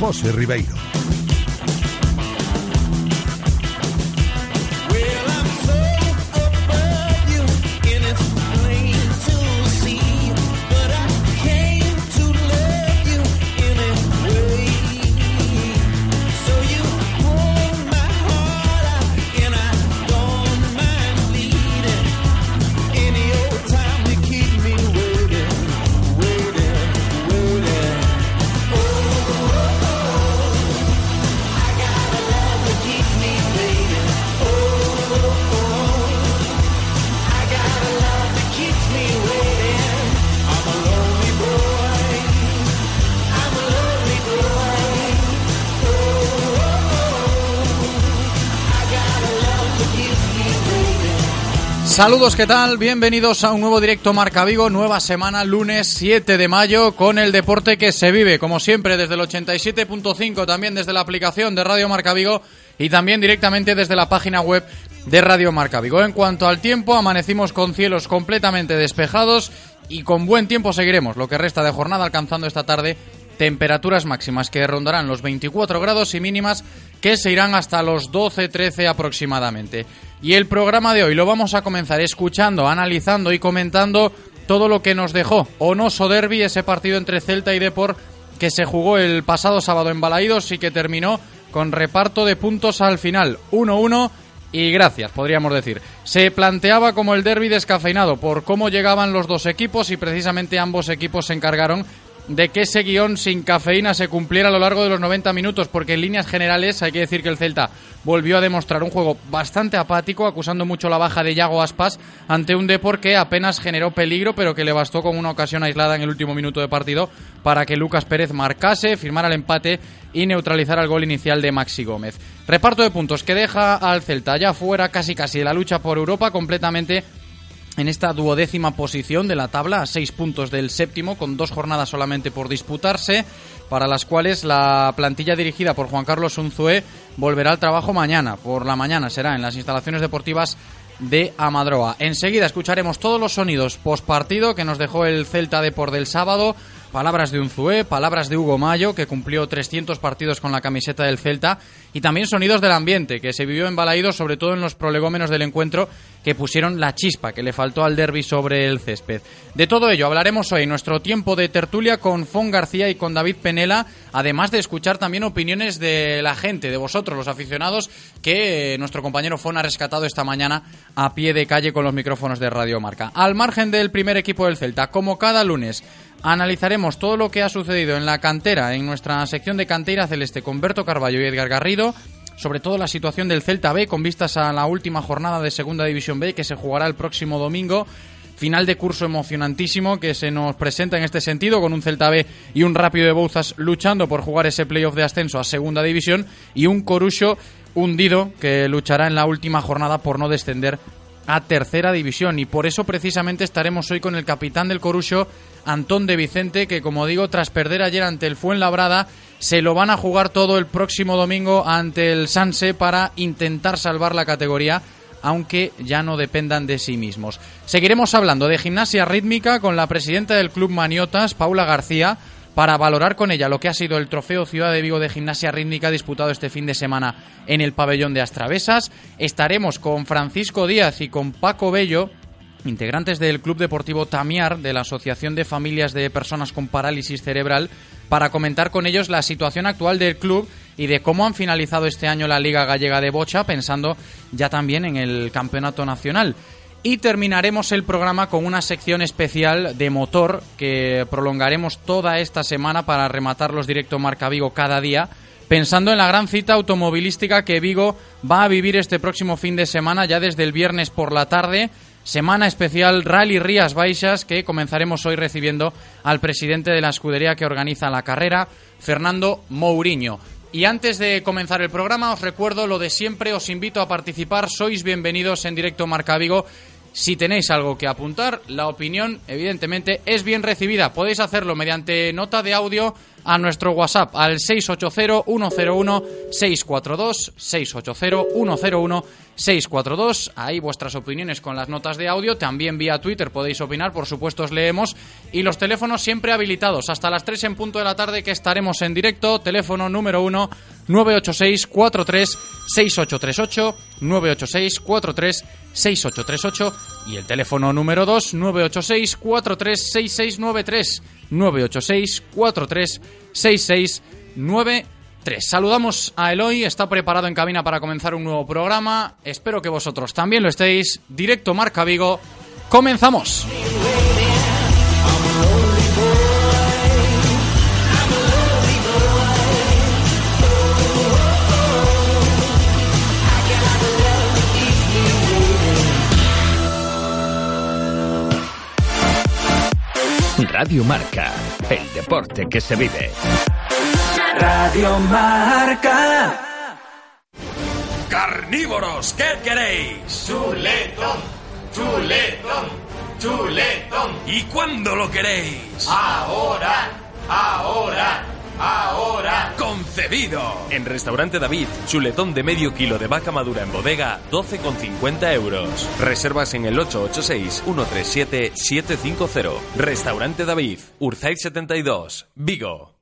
José Ribeiro. Saludos, ¿qué tal? Bienvenidos a un nuevo directo Marca Vigo, nueva semana, lunes 7 de mayo, con el deporte que se vive, como siempre, desde el 87.5, también desde la aplicación de Radio Marca Vigo y también directamente desde la página web de Radio Marca Vigo. En cuanto al tiempo, amanecimos con cielos completamente despejados y con buen tiempo seguiremos lo que resta de jornada, alcanzando esta tarde temperaturas máximas que rondarán los 24 grados y mínimas que se irán hasta los 12-13 aproximadamente. Y el programa de hoy lo vamos a comenzar escuchando, analizando y comentando todo lo que nos dejó Onoso Derby, ese partido entre Celta y Depor que se jugó el pasado sábado en Balaídos y que terminó con reparto de puntos al final, 1-1 y gracias, podríamos decir. Se planteaba como el derby descafeinado por cómo llegaban los dos equipos y precisamente ambos equipos se encargaron de que ese guion sin cafeína se cumpliera a lo largo de los 90 minutos, porque en líneas generales hay que decir que el Celta volvió a demostrar un juego bastante apático, acusando mucho la baja de Yago Aspas ante un Depor que apenas generó peligro, pero que le bastó con una ocasión aislada en el último minuto de partido para que Lucas Pérez marcase, firmara el empate y neutralizara el gol inicial de Maxi Gómez. Reparto de puntos que deja al Celta ya fuera casi casi de la lucha por Europa completamente en esta duodécima posición de la tabla, a seis puntos del séptimo, con dos jornadas solamente por disputarse, para las cuales la plantilla dirigida por Juan Carlos Unzué volverá al trabajo mañana. Por la mañana será en las instalaciones deportivas de Amadroa. Enseguida escucharemos todos los sonidos post partido que nos dejó el Celta de por del sábado. Palabras de Unzué, palabras de Hugo Mayo, que cumplió 300 partidos con la camiseta del Celta, y también sonidos del ambiente, que se vivió en Balaídos, sobre todo en los prolegómenos del encuentro, que pusieron la chispa que le faltó al derby sobre el césped. De todo ello hablaremos hoy nuestro tiempo de tertulia con Fon García y con David Penela, además de escuchar también opiniones de la gente, de vosotros, los aficionados, que eh, nuestro compañero Fon ha rescatado esta mañana a pie de calle con los micrófonos de Radio Marca. Al margen del primer equipo del Celta, como cada lunes, analizaremos todo lo que ha sucedido en la cantera, en nuestra sección de cantera celeste con Berto Carballo y Edgar Garrido, sobre todo la situación del Celta B con vistas a la última jornada de Segunda División B que se jugará el próximo domingo. Final de curso emocionantísimo que se nos presenta en este sentido con un Celta B y un Rápido de Bouzas luchando por jugar ese playoff de ascenso a Segunda División y un Corucho hundido que luchará en la última jornada por no descender a tercera división y por eso precisamente estaremos hoy con el capitán del Corucho, Antón de Vicente, que como digo, tras perder ayer ante el Fuenlabrada, se lo van a jugar todo el próximo domingo ante el Sanse para intentar salvar la categoría, aunque ya no dependan de sí mismos. Seguiremos hablando de gimnasia rítmica con la presidenta del Club Maniotas, Paula García, para valorar con ella lo que ha sido el trofeo Ciudad de Vigo de Gimnasia Rítmica disputado este fin de semana en el pabellón de Astravesas. Estaremos con Francisco Díaz y con Paco Bello, integrantes del Club Deportivo Tamiar, de la Asociación de Familias de Personas con Parálisis Cerebral, para comentar con ellos la situación actual del club y de cómo han finalizado este año la Liga Gallega de Bocha, pensando ya también en el Campeonato Nacional. Y terminaremos el programa con una sección especial de motor que prolongaremos toda esta semana para rematar los directo Marca Vigo cada día, pensando en la gran cita automovilística que Vigo va a vivir este próximo fin de semana, ya desde el viernes por la tarde, semana especial Rally Rías Baixas que comenzaremos hoy recibiendo al presidente de la escudería que organiza la carrera, Fernando Mourinho. Y antes de comenzar el programa, os recuerdo lo de siempre, os invito a participar, sois bienvenidos en directo Marca Vigo. Si tenéis algo que apuntar, la opinión, evidentemente, es bien recibida. Podéis hacerlo mediante nota de audio a nuestro WhatsApp al 680-101-642, 680-101-642. Ahí vuestras opiniones con las notas de audio. También vía Twitter podéis opinar, por supuesto os leemos. Y los teléfonos siempre habilitados hasta las 3 en punto de la tarde que estaremos en directo. Teléfono número 1 986 43 6838 986 43 6838 y el teléfono número 2 986 43 6693 986 43 6693. Saludamos a Eloy, está preparado en cabina para comenzar un nuevo programa. Espero que vosotros también lo estéis. Directo Marca Vigo. Comenzamos. Radio Marca, el deporte que se vive. Radio Marca. Carnívoros, ¿qué queréis? Chuletón, chuletón, chuletón. ¿Y cuándo lo queréis? Ahora, ahora, ahora. Concebido. En Restaurante David, chuletón de medio kilo de vaca madura en bodega, 12,50 euros. Reservas en el 886-137-750. Restaurante David, Urzay 72, Vigo.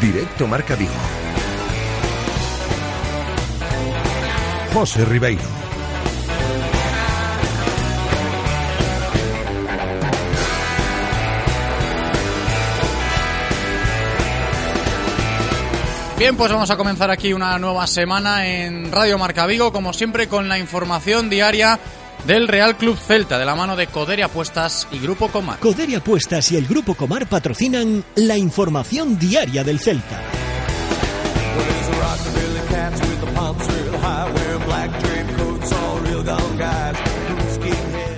Directo Marca Vigo. José Ribeiro. Bien, pues vamos a comenzar aquí una nueva semana en Radio Marca Vigo, como siempre con la información diaria del Real Club Celta, de la mano de Coderia Apuestas y Grupo Comar. Coderia Apuestas y el Grupo Comar patrocinan la información diaria del Celta.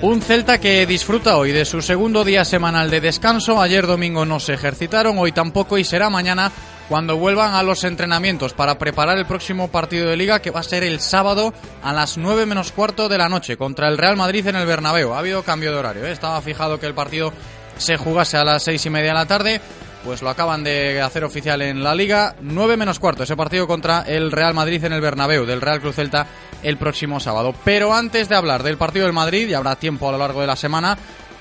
Un Celta que disfruta hoy de su segundo día semanal de descanso. Ayer domingo no se ejercitaron, hoy tampoco y será mañana cuando vuelvan a los entrenamientos para preparar el próximo partido de liga que va a ser el sábado a las 9 menos cuarto de la noche contra el Real Madrid en el Bernabéu. Ha habido cambio de horario, ¿eh? estaba fijado que el partido se jugase a las seis y media de la tarde, pues lo acaban de hacer oficial en la liga. 9 menos cuarto, ese partido contra el Real Madrid en el Bernabéu, del Real Cruz Celta el próximo sábado. Pero antes de hablar del partido del Madrid, y habrá tiempo a lo largo de la semana,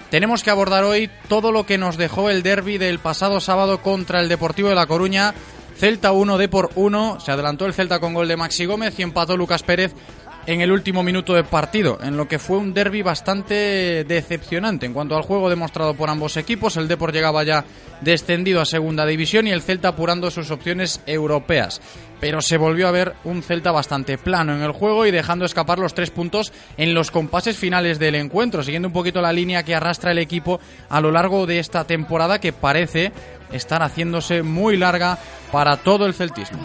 tenemos que abordar hoy todo lo que nos dejó el derby del pasado sábado contra el Deportivo de La Coruña. Celta 1, D por 1. Se adelantó el Celta con gol de Maxi Gómez y empató Lucas Pérez en el último minuto de partido, en lo que fue un derby bastante decepcionante en cuanto al juego demostrado por ambos equipos. El Depor llegaba ya descendido a segunda división y el Celta apurando sus opciones europeas. Pero se volvió a ver un Celta bastante plano en el juego y dejando escapar los tres puntos en los compases finales del encuentro, siguiendo un poquito la línea que arrastra el equipo a lo largo de esta temporada que parece estar haciéndose muy larga para todo el celtismo.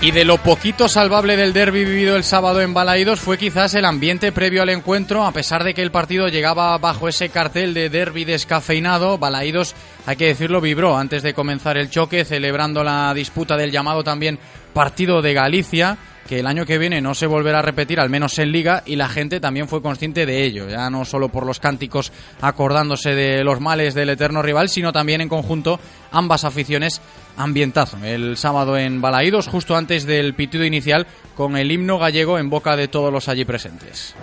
Y de lo poquito salvable del derby vivido el sábado en Balaidos fue quizás el ambiente previo al encuentro, a pesar de que el partido llegaba bajo ese cartel de derby descafeinado, Balaidos, hay que decirlo, vibró antes de comenzar el choque, celebrando la disputa del llamado también partido de Galicia que el año que viene no se volverá a repetir, al menos en liga, y la gente también fue consciente de ello, ya no solo por los cánticos acordándose de los males del eterno rival, sino también en conjunto ambas aficiones ambientazo. El sábado en Balaídos, justo antes del pitido inicial, con el himno gallego en boca de todos los allí presentes.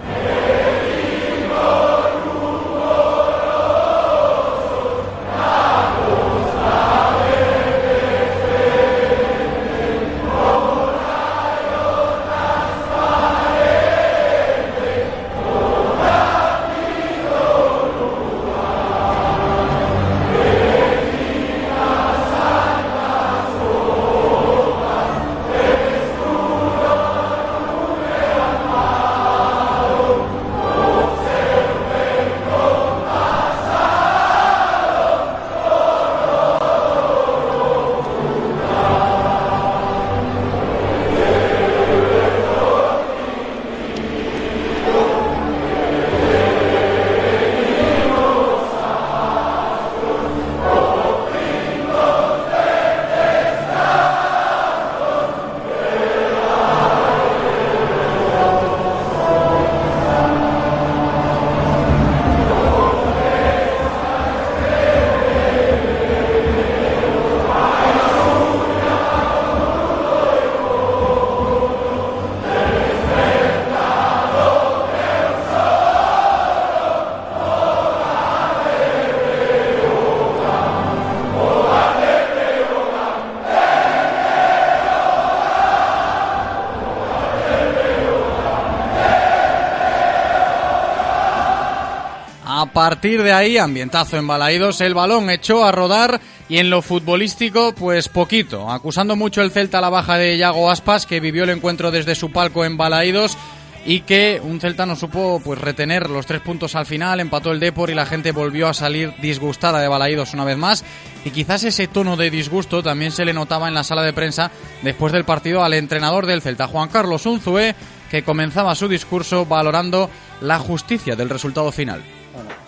Partir de ahí, ambientazo en Balaídos, el balón echó a rodar y en lo futbolístico, pues poquito, acusando mucho el Celta a la baja de Yago Aspas, que vivió el encuentro desde su palco en Balaídos y que un Celta no supo pues retener los tres puntos al final, empató el Depor y la gente volvió a salir disgustada de Balaídos una vez más. Y quizás ese tono de disgusto también se le notaba en la sala de prensa después del partido al entrenador del Celta, Juan Carlos Unzué, que comenzaba su discurso valorando la justicia del resultado final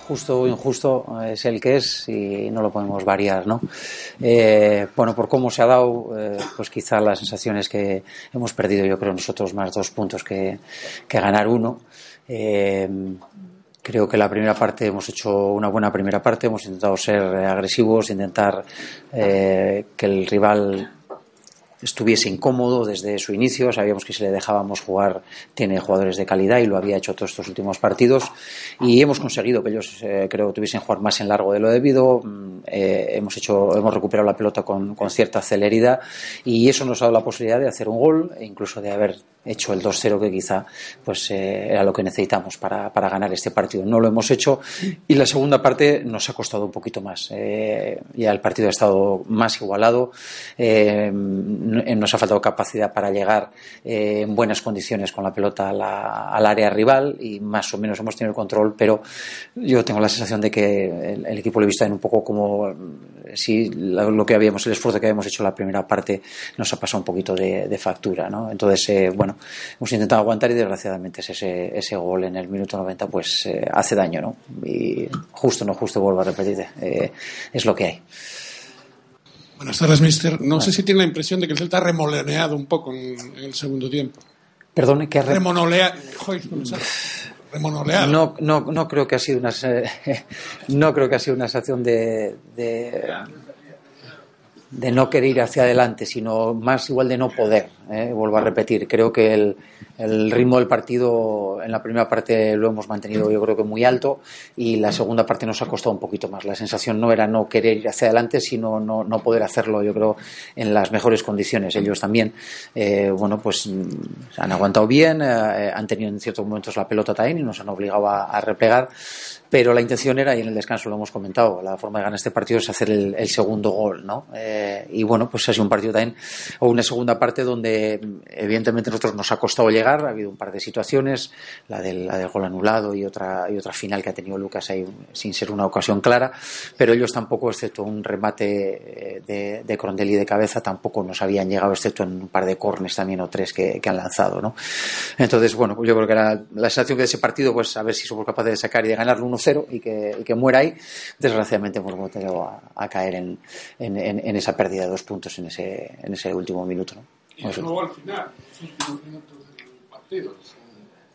justo o injusto es el que es y no lo podemos variar, ¿no? Eh, bueno, por cómo se ha dado, eh, pues quizá la sensación es que hemos perdido, yo creo, nosotros más dos puntos que, que ganar uno. Eh, creo que la primera parte hemos hecho una buena primera parte, hemos intentado ser agresivos, intentar que el rival estuviese incómodo desde su inicio. Sabíamos que si le dejábamos jugar, tiene jugadores de calidad y lo había hecho todos estos últimos partidos. Y hemos conseguido que ellos, eh, creo, tuviesen jugar más en largo de lo debido. Eh, hemos hecho, hemos recuperado la pelota con, con, cierta celeridad y eso nos ha dado la posibilidad de hacer un gol e incluso de haber hecho el 2-0 que quizá pues eh, era lo que necesitamos para, para, ganar este partido. No lo hemos hecho y la segunda parte nos ha costado un poquito más. ya el partido ha estado más igualado nos ha faltado capacidad para llegar eh, en buenas condiciones con la pelota a la, al área rival y más o menos hemos tenido el control, pero yo tengo la sensación de que el, el equipo lo he visto en un poco como si lo que habíamos, el esfuerzo que habíamos hecho en la primera parte nos ha pasado un poquito de, de factura, ¿no? Entonces, eh, bueno, hemos intentado aguantar y desgraciadamente ese, ese gol en el minuto 90 pues eh, hace daño, ¿no? Y justo, no justo, vuelvo a repetir, eh, es lo que hay. Buenas tardes, mister. No sé si tiene la impresión de que el Celta ha remoloneado un poco en, en el segundo tiempo. Perdón, que ha Remonolea... Joder, remonoleado. No, no, no creo que ha sido una no creo que ha sido una sensación de, de de no querer ir hacia adelante, sino más igual de no poder. ¿eh? Vuelvo a repetir, creo que el, el ritmo del partido en la primera parte lo hemos mantenido yo creo que muy alto y la segunda parte nos ha costado un poquito más. La sensación no era no querer ir hacia adelante, sino no, no poder hacerlo yo creo en las mejores condiciones. Ellos también, eh, bueno, pues mm, han aguantado bien, eh, han tenido en ciertos momentos la pelota también y nos han obligado a, a replegar. Pero la intención era, y en el descanso lo hemos comentado, la forma de ganar este partido es hacer el, segundo gol, ¿no? Eh, y bueno, pues ha sido un partido también, o una segunda parte donde evidentemente nosotros nos ha costado llegar, ha habido un par de situaciones, la del, la gol anulado y otra, y otra final que ha tenido Lucas ahí sin ser una ocasión clara, pero ellos tampoco, excepto un remate de, de Crondelli de cabeza, tampoco nos habían llegado, excepto en un par de cornes también o tres que, han lanzado, ¿no? Entonces, bueno, yo creo que era la sensación de ese partido, pues a ver si somos capaces de sacar y de ganarlo 1-0 y que, y que muera ahí. Desgraciadamente hemos vuelto a, a caer en, en, en, en esa pérdida de dos puntos en ese, en ese último minuto, ¿no? Y luego al final, los últimos minutos del partido.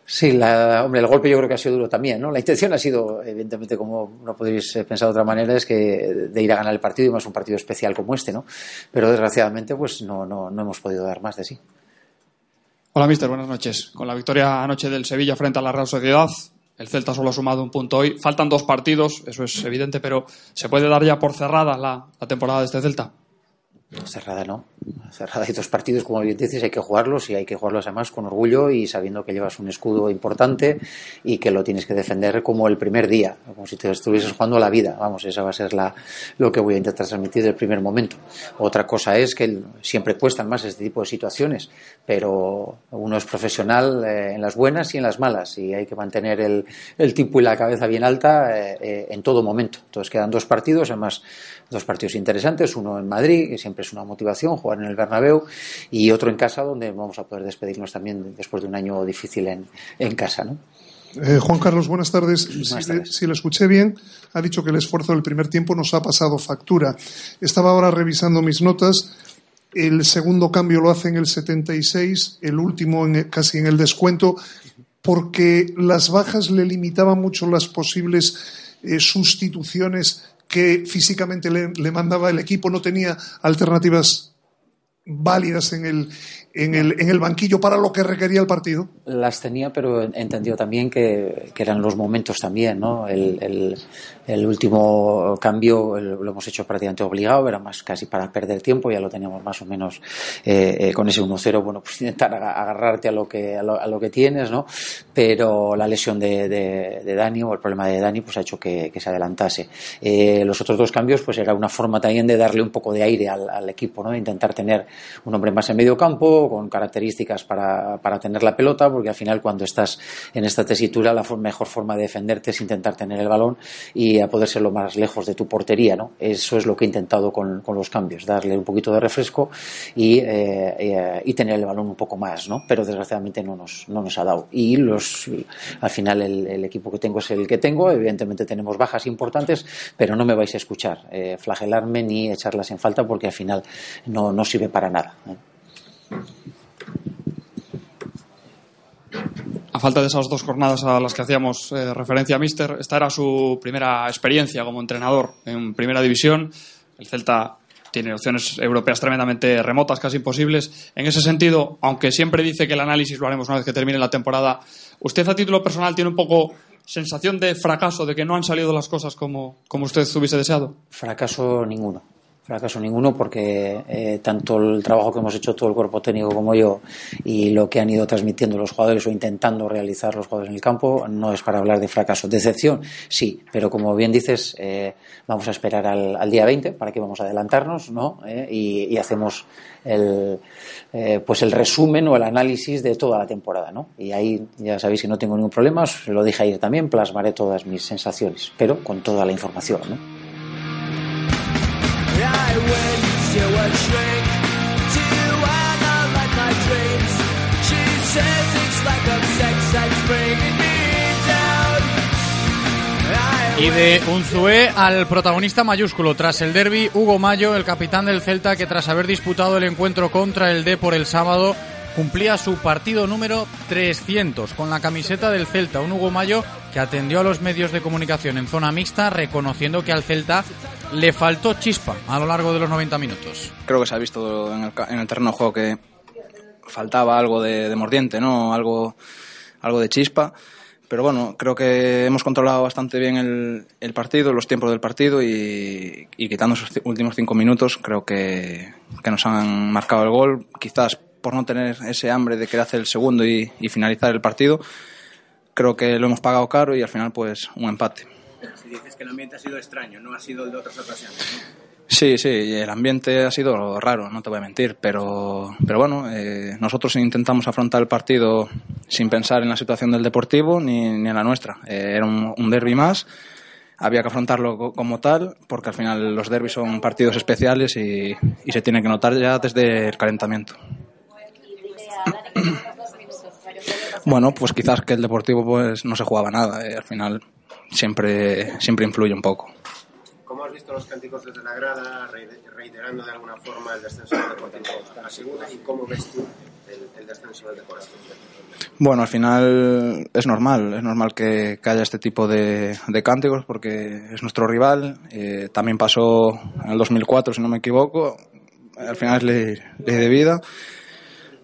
Sí, la, hombre, el golpe yo creo que ha sido duro también, ¿no? La intención ha sido, evidentemente, como no podéis pensar de otra manera, es que de ir a ganar el partido y más un partido especial como este, ¿no? Pero desgraciadamente, pues no, no, no hemos podido dar más de sí. Hola, mister, buenas noches. Con la victoria anoche del Sevilla frente a la Real Sociedad, el Celta solo ha sumado un punto hoy. Faltan dos partidos, eso es evidente, pero ¿se puede dar ya por cerrada la, temporada de este Celta? Cerrada no. Cerrada hay dos partidos, como bien dices, hay que jugarlos y hay que jugarlos además con orgullo y sabiendo que llevas un escudo importante y que lo tienes que defender como el primer día, como si te estuvieses jugando la vida. Vamos, esa va a ser la, lo que voy a intentar transmitir del primer momento. Otra cosa es que siempre cuestan más este tipo de situaciones, pero uno es profesional eh, en las buenas y en las malas y hay que mantener el, el tipo y la cabeza bien alta eh, eh, en todo momento. Entonces quedan dos partidos, además dos partidos interesantes, uno en Madrid, que siempre es una motivación, jugar en el Bernabéu, y otro en casa, donde vamos a poder despedirnos también después de un año difícil en, en casa. ¿no? Eh, Juan Carlos, buenas tardes. Buenas si, tardes. Si le escuché bien, ha dicho que el esfuerzo del primer tiempo nos ha pasado factura. Estaba ahora revisando mis notas. El segundo cambio lo hace en el 76, el último en, casi en el descuento, porque las bajas le limitaban mucho las posibles eh, sustituciones que físicamente le, mandaba el equipo, no tenía alternativas válidas en el, en el, en el banquillo para lo que requería el partido. Las tenía, pero entendió también que, que eran los momentos también, ¿no? El, el último cambio lo hemos hecho prácticamente obligado, era más casi para perder tiempo, ya lo teníamos más o menos eh, eh, con ese 1-0, bueno, pues intentar agarrarte a lo que, a lo, a lo, que tienes, ¿no? Pero la lesión de, de, de, Dani o el problema de Dani, pues ha hecho que, se adelantase. Eh, los otros dos cambios, pues era una forma también de darle un poco de aire al, equipo, ¿no? Intentar tener un hombre más en medio campo, con características para, para tener la pelota, porque al final cuando estás en esta tesitura la mejor forma de defenderte es intentar tener el balón y a poder ser lo más lejos de tu portería, ¿no? Eso es lo que he intentado con, con los cambios, darle un poquito de refresco y, eh, eh, y, tener el balón un poco más, ¿no? Pero desgraciadamente no nos, no nos ha dado. Y los, al final el, equipo que tengo es el que tengo, evidentemente tenemos bajas importantes, pero no me vais a escuchar eh, flagelarme ni echarlas en falta porque al final no, no sirve para nada. A falta de esas dos jornadas a las que hacíamos eh, referencia Mister, esta era su primera experiencia como entrenador en primera división. El Celta tiene opciones europeas tremendamente remotas, casi imposibles. En ese sentido, aunque siempre dice que el análisis lo haremos una vez que termine la temporada, ¿usted a título personal tiene un poco sensación de fracaso, de que no han salido las cosas como, como usted hubiese deseado? Fracaso ninguno fracaso ninguno porque eh, tanto el trabajo que hemos hecho todo el cuerpo técnico como yo y lo que han ido transmitiendo los jugadores o intentando realizar los jugadores en el campo no es para hablar de fracaso. Decepción, sí, pero como bien dices, eh, vamos a esperar al, al, día 20 para que vamos a adelantarnos ¿no? Eh, y, y, hacemos el, pues el resumen o el análisis de toda la temporada. ¿no? Y ahí ya sabéis que no tengo ningún problema, os lo dije ayer también, plasmaré todas mis sensaciones, pero con toda la información. ¿no? Y de Unzué al protagonista mayúsculo. Tras el derby, Hugo Mayo, el capitán del Celta, que tras haber disputado el encuentro contra el D por el sábado, cumplía su partido número 300 con la camiseta del Celta. Un Hugo Mayo que atendió a los medios de comunicación en zona mixta, reconociendo que al Celta le faltó chispa a lo largo de los 90 minutos. Creo que se ha visto en el, en el terreno de juego que faltaba algo de, de mordiente, ¿no? Algo, algo de chispa. Pero bueno, creo que hemos controlado bastante bien el, partido, los tiempos del partido y, quitando esos últimos cinco minutos, creo que, que nos han marcado el gol. Quizás por no tener ese hambre de querer hacer el segundo y, y finalizar el partido, creo que lo hemos pagado caro y al final, pues, un empate. Si dices que el ambiente ha sido extraño, no ha sido el de otras ocasiones. ¿no? Sí, sí, el ambiente ha sido raro, no te voy a mentir, pero, pero bueno, eh, nosotros intentamos afrontar el partido sin pensar en la situación del Deportivo ni, ni en la nuestra. Eh, era un, un derby más, había que afrontarlo co- como tal, porque al final los derbis son partidos especiales y, y se tiene que notar ya desde el calentamiento. Bueno, pues quizás que el Deportivo pues no se jugaba nada, eh, al final siempre, siempre influye un poco. ¿Cómo has visto los cánticos desde la grada, reiterando de alguna forma el descenso del Deportivo a segunda? ¿Y cómo ves tú el, el descenso del Deportivo? Bueno, al final es normal, es normal que, que haya este tipo de, de cánticos porque es nuestro rival. eh, también pasó en el 2004, si no me equivoco. Al final es ley, ley de vida.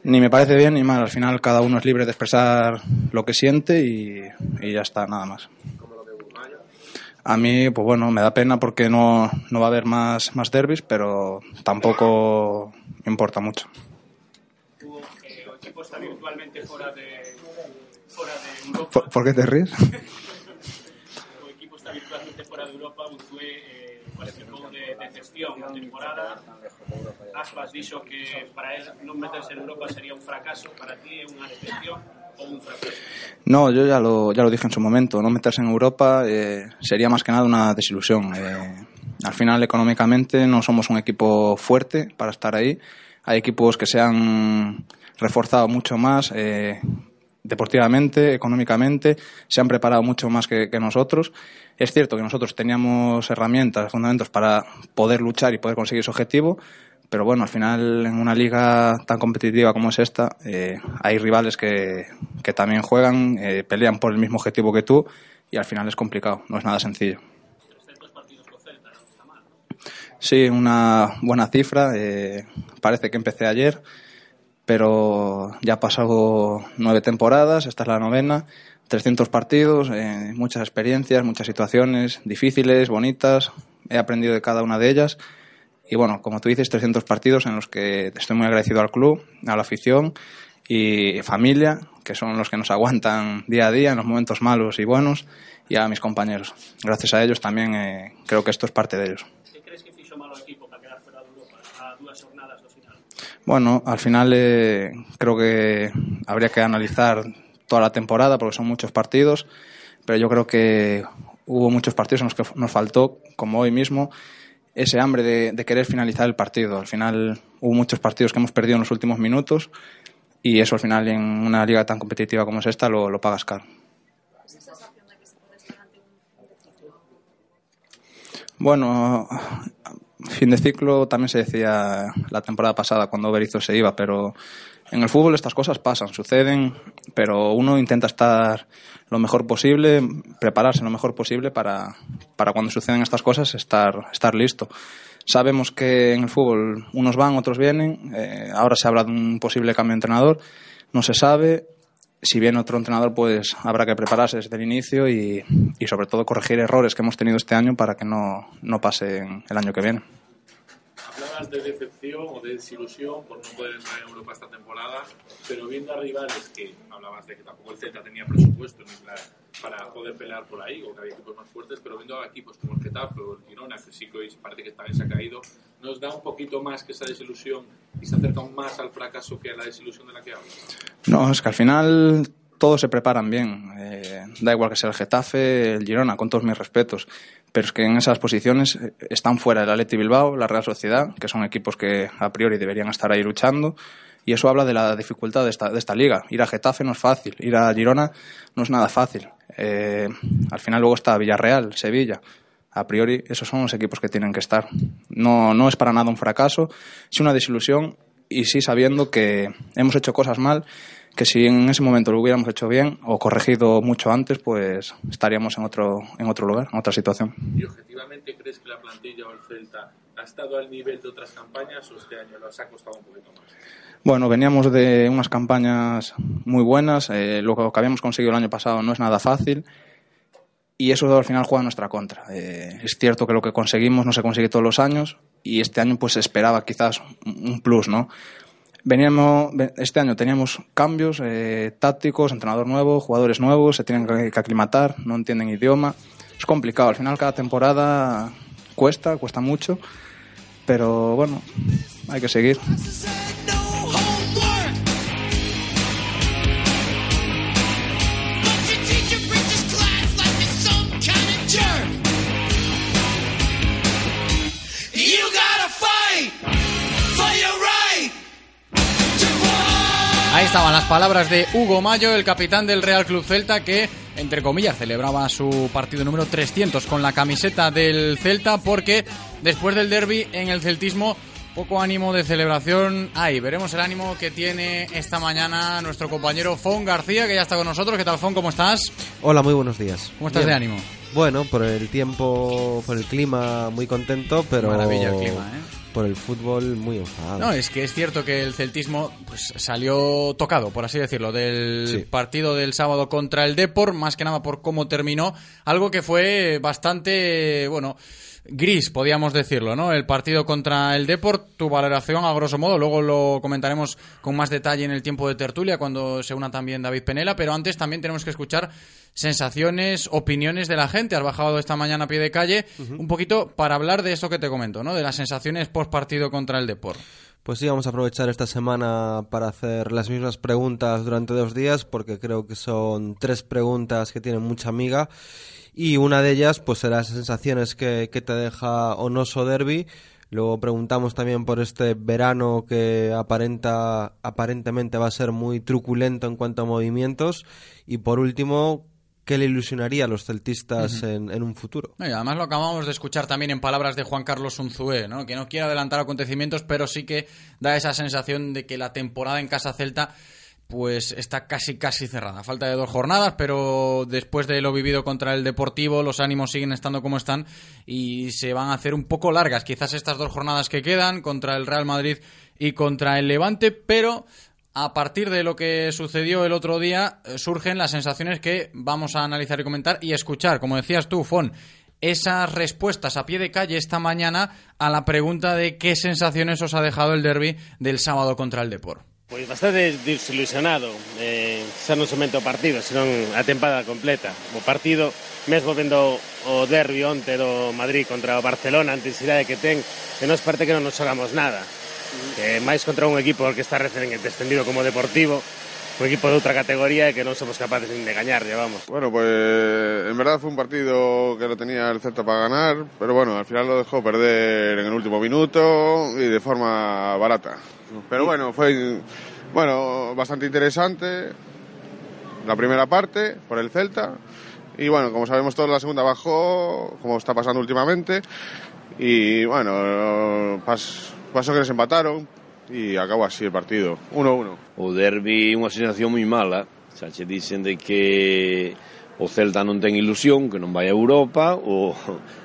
Ni me parece bien ni mal. Al final cada uno es libre de expresar lo que siente y, y ya está, nada más. A mí, pues bueno, me da pena porque no, no va a haber más, más derbis, pero tampoco importa mucho. Tu o equipo está virtualmente fuera de, fuera de Europa. ¿Por, por qué te ríes? O equipo está virtualmente fuera de Europa. Unzué eh, parece un pouco de decepción na temporada. Aspas dixo que para él non meterse en Europa sería un fracaso. Para ti decepción ou un fracaso? No, yo ya lo, ya lo dije en su momento. No meterse en Europa eh, sería más que nada una desilusión. Eh, al final, económicamente, no somos un equipo fuerte para estar ahí. Hay equipos que se han reforzado mucho más eh, deportivamente, económicamente, se han preparado mucho más que nosotros. Es cierto que nosotros teníamos herramientas, fundamentos para poder luchar y poder conseguir ese objetivo, pero bueno, al final en una liga tan competitiva como es esta, eh, hay rivales que, que también juegan, eh, pelean por el mismo objetivo que tú y al final es complicado, no es nada sencillo. Sí, una buena cifra. eh, parece que empecé ayer, pero ya ha pasado nueve temporadas, esta es la novena, 300 partidos, eh, muchas experiencias, muchas situaciones difíciles, bonitas. He aprendido de cada una de ellas. Y bueno, como tú dices, 300 partidos en los que estoy muy agradecido al club, a la afición y familia, que son los que nos aguantan día a día en los momentos malos y buenos, y a mis compañeros. Gracias a ellos también eh, creo que esto es parte de ellos. Que crees que fixo malo equipo para quedar fuera de Europa a dúas jornadas do final? Bueno, al final eh, creo que habría que analizar toda la temporada porque son muchos partidos, pero yo creo que hubo muchos partidos en los que nos faltó, como hoy mismo, ese hambre de, de querer finalizar el partido. Al final hubo muchos partidos que hemos perdido en los últimos minutos y eso al final en una liga tan competitiva como es esta lo, lo pagas caro. Bueno, fin de ciclo también se decía la temporada pasada cuando Berizzo se iba, pero en el fútbol estas cosas pasan, suceden, pero uno intenta estar lo mejor posible, prepararse lo mejor posible para, para cuando suceden estas cosas estar, estar listo. Sabemos que en el fútbol unos van, otros vienen, eh, ahora se habla de un posible cambio de entrenador, no se sabe, si viene otro entrenador, pues habrá que prepararse desde el inicio y, y sobre todo corregir errores que hemos tenido este año para que no, no pasen el año que viene. De decepción o de desilusión por no poder entrar en Europa esta temporada, pero viendo a rivales que hablabas de que tampoco el Celta tenía presupuesto ni para, para poder pelear por ahí, o que había equipos más fuertes, pero viendo a equipos como el Getafe o el Girona, que sí que hoy parece que también se ha caído, nos da un poquito más que esa desilusión y se acerca más al fracaso que a la desilusión de la que hablas. No, es que al final todos se preparan bien. Eh, da igual que sea el Getafe, el Girona, con todos mis respetos. Pero es que en esas posiciones eh, están fuera el Atleti Bilbao, la Real Sociedad, que son equipos que a priori deberían estar ahí luchando. Y eso habla de la dificultad de esta, liga. Ir a Getafe no es fácil, ir a Girona no es nada fácil. Eh, al final luego está Villarreal, Sevilla. A priori esos son los equipos que tienen que estar. No, no es para nada un fracaso, es una desilusión y sí sabiendo que hemos hecho cosas mal que si en ese momento lo hubiéramos hecho bien o corregido mucho antes, pues estaríamos en otro, en otro lugar, en otra situación. ¿Y objetivamente crees que la plantilla o el Celta ha estado al nivel de otras campañas o este año nos ha costado un poquito más? Bueno, veníamos de unas campañas muy buenas, eh, lo que habíamos conseguido el año pasado no es nada fácil y eso al final juega en nuestra contra. Eh, es cierto que lo que conseguimos no se consigue todos los años y este año pues se esperaba quizás un plus, ¿no? Veníamos, ve- este año teníamos cambios eh, tácticos, entrenador nuevo, jugadores nuevos, se tienen que aclimatar, no entienden idioma. Es complicado, al final cada temporada cuesta, cuesta mucho, pero bueno, hay que seguir. Estaban las palabras de Hugo Mayo, el capitán del Real Club Celta, que, entre comillas, celebraba su partido número 300 con la camiseta del Celta, porque después del derby en el celtismo, poco ánimo de celebración hay. Veremos el ánimo que tiene esta mañana nuestro compañero Fon García, que ya está con nosotros. ¿Qué tal, Fon? ¿Cómo estás? Hola, muy buenos días. ¿Cómo estás de ánimo? Bueno, por el tiempo, por el clima muy contento, pero Maravilla el clima, ¿eh? por el fútbol muy enfadado. No, es que es cierto que el celtismo pues, salió tocado, por así decirlo, del Sí. partido del sábado contra el Depor, más que nada por cómo terminó, algo que fue bastante, bueno, gris, podríamos decirlo, ¿no? El partido contra el Depor, tu valoración a grosso modo, luego lo comentaremos con más detalle en el tiempo de tertulia cuando se una también David Penela, pero antes también tenemos que escuchar sensaciones, opiniones de la gente. Has bajado esta mañana a pie de calle un poquito para hablar de esto que te comento, ¿no? De las sensaciones post partido contra el Depor. Pues sí, vamos a aprovechar esta semana para hacer las mismas preguntas durante dos días, porque creo que son tres preguntas que tienen mucha amiga. Y una de ellas, pues será esas sensaciones que, que te deja Onoso Derby. Luego preguntamos también por este verano que aparenta, aparentemente va a ser muy truculento en cuanto a movimientos. Y por último, ¿qué le ilusionaría a los celtistas en, en un futuro? No, y además lo acabamos de escuchar también en palabras de Juan Carlos Unzué, ¿no? que no quiere adelantar acontecimientos, pero sí que da esa sensación de que la temporada en Casa Celta pues está casi casi cerrada. Falta de dos jornadas, pero después de lo vivido contra el Deportivo, los ánimos siguen estando como están y se van a hacer un poco largas. Quizás estas dos jornadas que quedan contra el Real Madrid y contra el Levante, pero a partir de lo que sucedió el otro día, eh, surgen las sensaciones que vamos a analizar y comentar y escuchar. Como decías tú, Fon, esas respuestas a pie de calle esta mañana a la pregunta de qué sensaciones os ha dejado el derby del sábado contra el Depor. Pois bastante desilusionado, eh, xa non somente o partido, senón a tempada completa. O partido, mesmo vendo o derbi onte do Madrid contra o Barcelona, a intensidade que ten, que nos parte que non nos xogamos nada. Que máis contra un equipo que está recén descendido como deportivo, un equipo de outra categoría e que non somos capaces nin de gañarlle, vamos. Bueno, pues en verdad fue un partido que lo tenía el Celta para ganar, pero bueno, al final lo dejó perder en el último minuto y de forma barata. Pero bueno, fue bueno, bastante interesante la primera parte por el Celta. Y bueno, como sabemos todos la segunda bajó, como está pasando últimamente. Y bueno, pas, pasó que les empataron y acabó así el partido, 1-1. O derbi é unha sensación moi mala, xa che dicen de que o Celta non ten ilusión, que non vai a Europa, o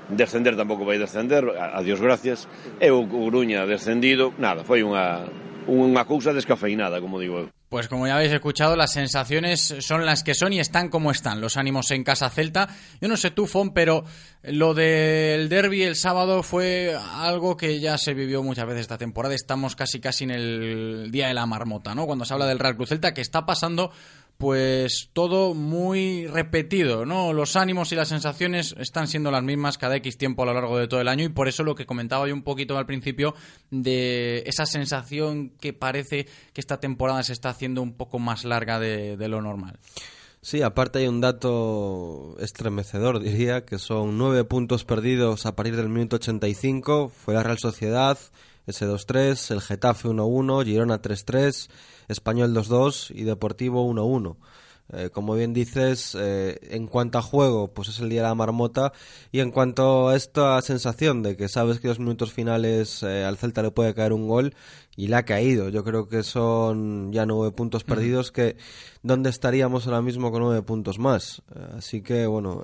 descender tampouco vai descender, a, a Dios gracias, e o Coruña descendido, nada, foi unha, unha cousa descafeinada, como digo eu. Pues como ya habéis escuchado, las sensaciones son las que son y están como están. Los ánimos en casa celta. Yo no sé tú, Fon, pero lo del derby el sábado fue algo que ya se vivió muchas veces esta temporada. Estamos casi casi en el día de la marmota, ¿no? Cuando se habla del Real Cruz Celta, que está pasando pues todo muy repetido, ¿no? Los ánimos y las sensaciones están siendo las mismas cada X tiempo a lo largo de todo el año y por eso lo que comentaba yo un poquito al principio de esa sensación que parece que esta temporada se está haciendo un poco más larga de, lo normal. Sí, aparte hay un dato estremecedor, diría, que son nueve puntos perdidos a partir del minuto 85. Fue la Real Sociedad, S2-3, el Getafe 1-1, Girona 3-3, Español 2-2 y Deportivo 1-1. Eh, como bien dices, eh, en cuanto a juego, pues es el día de la marmota. Y en cuanto a esta sensación de que sabes que los minutos finales eh, al Celta le puede caer un gol, y le ha caído. Yo creo que son ya nueve puntos perdidos, que ¿dónde estaríamos ahora mismo con nueve puntos más? Así que, bueno,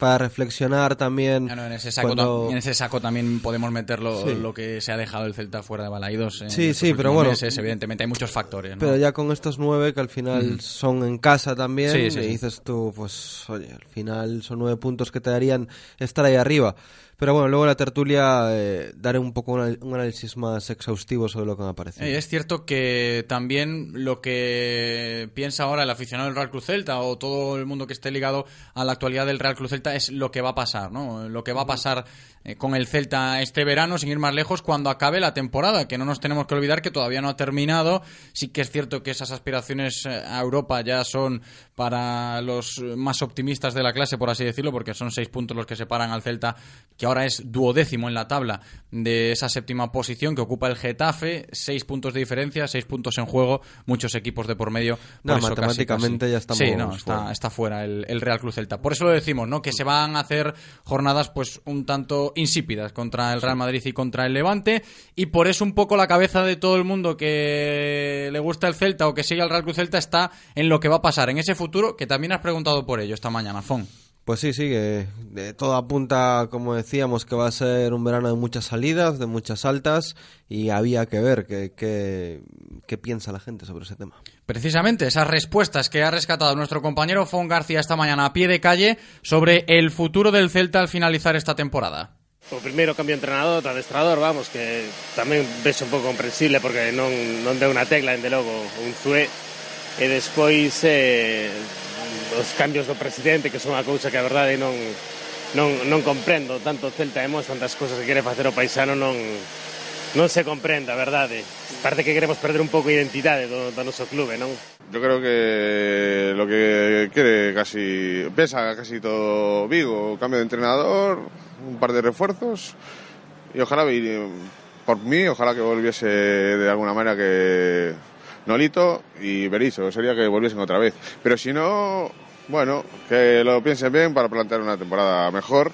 para reflexionar también... En, ese saco, cuando- ta- en ese saco también podemos meter lo, Sí. lo que se ha dejado el Celta fuera de Balaídos. en Sí, sí, pero bueno. meses. evidentemente hay muchos factores. ¿no? Pero ya con estos nueve que al final son en casa también, Sí, sí, y sí. dices tú, pues oye, al final son nueve puntos que te darían estar ahí arriba. Pero bueno, luego en la tertulia eh, daré un poco un, un análisis más exhaustivo sobre lo que me ha parecido. Eh, es cierto que también lo que piensa ahora el aficionado del Real Cruz Celta o todo el mundo que esté ligado a la actualidad del Real Cruz Celta es lo que va a pasar, ¿no? Lo que va a pasar eh, con el Celta este verano, sin ir más lejos, cuando acabe la temporada, que no nos tenemos que olvidar que todavía no ha terminado. Sí que es cierto que esas aspiraciones eh, a Europa ya son para los más optimistas de la clase, por así decirlo, porque son seis puntos los que separan al Celta, que ahora es duodécimo en la tabla de esa séptima posición que ocupa el Getafe, seis puntos de diferencia, seis puntos en juego, muchos equipos de por medio. No, eso casi, matemáticamente casi. ya estamos Sí, no, está, fuera. está fuera el, el Real Cruz Celta. Por eso lo decimos, ¿no? Que se van a hacer jornadas, pues, un tanto insípidas contra el Real Madrid y contra el Levante. Y por eso un poco la cabeza de todo el mundo que le gusta el Celta o que sigue al Real Cruz Celta está en lo que va a pasar en ese futuro, que también has preguntado por ello esta mañana, Fon. Pues sí, sí, que de todo apunta, como decíamos, que va a ser un verano de muchas salidas, de muchas altas, y había que ver qué piensa la gente sobre ese tema. Precisamente esas respuestas que ha rescatado nuestro compañero Fon García esta mañana a pie de calle sobre el futuro del Celta al finalizar esta temporada. O primeiro cambio de entrenador, de adestrador, vamos, que tamén ves un pouco comprensible porque non, non deu unha tecla, dende logo, un Zue e despois eh, os cambios do presidente, que son unha cousa que a verdade non, non, non comprendo. Tanto Celta e Mos, tantas cousas que quere facer o paisano non, non se comprende, a verdade. Parte que queremos perder un pouco a identidade do, do noso clube, non? Yo creo que lo que quere casi pesa casi todo Vigo, cambio de entrenador, un par de refuerzos y ojalá por mí, ojalá que volviese de alguna manera que Nolito y Berizzo, sería que volviesen otra vez. Pero si no, bueno, que lo piensen bien para plantear una temporada mejor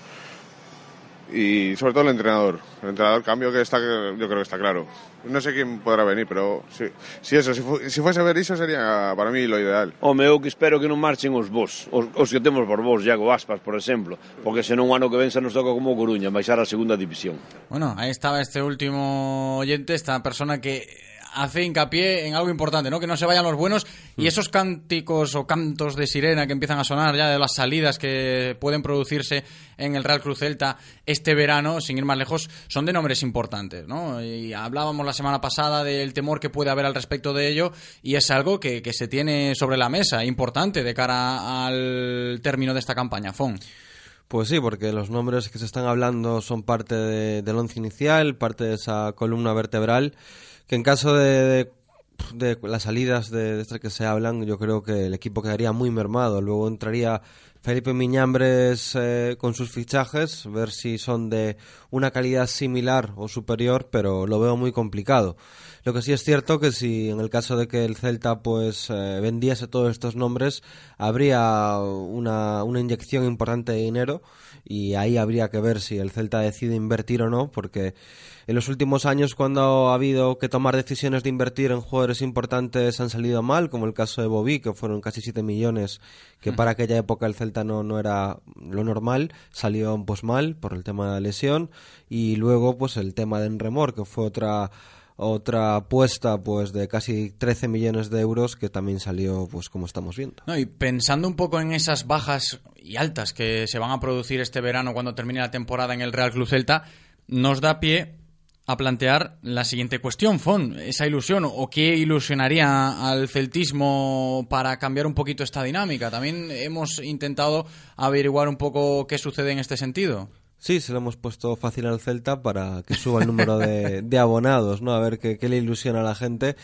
y sobre todo el entrenador. El entrenador cambio que está, yo creo que está claro. No sé quién podrá venir, pero si, si eso, si, fu- si fuese Berizzo sería para mí lo ideal. Home, eu que espero que non marchen os vos, os, os que temos por vos, Iago Aspas, por exemplo, porque senón o ano que ven se nos toca como Coruña, baixar a segunda división. Bueno, ahí estaba este último oyente, esta persona que hace hincapié en algo importante, ¿no? Que no se vayan los buenos y esos cánticos o cantos de sirena que empiezan a sonar ya de las salidas que pueden producirse en el Real Cruz Celta este verano, sin ir más lejos, son de nombres importantes, ¿no? Y hablábamos la semana pasada del temor que puede haber al respecto de ello y es algo que, que se tiene sobre la mesa, importante de cara al término de esta campaña, Fon. Pues sí, porque los nombres que se están hablando son parte de- del once inicial, parte de esa columna vertebral, que en caso de, de, las salidas de estas que se hablan, yo creo que el equipo quedaría muy mermado. Luego entraría Felipe Miñambres eh, con sus fichajes, ver si son de una calidad similar o superior, pero lo veo muy complicado. Lo que sí es cierto que si en el caso de que el Celta pues eh, vendiese todos estos nombres, habría una, una inyección importante de dinero y ahí habría que ver si el Celta decide invertir o no, porque en los últimos años cuando ha habido que tomar decisiones de invertir en jugadores importantes han salido mal, como el caso de Bobby, que fueron casi 7 millones, que para aquella época el Celta no, era lo normal, salió pues mal por el tema de la lesión, y luego pues el tema de Enremor, que fue otra otra apuesta pues de casi 13 millones de euros que también salió pues como estamos viendo. No, y pensando un poco en esas bajas y altas que se van a producir este verano cuando termine la temporada en el Real Club Celta, nos da pie a plantear la siguiente cuestión, Fon, esa ilusión o qué ilusionaría al celtismo para cambiar un poquito esta dinámica. También hemos intentado averiguar un poco qué sucede en este sentido. Sí, se lo hemos puesto fácil al Celta para que suba el número de, abonados, ¿no? A ver qué, qué le ilusiona a la gente.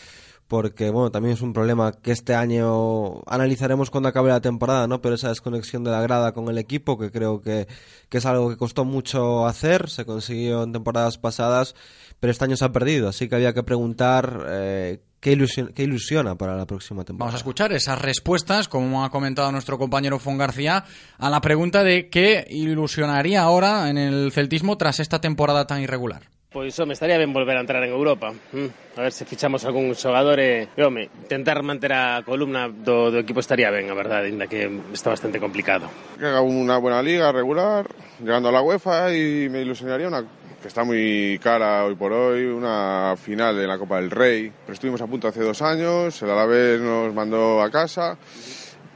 Porque bueno, también es un problema que este año analizaremos cuando acabe la temporada, ¿no? Pero esa desconexión de la grada con el equipo, que creo que, que es algo que costó mucho hacer, se consiguió en temporadas pasadas, pero este año se ha perdido, así que había que preguntar eh, qué, ilusión, qué ilusiona para la próxima temporada. Vamos a escuchar esas respuestas, como ha comentado nuestro compañero Fon García, a la pregunta de qué ilusionaría ahora en el celtismo tras esta temporada tan irregular. Pois, home, estaría ben volver a entrar en Europa. Mm, a ver se fichamos algún xogador e, home, tentar manter a columna do, do equipo estaría ben, a verdade, ainda que está bastante complicado. Que haga unha buena liga regular, llegando a la UEFA e me ilusionaría una que está muy cara hoy por hoy, una final de la Copa del Rey. Pero estuvimos a punto hace dos años, el Alavés nos mandó a casa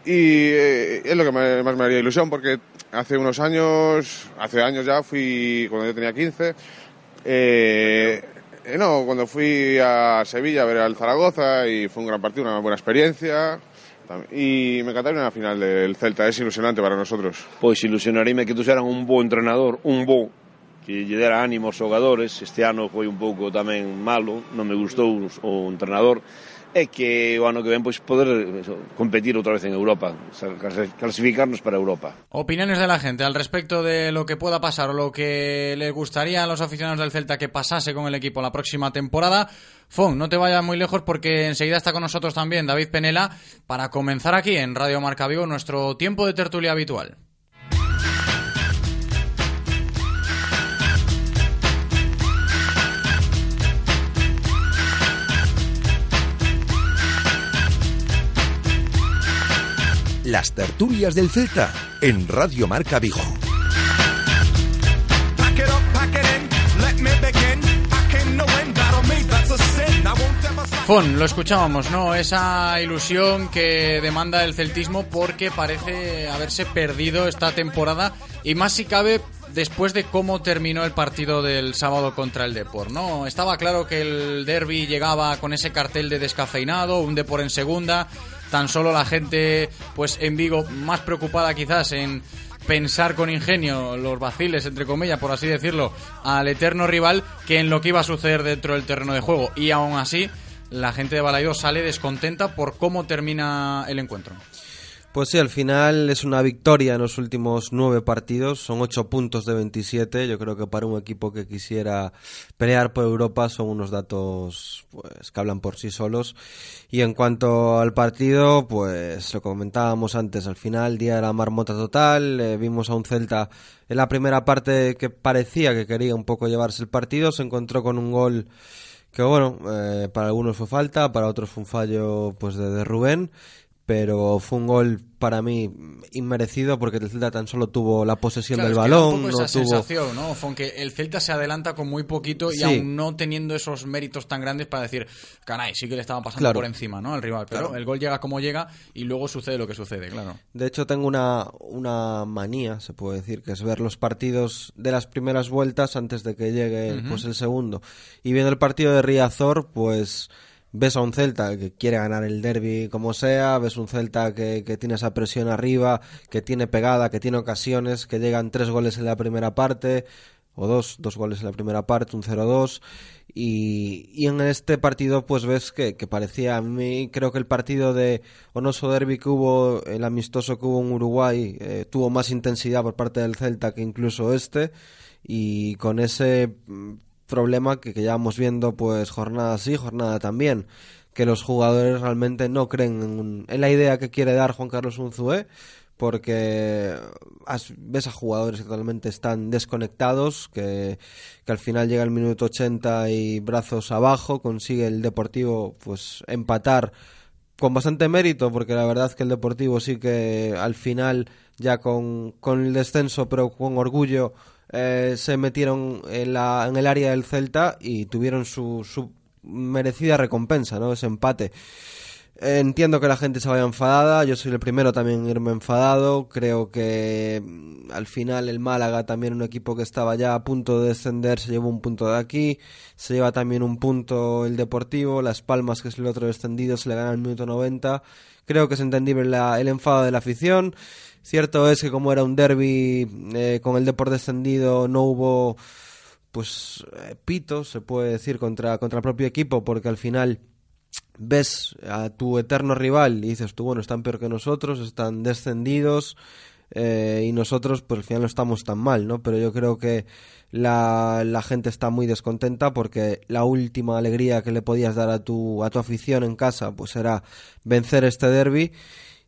y eh, es lo que me, más me haría ilusión porque hace unos años, hace años ya fui, cuando yo tenía 15, Eh, eh, no, cuando fui a Sevilla a ver al Zaragoza y fue un gran partido, una buena experiencia. Y me encantaría una final del Celta, es ilusionante para nosotros. Pois ilusionaríame que tú seras un bo entrenador, un bo que lle dera ánimo aos xogadores. Este ano foi un pouco tamén malo, non me gustou o entrenador. Que o ano que ven pois poder competir outra vez en Europa, clasificarnos para Europa. Opiniones de la gente al respecto de lo que pueda pasar o lo que les gustaría a los aficionados del Celta que pasase con el equipo la próxima temporada. Fon, no te vayas muy lejos porque enseguida está con nosotros también David Penela para comenzar aquí en Radio Marca Vigo nuestro tiempo de tertulia habitual. Las tertulias del Celta en Radio Marca Vigo. Fon, lo escuchábamos, ¿no? Esa ilusión que demanda el celtismo porque parece haberse perdido esta temporada y más si cabe después de cómo terminó el partido del sábado contra el Depor, ¿no? Estaba claro que el derby llegaba con ese cartel de descafeinado, un Depor en segunda, tan solo la gente pues en Vigo más preocupada quizás en pensar con ingenio los vaciles, entre comillas, por así decirlo, al eterno rival que en lo que iba a suceder dentro del terreno de juego. Y aún así, la gente de Balaidos sale descontenta por cómo termina el encuentro. Pues sí, al final es una victoria en los últimos nueve partidos, son ocho puntos de 27. Yo creo que para un equipo que quisiera pelear por Europa son unos datos pues que hablan por sí solos. Y en cuanto al partido, pues lo comentábamos antes, al final día de la marmota total, eh, vimos a un Celta en la primera parte que parecía que quería un poco llevarse el partido, se encontró con un gol que bueno, eh, para algunos fue falta, para otros fue un fallo pues de, de Rubén, pero fue un gol para mí inmerecido porque el Celta tan solo tuvo la posesión Claro, del balón, no esa tuvo sensación, ¿no? Fon, que el Celta se adelanta con muy poquito y Sí. aún no teniendo esos méritos tan grandes para decir, caray, sí que le estaban pasando Claro. por encima, ¿no? Al rival. Pero Claro. el gol llega como llega y luego sucede lo que sucede, claro. De hecho, tengo una, una manía, se puede decir, que es ver los partidos de las primeras vueltas antes de que llegue Ujú. pues el segundo. Y viendo el partido de Riazor, pues ves a un Celta que quiere ganar el derby como sea, ves un Celta que, que tiene esa presión arriba, que tiene pegada, que tiene ocasiones, que llegan tres goles en la primera parte, o dos, dos goles en la primera parte, un 0-2. Y, y en este partido, pues ves que, que parecía a mí, creo que el partido de Onoso Derby que hubo, el amistoso que hubo en Uruguay, eh, tuvo más intensidad por parte del Celta que incluso este. Y con ese mm, problema que, que llevamos viendo, pues jornada sí, jornada también, que los jugadores realmente no creen en, en la idea que quiere dar Juan Carlos Unzué porque ves a jugadores que totalmente están desconectados, que, que al final llega el minuto 80 y brazos abajo, consigue el Deportivo pues empatar con bastante mérito, porque la verdad que el Deportivo sí que al final, ya con, con el descenso, pero con orgullo, eh, se metieron en, la, en el área del Celta y tuvieron su, su merecida recompensa, ¿no? Ese empate. Entiendo que la gente se vaya enfadada, yo soy el primero también en irme enfadado, creo que mm, al final el Málaga también un equipo que estaba ya a punto de descender se llevó un punto de aquí, se lleva también un punto el Deportivo, Las Palmas que es el otro descendido se le gana el minuto 90, creo que es entendible la- el enfado de la afición, cierto es que como era un derby eh, con el Depor descendido no hubo pues eh, pitos se puede decir contra, contra el propio equipo porque al final ves a tu eterno rival y dices tú, bueno, están peor que nosotros, están descendidos eh, y nosotros pues al final no estamos tan mal, ¿no? Pero yo creo que la, la gente está muy descontenta porque la última alegría que le podías dar a tu, a tu afición en casa pues era vencer este derby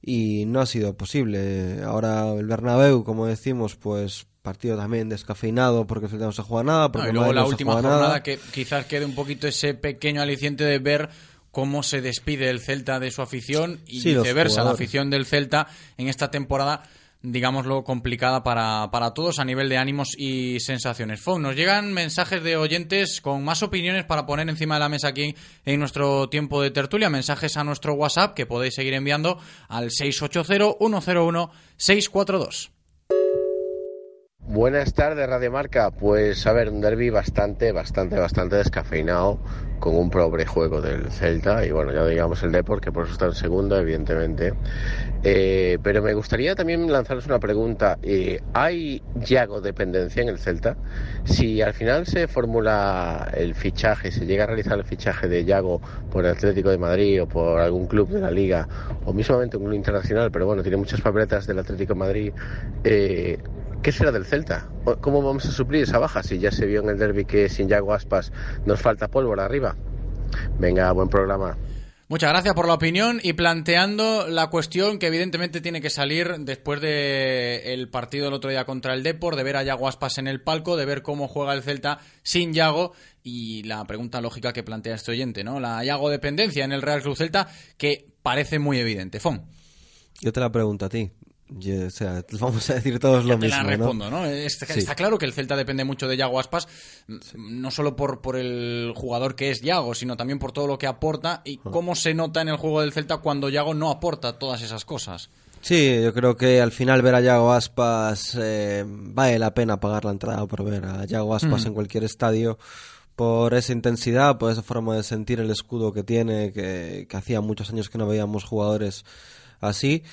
y no ha sido posible. Ahora el Bernabéu, como decimos, pues partido también descafeinado porque el Celta no se juega nada. No, Porque y luego la no última jornada nada. que quizás quede un poquito ese pequeño aliciente de ver cómo se despide el Celta de su afición y Sí, viceversa, la afición del Celta en esta temporada digámoslo, complicada para, para todos a nivel de ánimos y sensaciones. Fon, nos llegan mensajes de oyentes con más opiniones para poner encima de la mesa aquí en nuestro tiempo de tertulia. Mensajes a nuestro WhatsApp que podéis seguir enviando al 680-101-642. Buenas tardes, Radio Marca. Pues a ver, un derby bastante, bastante, bastante descafeinado, con un pobre juego del Celta y bueno, ya digamos el Depor, que por eso está en segunda, evidentemente. Eh, pero me gustaría también lanzaros una pregunta. Eh, ¿Hay Yago dependencia en el Celta? Si al final se formula el fichaje, se llega a realizar el fichaje de Yago por el Atlético de Madrid o por algún club de la Liga, o mismamente un club internacional, pero bueno, tiene muchas papeletas del Atlético de Madrid, eh, ¿Qué será del Celta? ¿O ¿Cómo vamos a suplir esa baja si ya se vio en el derby que sin Yago Aspas nos falta pólvora arriba? Venga, buen programa. Muchas gracias por la opinión y planteando la cuestión que evidentemente tiene que salir después de el partido del otro día contra el Depor, de ver a Yago Aspas en el palco, de ver cómo juega el Celta sin Yago y la pregunta lógica que plantea este oyente, ¿no? La Yago dependencia en el Real Club Celta que parece muy evidente. Fon. Yo te la pregunto a ti. Yo, o sea, vamos a decir todos lo te mismo. la respondo, ¿no? Está, Sí. está claro que el Celta depende mucho de Yago Aspas, no solo por, por el jugador que es Yago, sino también por todo lo que aporta y Ah. cómo se nota en el juego del Celta cuando Yago no aporta todas esas cosas. Sí, yo creo que al final ver a Yago Aspas eh, vale la pena pagar la entrada por ver a Yago Aspas Mm. en cualquier estadio por esa intensidad, por esa forma de sentir el escudo que tiene, que, que hacía muchos años que no veíamos jugadores así.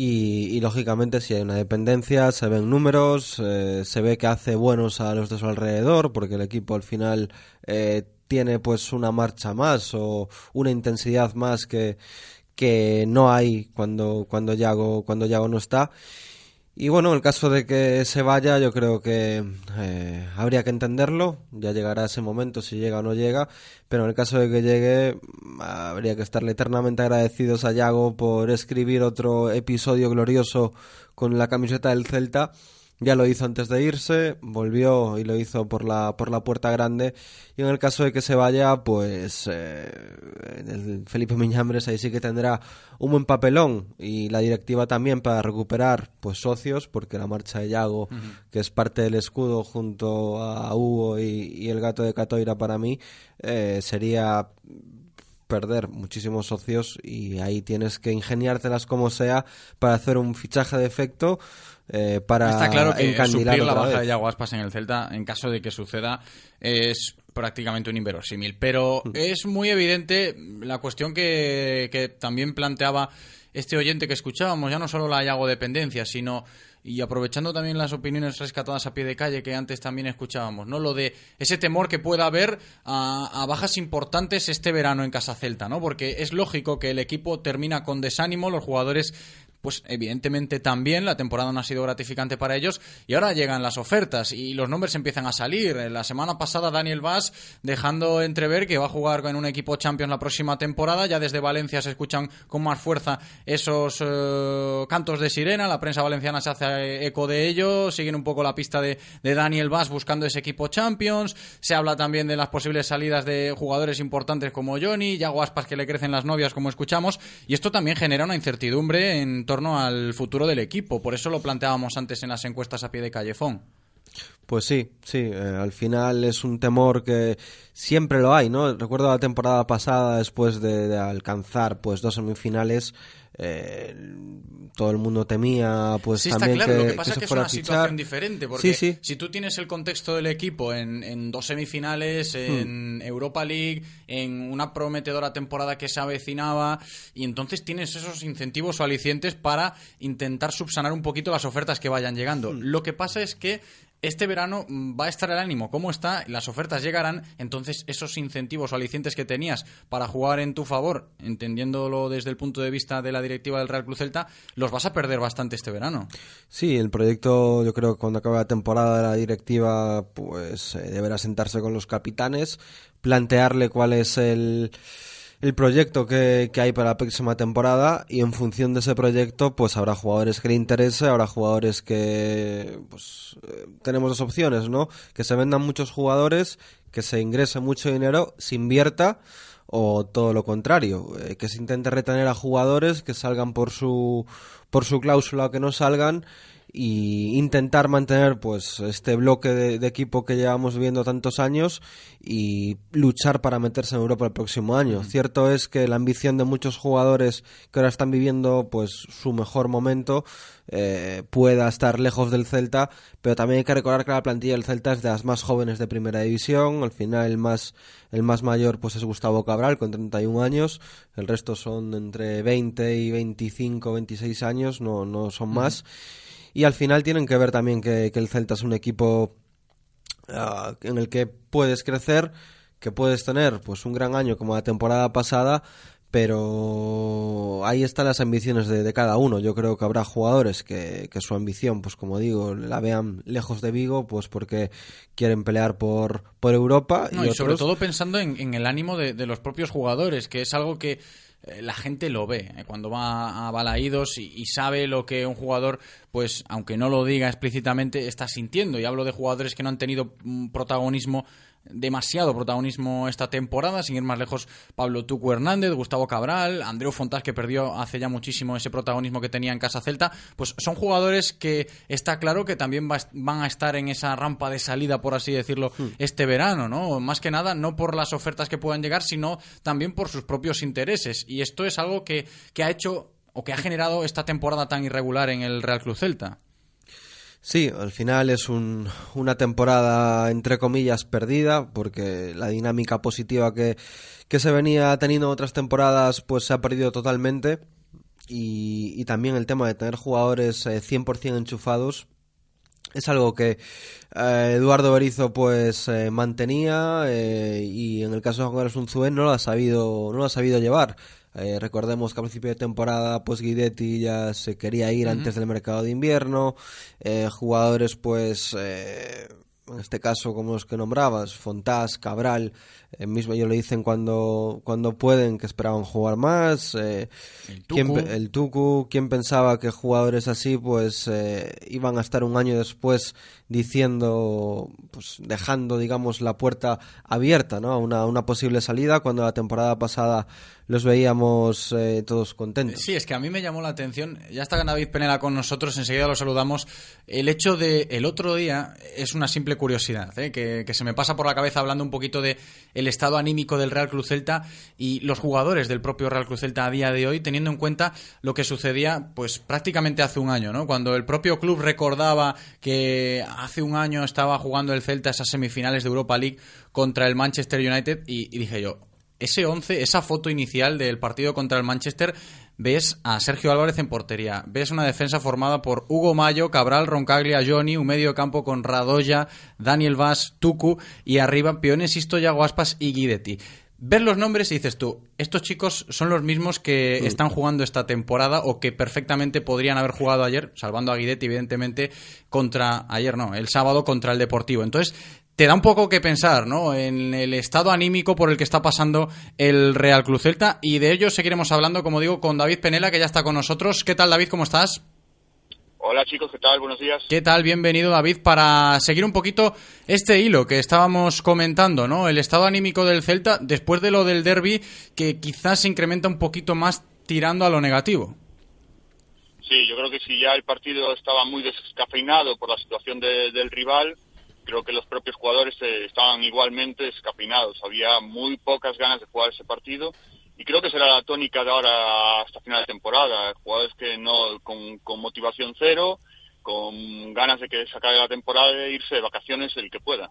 Y, y, lógicamente si hay una dependencia, se ven números, eh, se ve que hace buenos a los de su alrededor, porque el equipo al final eh, tiene pues una marcha más o una intensidad más que, que no hay cuando, cuando Yago, cuando Yago no está. Y bueno, en el caso de que se vaya, yo creo que eh, habría que entenderlo. Ya llegará ese momento, si llega o no llega. Pero en el caso de que llegue, habría que estarle eternamente agradecidos a Yago por escribir otro episodio glorioso con la camiseta del Celta. Ya lo hizo antes de irse, volvió y lo hizo por la, por la puerta grande. Y en el caso de que se vaya, pues eh, el Felipe Miñambres ahí sí que tendrá un buen papelón. Y la directiva también para recuperar pues socios, porque la marcha de Yago, que es parte del escudo junto a Hugo y, y el gato de Catoira para mí, eh, sería perder muchísimos socios y ahí tienes que ingeniártelas como sea para hacer un fichaje de efecto eh, para Está claro que suplir la baja vez. de Yago Aspas en el Celta, en caso de que suceda, es prácticamente un inverosímil. Pero Mm. es muy evidente la cuestión que, que también planteaba este oyente que escuchábamos, ya no solo la Yago dependencia, sino y aprovechando también las opiniones rescatadas a pie de calle que antes también escuchábamos, ¿no? Lo de ese temor que pueda haber a, a bajas importantes este verano en Casa Celta, ¿no? Porque es lógico que el equipo termina con desánimo, los jugadores pues evidentemente también la temporada no ha sido gratificante para ellos y ahora llegan las ofertas y los nombres empiezan a salir. La semana pasada Daniel Vaz dejando entrever que va a jugar en un equipo Champions la próxima temporada. Ya desde Valencia se escuchan con más fuerza esos eh, cantos de sirena. La prensa valenciana se hace eco de ello. Siguen un poco la pista de, Daniel Vaz buscando ese equipo Champions. Se habla también de las posibles salidas de jugadores importantes como Johnny, Yago Aspas que le crecen las novias como escuchamos. Y esto también genera una incertidumbre en al futuro del equipo. Por eso lo planteábamos antes en las encuestas a pie de callefón. Pues sí, sí, eh, al final es un temor que siempre lo hay, ¿no? Recuerdo la temporada pasada, después de, de alcanzar pues dos semifinales, eh, todo el mundo temía pues Sí, está también claro. que, lo que pasa es se que es una a fichar. situación diferente. Porque Sí, sí. si tú tienes el contexto del equipo en, en dos semifinales, Hmm. en Europa League, en una prometedora temporada que se avecinaba, y entonces tienes esos incentivos o alicientes para intentar subsanar un poquito las ofertas que vayan llegando. Hmm. Lo que pasa es que este verano mm, va a estar el ánimo cómo está, las ofertas llegarán, entonces esos incentivos o alicientes que tenías para jugar en tu favor, entendiéndolo desde el punto de vista de la directiva del Real Club Celta, los vas a perder bastante este verano. Sí, el proyecto, yo creo que cuando acabe la temporada de la directiva, pues eh, deberá sentarse con los capitanes, plantearle cuál es el, el proyecto que, que hay para la próxima temporada y en función de ese proyecto, pues habrá jugadores que le interese, habrá jugadores que, pues, eh, tenemos dos opciones, ¿no? Que se vendan muchos jugadores, que se ingrese mucho dinero, se invierta o todo lo contrario, eh, que se intente retener a jugadores que salgan por su por su cláusula o que no salgan y intentar mantener pues este bloque de, de equipo que llevamos viendo tantos años y luchar para meterse en Europa el próximo año. Cierto es que la ambición de muchos jugadores que ahora están viviendo pues su mejor momento eh, pueda estar lejos del Celta, pero también hay que recordar que la plantilla del Celta es de las más jóvenes de primera división, al final el más el más mayor pues es Gustavo Cabral con 31 años, el resto son entre 20 y 25, 26 años, no no son más. Y al final tienen que ver también que, que el Celta es un equipo ah, en el que puedes crecer, que puedes tener pues un gran año como la temporada pasada, pero ahí están las ambiciones de, de cada uno. Yo creo que habrá jugadores que, que su ambición, pues como digo, la vean lejos de Vigo, pues porque quieren pelear por, por Europa. No, y, y, sobre todo pensando en, en el ánimo de, de los propios jugadores, que es algo que eh, la gente lo ve eh, cuando va a Balaídos y, y sabe lo que un jugador, pues aunque no lo diga explícitamente, está sintiendo. Y hablo de jugadores que no han tenido un protagonismo demasiado protagonismo esta temporada, sin ir más lejos, Pablo Tucu Hernández, Gustavo Cabral, Andreu Fontás, que perdió hace ya muchísimo ese protagonismo que tenía en Casa Celta, pues son jugadores que está claro que también va van a estar en esa rampa de salida, por así decirlo, este verano, ¿no? Más que nada, no por las ofertas que puedan llegar, sino también por sus propios intereses. Y esto es algo que, que ha hecho o que ha generado esta temporada tan irregular en el Real Club Celta. Sí, al final es un- una temporada entre comillas perdida porque la dinámica positiva que, que se venía teniendo en otras temporadas pues se ha perdido totalmente. Y, y también el tema de tener jugadores eh, 100% enchufados es algo que eh, Eduardo Berizo pues eh, mantenía eh, y en el caso de Juan Carlos Unzué no lo ha sabido no lo ha sabido llevar Eh, recordemos que a principio de temporada pues Guidetti ya se quería ir antes del mercado de invierno eh, jugadores pues eh, en este caso como los que nombrabas Fontás, Cabral eh, mismo ellos lo dicen cuando cuando pueden que esperaban jugar más ¿quién Tucu. pe- el Tucu, ¿quién pensaba que jugadores así pues iban a estar un año después diciendo, pues dejando digamos la puerta abierta ¿no? a una, una posible salida cuando la temporada pasada los veíamos eh, todos contentos? Sí, es que a mí me llamó la atención, ya está David Penela con nosotros, enseguida lo saludamos, el hecho de el otro día es una simple curiosidad, ¿eh? que, se me pasa por la cabeza hablando un poquito de el estado anímico del Real Cruz Celta y los jugadores del propio Real Cruz Celta a día de hoy, teniendo en cuenta lo que sucedía pues prácticamente hace un año, ¿no? Cuando el propio club recordaba que hace un año estaba jugando el Celta esas semifinales de Europa League contra el Manchester United y dije yo, ese 11, esa foto inicial del partido contra el Manchester, ves a Sergio Álvarez en portería, ves una defensa formada por Hugo Mayo, Cabral, Roncaglia, Johnny, un medio campo con Radoya, Daniel Vaz, Tucu y arriba Piones, Istoya, Guaspas y Guidetti. Ves los nombres y dices tú, estos chicos son los mismos que están jugando esta temporada o que perfectamente podrían haber jugado ayer, salvando a Guidetti evidentemente, contra, ayer no, el sábado contra el Deportivo. Entonces, te da un poco que pensar, ¿no? En el estado anímico por el que está pasando el Real Club Celta y de ello seguiremos hablando, como digo, con David Penela, que ya está con nosotros. ¿Qué tal, David? ¿Cómo estás? Hola chicos, ¿qué tal? Buenos días. ¿Qué tal? Bienvenido, David, para seguir un poquito este hilo que estábamos comentando, ¿no? El estado anímico del Celta después de lo del derby, que quizás se incrementa un poquito más tirando a lo negativo. Sí, yo creo que si ya el partido estaba muy descafeinado por la situación de- del rival, creo que los propios jugadores eh, estaban igualmente descafeinados. Había muy pocas ganas de jugar ese partido y creo que será la tónica de ahora hasta final de temporada. Jugadores que no con, con motivación cero, con ganas de que se acabe la temporada e irse de vacaciones el que pueda.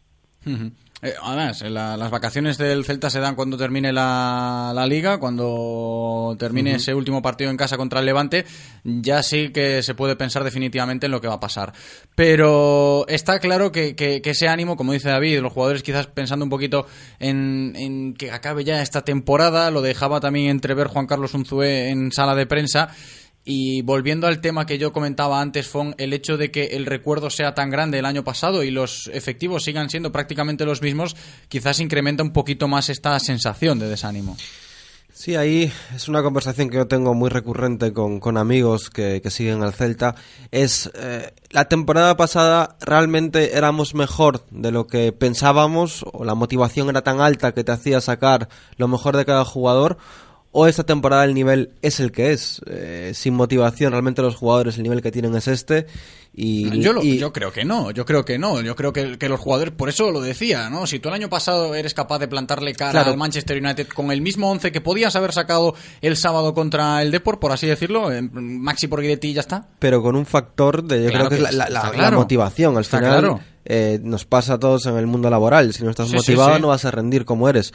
Eh, además, la- las vacaciones del Celta se dan cuando termine la, la liga, cuando termine ese último partido en casa contra el Levante, ya sí que se puede pensar definitivamente en lo que va a pasar. Pero está claro que, que- que ese ánimo, como dice David, los jugadores quizás pensando un poquito en, en que acabe ya esta temporada, lo dejaba también entrever Juan Carlos Unzué en sala de prensa. Y volviendo al tema que yo comentaba antes, Fon, el hecho de que el recuerdo sea tan grande el año pasado y los efectivos sigan siendo prácticamente los mismos, quizás incrementa un poquito más esta sensación de desánimo. Sí, ahí es una conversación que yo tengo muy recurrente con, amigos que, que siguen al Celta. Es eh, la temporada pasada realmente éramos mejor de lo que pensábamos o la motivación era tan alta que te hacía sacar lo mejor de cada jugador. O esta temporada el nivel es el que es. Eh, sin motivación, realmente los jugadores el nivel que tienen es este. Y, Yo, lo- y- yo creo que no, yo creo que no. Yo creo que, que los jugadores, por eso lo decía, ¿no? Si tú el año pasado eres capaz de plantarle cara Claro. al Manchester United con el mismo 11 que podías haber sacado el sábado contra el Depor, por así decirlo, en- Maxi por Guidetti y ya está. pero con un factor de yo Claro creo que es la, la- motivación al final claro. Eh, nos pasa a todos en el mundo laboral. Si no estás Sí, motivado sí. no vas a rendir como eres.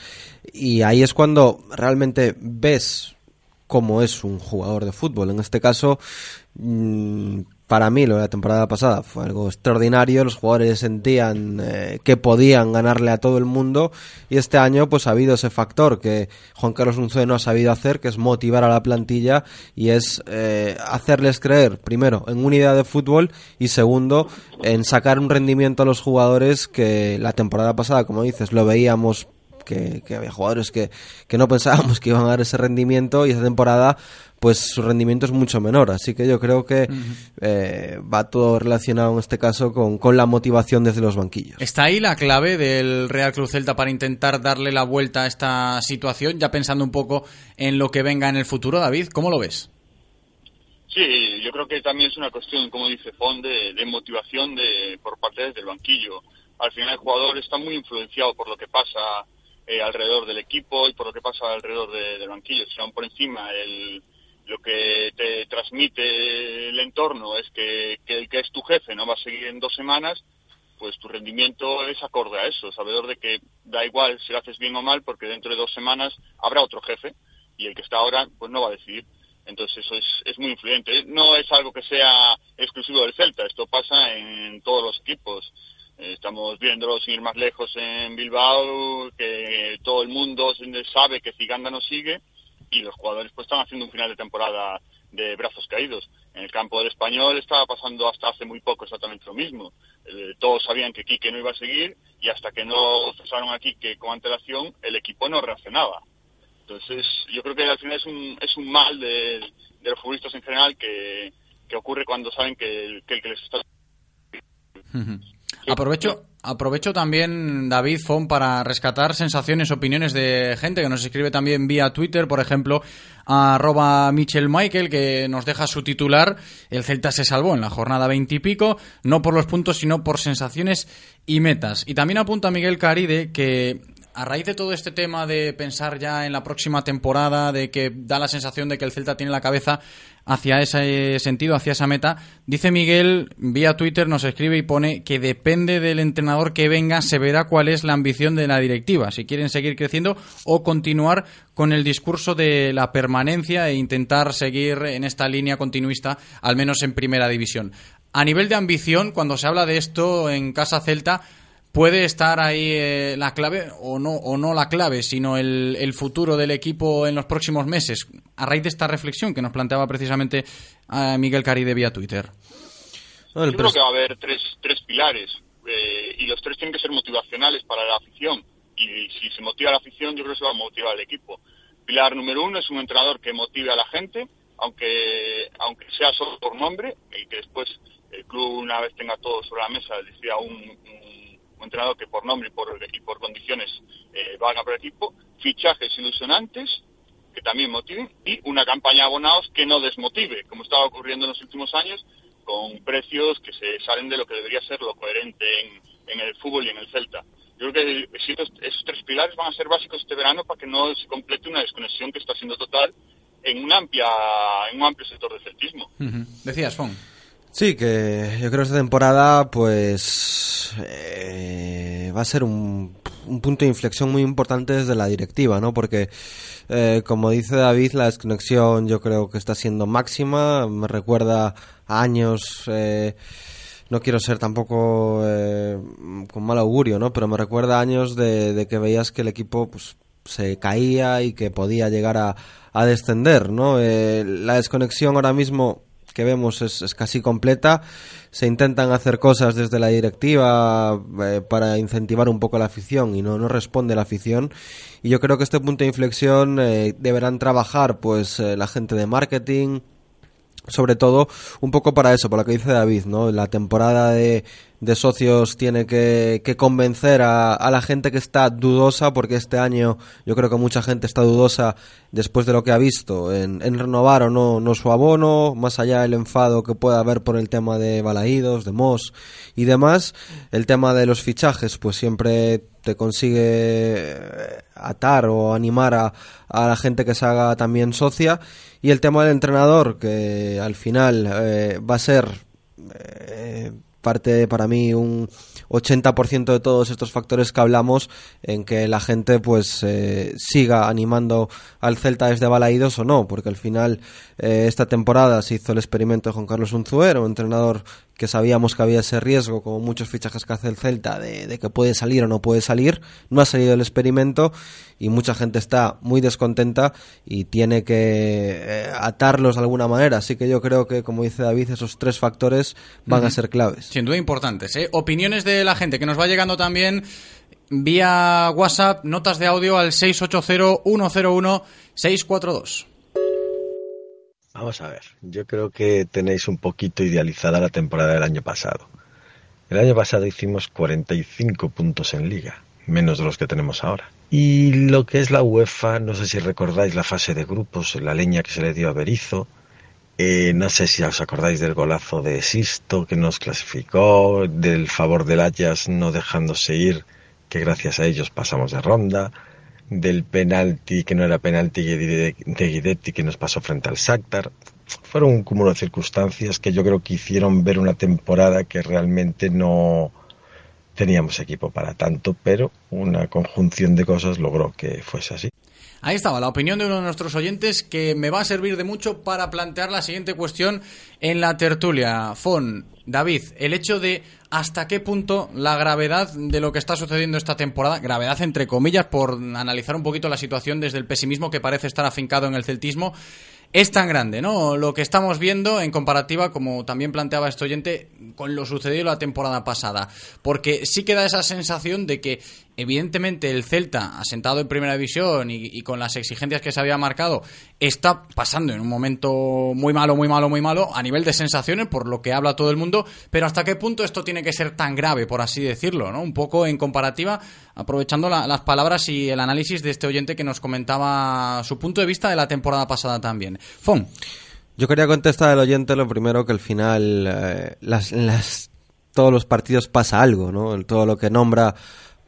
Y ahí es cuando realmente ves cómo es un jugador de fútbol. En este caso mm, para mí lo de la temporada pasada fue algo extraordinario. Los jugadores sentían eh, que podían ganarle a todo el mundo. Y este año pues ha habido ese factor que Juan Carlos Unzué no ha sabido hacer que es motivar a la plantilla y es eh, hacerles creer primero en una idea de fútbol y segundo en sacar un rendimiento a los jugadores que la temporada pasada como dices lo veíamos que, que había jugadores que, que no pensábamos que iban a dar ese rendimiento y esta temporada pues su rendimiento es mucho menor así que yo creo que eh, va todo relacionado en este caso con, con la motivación desde los banquillos ¿Está ahí la clave del Real Cruz Celta para intentar darle la vuelta a esta situación? Ya pensando un poco en lo que venga en el futuro, David, ¿cómo lo ves? Sí, yo creo que también es una cuestión, como dice Fon, de, de motivación de, por parte del banquillo. Al final el jugador está muy influenciado por lo que pasa eh, alrededor del equipo y por lo que pasa alrededor de- del banquillo. Si aún por encima el, lo que te transmite el entorno es que, el que es tu jefe no va a seguir en dos semanas, pues tu rendimiento es acorde a eso, sabedor de que da igual si lo haces bien o mal, porque dentro de dos semanas habrá otro jefe y el que está ahora pues no va a decidir. Entonces eso es, es muy influyente. No es algo que sea exclusivo del Celta, esto pasa en todos los equipos. Eh, Estamos viéndolo sin ir más lejos en Bilbao, que todo el mundo sabe que Ziganda no sigue y los jugadores pues están haciendo un final de temporada de brazos caídos. En el campo del español estaba pasando hasta hace muy poco exactamente lo mismo. Eh, todos sabían que Quique no iba a seguir y hasta que no cesaron a Quique con antelación el equipo no reaccionaba. Entonces yo creo que al final es un, es un mal de, de los futbolistas en general que, que ocurre cuando saben que que, el que les está Aprovecho, aprovecho también, David Fon, para rescatar sensaciones, opiniones de gente que nos escribe también vía Twitter, por ejemplo, a arroba Michel Michael, que nos deja su titular. El Celta se salvó en la jornada veintipico, no por los puntos, sino por sensaciones y metas. Y también apunta Miguel Caride que a raíz de todo este tema de pensar ya en la próxima temporada, de que da la sensación de que el Celta tiene la cabeza hacia ese sentido, hacia esa meta, dice Miguel, vía Twitter nos escribe y pone que depende del entrenador que venga, se verá cuál es la ambición de la directiva, si quieren seguir creciendo o continuar con el discurso de la permanencia e intentar seguir en esta línea continuista, al menos en primera división. A nivel de ambición, cuando se habla de esto en Casa Celta, puede estar ahí eh, la clave o no o no la clave sino el, el futuro del equipo en los próximos meses a raíz de esta reflexión que nos planteaba precisamente a Miguel Caride vía Twitter Yo creo que va a haber tres, tres pilares eh, y los tres tienen que ser motivacionales para la afición. Y si se motiva la afición, yo creo que se va a motivar el equipo. Pilar número uno es un entrenador que motive a la gente, aunque, aunque sea solo por nombre, y que después el club, una vez tenga todo sobre la mesa, decida un, un- un entrenador que por nombre y por, y por condiciones eh, valga por el equipo. Fichajes ilusionantes, que también motiven, y una campaña de abonados que no desmotive, como estaba ocurriendo en los últimos años, con precios que se salen de lo que debería ser lo coherente en, en el fútbol y en el Celta. Yo creo que esos, esos tres pilares van a ser básicos este verano para que no se complete una desconexión que está siendo total en, una amplia, en un amplio sector del celtismo. decías Fon Sí, que yo creo que esta temporada pues eh, va a ser un un punto de inflexión muy importante desde la directiva, ¿no? Porque, eh, como dice David, la desconexión yo creo que está siendo máxima. Me recuerda a años. eh, no quiero ser tampoco eh, con mal augurio, ¿no? Pero me recuerda años de, de que veías que el equipo pues, se caía y que podía llegar a, a descender, ¿no? Eh, la desconexión ahora mismo que vemos es, es casi completa. Se intentan hacer cosas desde la directiva eh, para incentivar un poco la afición y no, no responde la afición. Y yo creo que este punto de inflexión eh, deberán trabajar pues eh, la gente de marketing, sobre todo un poco para eso, por lo que dice David, ¿no? La temporada de, de socios tiene que, que convencer a, a, la gente que está dudosa, porque este año yo creo que mucha gente está dudosa después de lo que ha visto en, en renovar o no, no su abono, más allá del enfado que pueda haber por el tema de Balaídos, de Moss y demás, el tema de los fichajes, pues siempre te consigue atar o animar a, a la gente que se haga también socia. Y el tema del entrenador que al final eh, va a ser eh, parte para mí un 80% de todos estos factores que hablamos en que la gente pues eh, siga animando al Celta desde Balaídos o no, porque al final eh, esta temporada se hizo el experimento de Juan Carlos Unzuero, un entrenador que sabíamos que había ese riesgo, como muchos fichajes que hace el Celta, de, de, que puede salir o no puede salir. No ha salido el experimento y mucha gente está muy descontenta y tiene que eh, atarlos de alguna manera. Así que yo creo que, como dice David, esos tres factores van uh -huh. a ser claves. Sin duda importantes. ¿eh? Opiniones de la gente que nos va llegando también vía WhatsApp, notas de audio al 680-101-642. Vamos a ver, yo creo que tenéis un poquito idealizada la temporada del año pasado. El año pasado hicimos 45 puntos en liga, menos de los que tenemos ahora. Y lo que es la UEFA, no sé si recordáis la fase de grupos, la leña que se le dio a Berizo, eh, no sé si os acordáis del golazo de Sisto que nos clasificó, del favor del Ayas no dejándose ir, que gracias a ellos pasamos de ronda del penalti que no era penalti de Guidetti que nos pasó frente al Shakhtar. Fueron un cúmulo de circunstancias que yo creo que hicieron ver una temporada que realmente no teníamos equipo para tanto, pero una conjunción de cosas logró que fuese así. Ahí estaba la opinión de uno de nuestros oyentes que me va a servir de mucho para plantear la siguiente cuestión en la tertulia. Fon, David, el hecho de hasta qué punto la gravedad de lo que está sucediendo esta temporada, gravedad entre comillas, por analizar un poquito la situación desde el pesimismo que parece estar afincado en el celtismo, es tan grande, ¿no? Lo que estamos viendo en comparativa, como también planteaba este oyente, con lo sucedido la temporada pasada. Porque sí queda esa sensación de que, evidentemente, el Celta, asentado en primera división y, con las exigencias que se había marcado, está pasando en un momento muy malo, muy malo, muy malo, a nivel de sensaciones, por lo que habla todo el mundo. Pero hasta qué punto esto tiene que ser tan grave, por así decirlo, ¿no? Un poco en comparativa, aprovechando la, las palabras y el análisis de este oyente que nos comentaba su punto de vista de la temporada pasada también. Fon. Yo quería contestar al oyente lo primero que al final eh, las, las, todos los partidos pasa algo, ¿no? Todo lo que nombra,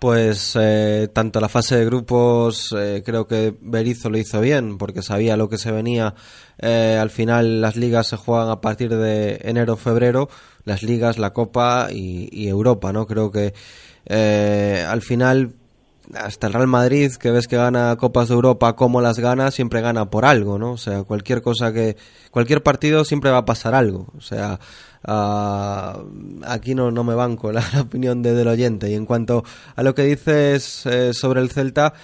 pues eh, tanto la fase de grupos, eh, creo que Berizzo lo hizo bien, porque sabía lo que se venía. Eh, al final las ligas se juegan a partir de enero-febrero, las ligas, la Copa y, Europa, ¿no? Creo que eh, al final hasta el Real Madrid, que ves que gana Copas de Europa, como las gana, siempre gana por algo, ¿no? O sea, cualquier cosa que. Cualquier partido siempre va a pasar algo. O sea, uh, aquí no, no me banco la, la, opinión de, del oyente. Y en cuanto a lo que dices eh, sobre el Celta,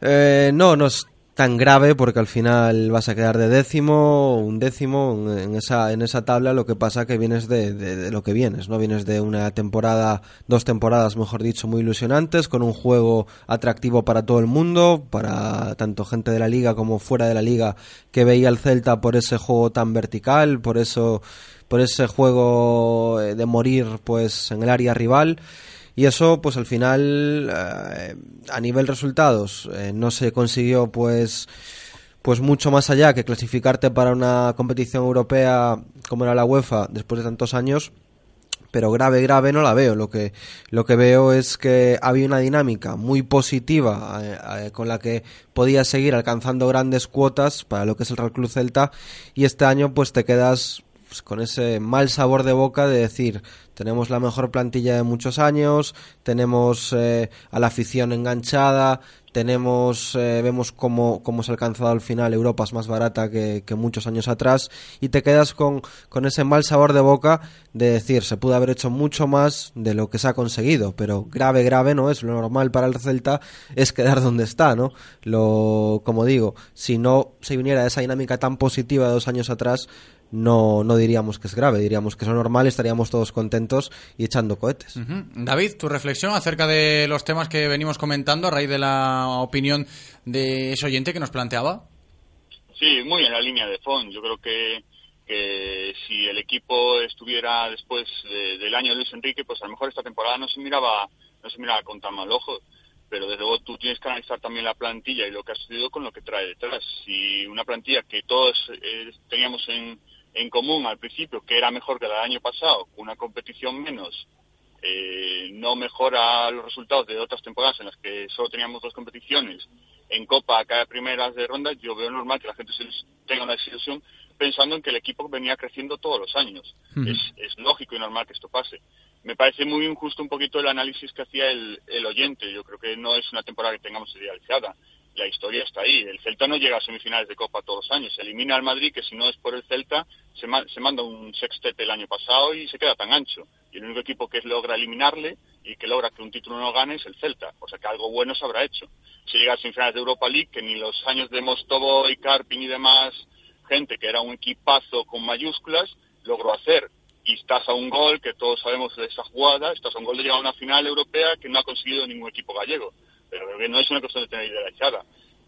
eh, no, no es tan grave porque al final vas a quedar de décimo un décimo en esa en esa tabla lo que pasa que vienes de, de, de, lo que vienes no vienes de una temporada dos temporadas mejor dicho muy ilusionantes con un juego atractivo para todo el mundo para tanto gente de la liga como fuera de la liga que veía al Celta por ese juego tan vertical por eso por ese juego de morir pues en el área rival y eso pues al final eh, a nivel resultados eh, no se consiguió pues pues mucho más allá que clasificarte para una competición europea como era la UEFA después de tantos años. Pero grave grave no la veo. Lo que lo que veo es que había una dinámica muy positiva eh, con la que podías seguir alcanzando grandes cuotas para lo que es el Real Club Celta. Y este año pues te quedas pues, con ese mal sabor de boca de decir, tenemos la mejor plantilla de muchos años, tenemos eh, a la afición enganchada, tenemos, eh, vemos cómo, cómo se ha alcanzado al final Europa es más barata que, que muchos años atrás y te quedas con, con ese mal sabor de boca de decir, se pudo haber hecho mucho más de lo que se ha conseguido, pero grave, grave no es, lo normal para el Celta es quedar donde está, ¿no? Lo, como digo, si no se viniera esa dinámica tan positiva de dos años atrás, no, no diríamos que es grave, diríamos que es lo normal, estaríamos todos contentos y echando cohetes. David, tu reflexión acerca de los temas que venimos comentando a raíz de la opinión de ese oyente que nos planteaba. Sí, muy en la línea de Fon. Yo creo que, que si el equipo estuviera después de- del año de Luis Enrique, pues a lo mejor esta temporada no se miraba, no se miraba con tan mal ojo. Pero desde luego tú tienes que analizar también la plantilla y lo que ha sucedido con lo que trae detrás. Si una plantilla que todos eh, teníamos en, en común al principio, que era mejor que la del año pasado, una competición menos, eh, no mejora los resultados de otras temporadas en las que solo teníamos dos competiciones en Copa cada primeras de ronda, yo veo normal que la gente se tenga una desilusión pensando en que el equipo venía creciendo todos los años. Es, es lógico y normal que esto pase. Me parece muy injusto un poquito el análisis que hacía el, el oyente. Yo creo que no es una temporada que tengamos idealizada. La historia está ahí. El Celta no llega a semifinales de Copa todos los años. Se elimina al Madrid, que si no es por el Celta, se, ma- se manda un sextete el año pasado y se queda tan ancho. Y el único equipo que logra eliminarle y que logra que un título no gane es el Celta. O sea que algo bueno se habrá hecho. Si llega a semifinales de Europa League, que ni los años de Mostovo y Karpin y demás gente que era un equipazo con mayúsculas logró hacer. Y estás a un gol, que todos sabemos de esa jugada, estás a un gol de llegar a una final europea que no ha conseguido ningún equipo gallego. Pero creo que no es una cuestión de tener idea echada.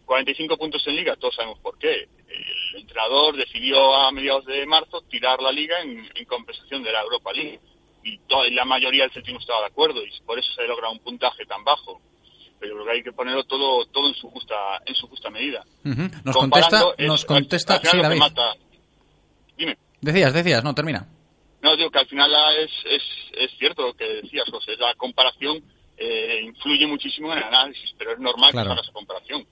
45 puntos en liga, todos sabemos por qué. El entrenador decidió a mediados de marzo tirar la liga en, en compensación de la Europa League. Y, toda, la mayoría del no estaba de acuerdo y por eso se logra un puntaje tan bajo. Pero creo que hay que ponerlo todo todo en su justa en su justa medida. Nos contesta, es- nos contesta, al sí, David. mata- Dime. Decías, decías, no, termina. No, digo que al final la- es, es, es cierto lo que decías, José. La comparación eh, influye muchísimo en el análisis, pero es normal Claro. que haga esa comparación.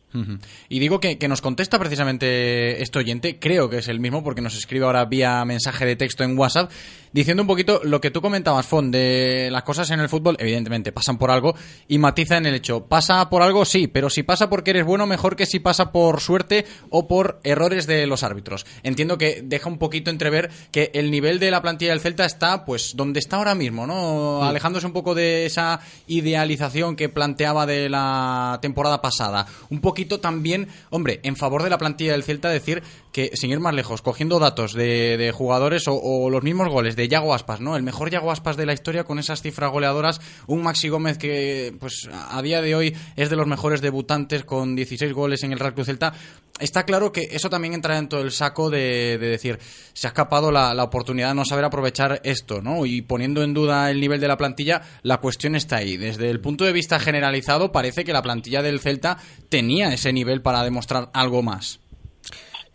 Y digo que, que nos contesta precisamente este oyente, creo que es el mismo porque nos escribe ahora vía mensaje de texto en WhatsApp, diciendo un poquito lo que tú comentabas, Fon, de las cosas en el fútbol, evidentemente pasan por algo, y matiza en el hecho, pasa por algo, sí, pero si pasa porque eres bueno, mejor que si pasa por suerte o por errores de los árbitros. Entiendo que deja un poquito entrever que el nivel de la plantilla del Celta está, pues, donde está ahora mismo, ¿no? Sí. Alejándose un poco de esa idealización que planteaba de la temporada pasada. Un poquito también, hombre, en favor de la plantilla del Celta, decir que, sin ir más lejos, cogiendo datos de, de jugadores o, o los mismos goles de Yago Aspas, ¿no? El mejor Yago Aspas de la historia con esas cifras goleadoras, un Maxi Gómez que, pues, a día de hoy es de los mejores debutantes con 16 goles en el Real Club Celta. Está claro que eso también entra dentro del saco de, de decir, se ha escapado la, la oportunidad de no saber aprovechar esto, ¿no? Y poniendo en duda el nivel de la plantilla, la cuestión está ahí. Desde el punto de vista generalizado, parece que la plantilla del Celta tenía ese nivel para demostrar algo más.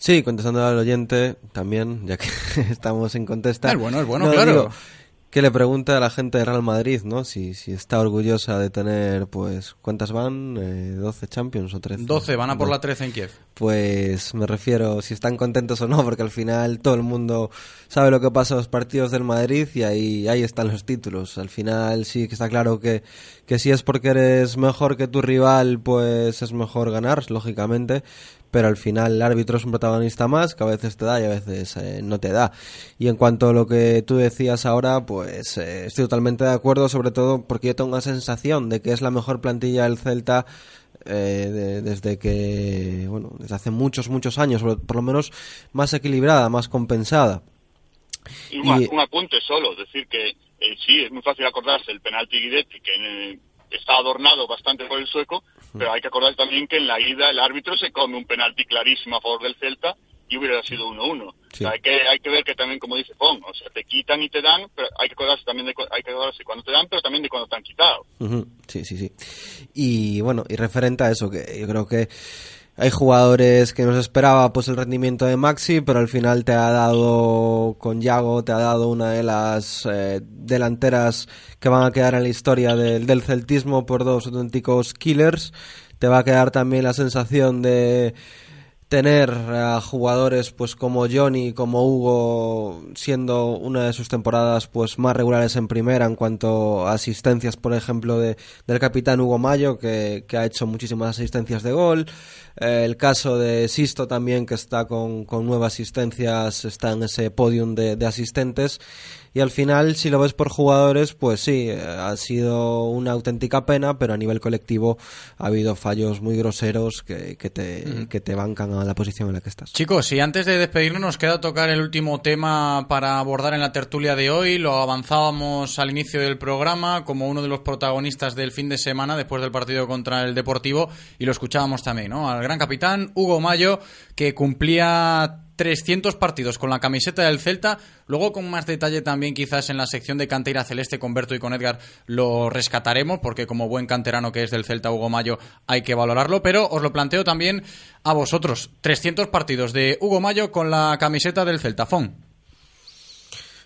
Sí, contestando al oyente también, ya que estamos en contesta. Es bueno, es bueno, No, claro. digo, que le pregunte a la gente de Real Madrid, ¿no? Si, si está orgullosa de tener, pues, ¿cuántas van? Eh, ¿12 Champions o 13? 12, van a por la 13 en Kiev. Pues me refiero si están contentos o no, porque al final todo el mundo sabe lo que pasa en los partidos del Madrid y ahí, ahí están los títulos. Al final sí que está claro que, que si es porque eres mejor que tu rival, pues es mejor ganar, lógicamente. Pero al final el árbitro es un protagonista más que a veces te da y a veces eh, no te da. Y en cuanto a lo que tú decías ahora, pues eh, estoy totalmente de acuerdo, sobre todo porque yo tengo la sensación de que es la mejor plantilla del Celta eh, de- desde que, bueno, desde hace muchos, muchos años, por, lo menos más equilibrada, más compensada. Y un, Y- un apunte solo, es decir, que eh, sí, es muy fácil acordarse el penalti Guidetti, que eh, está adornado bastante por el sueco, pero hay que acordarse también que en la ida el árbitro se come un penalti clarísimo a favor del Celta y hubiera sido 1-1. O sea, hay, que, hay que ver que también, como dice Pong, o sea, te quitan y te dan, pero hay que acordarse también de, hay que acordarse cuando te dan, pero también de cuando te han quitado. Sí, sí, sí. Y bueno, y referente a eso, que yo creo que hay jugadores que nos esperaba pues el rendimiento de Maxi, pero al final te ha dado con Yago, te ha dado una de las eh, delanteras que van a quedar en la historia del, del celtismo por dos auténticos killers. Te va a quedar también la sensación de tener a jugadores pues como Johnny, como Hugo, siendo una de sus temporadas pues más regulares en primera en cuanto a asistencias, por ejemplo, de, del capitán Hugo Mayo, que, que ha hecho muchísimas asistencias de gol. Eh, el caso de Sisto también, que está con, con nueve asistencias, está en ese podium de, de asistentes. Y al final, si lo ves por jugadores, pues sí, eh, ha sido una auténtica pena, pero a nivel colectivo ha habido fallos muy groseros que, que te, que te bancan a la posición en la que estás. Chicos, y antes de despedirnos nos queda tocar el último tema para abordar en la tertulia de hoy. Lo avanzábamos al inicio del programa como uno de los protagonistas del fin de semana después del partido contra el Deportivo y lo escuchábamos también, ¿no? Al gran capitán Hugo Mayo que cumplía 300 partidos con la camiseta del Celta. Luego, con más detalle también, quizás en la sección de cantera celeste con Berto y con Edgar, lo rescataremos, porque como buen canterano que es del Celta, Hugo Mayo, hay que valorarlo. Pero os lo planteo también a vosotros. 300 partidos de Hugo Mayo con la camiseta del Celta. Fon.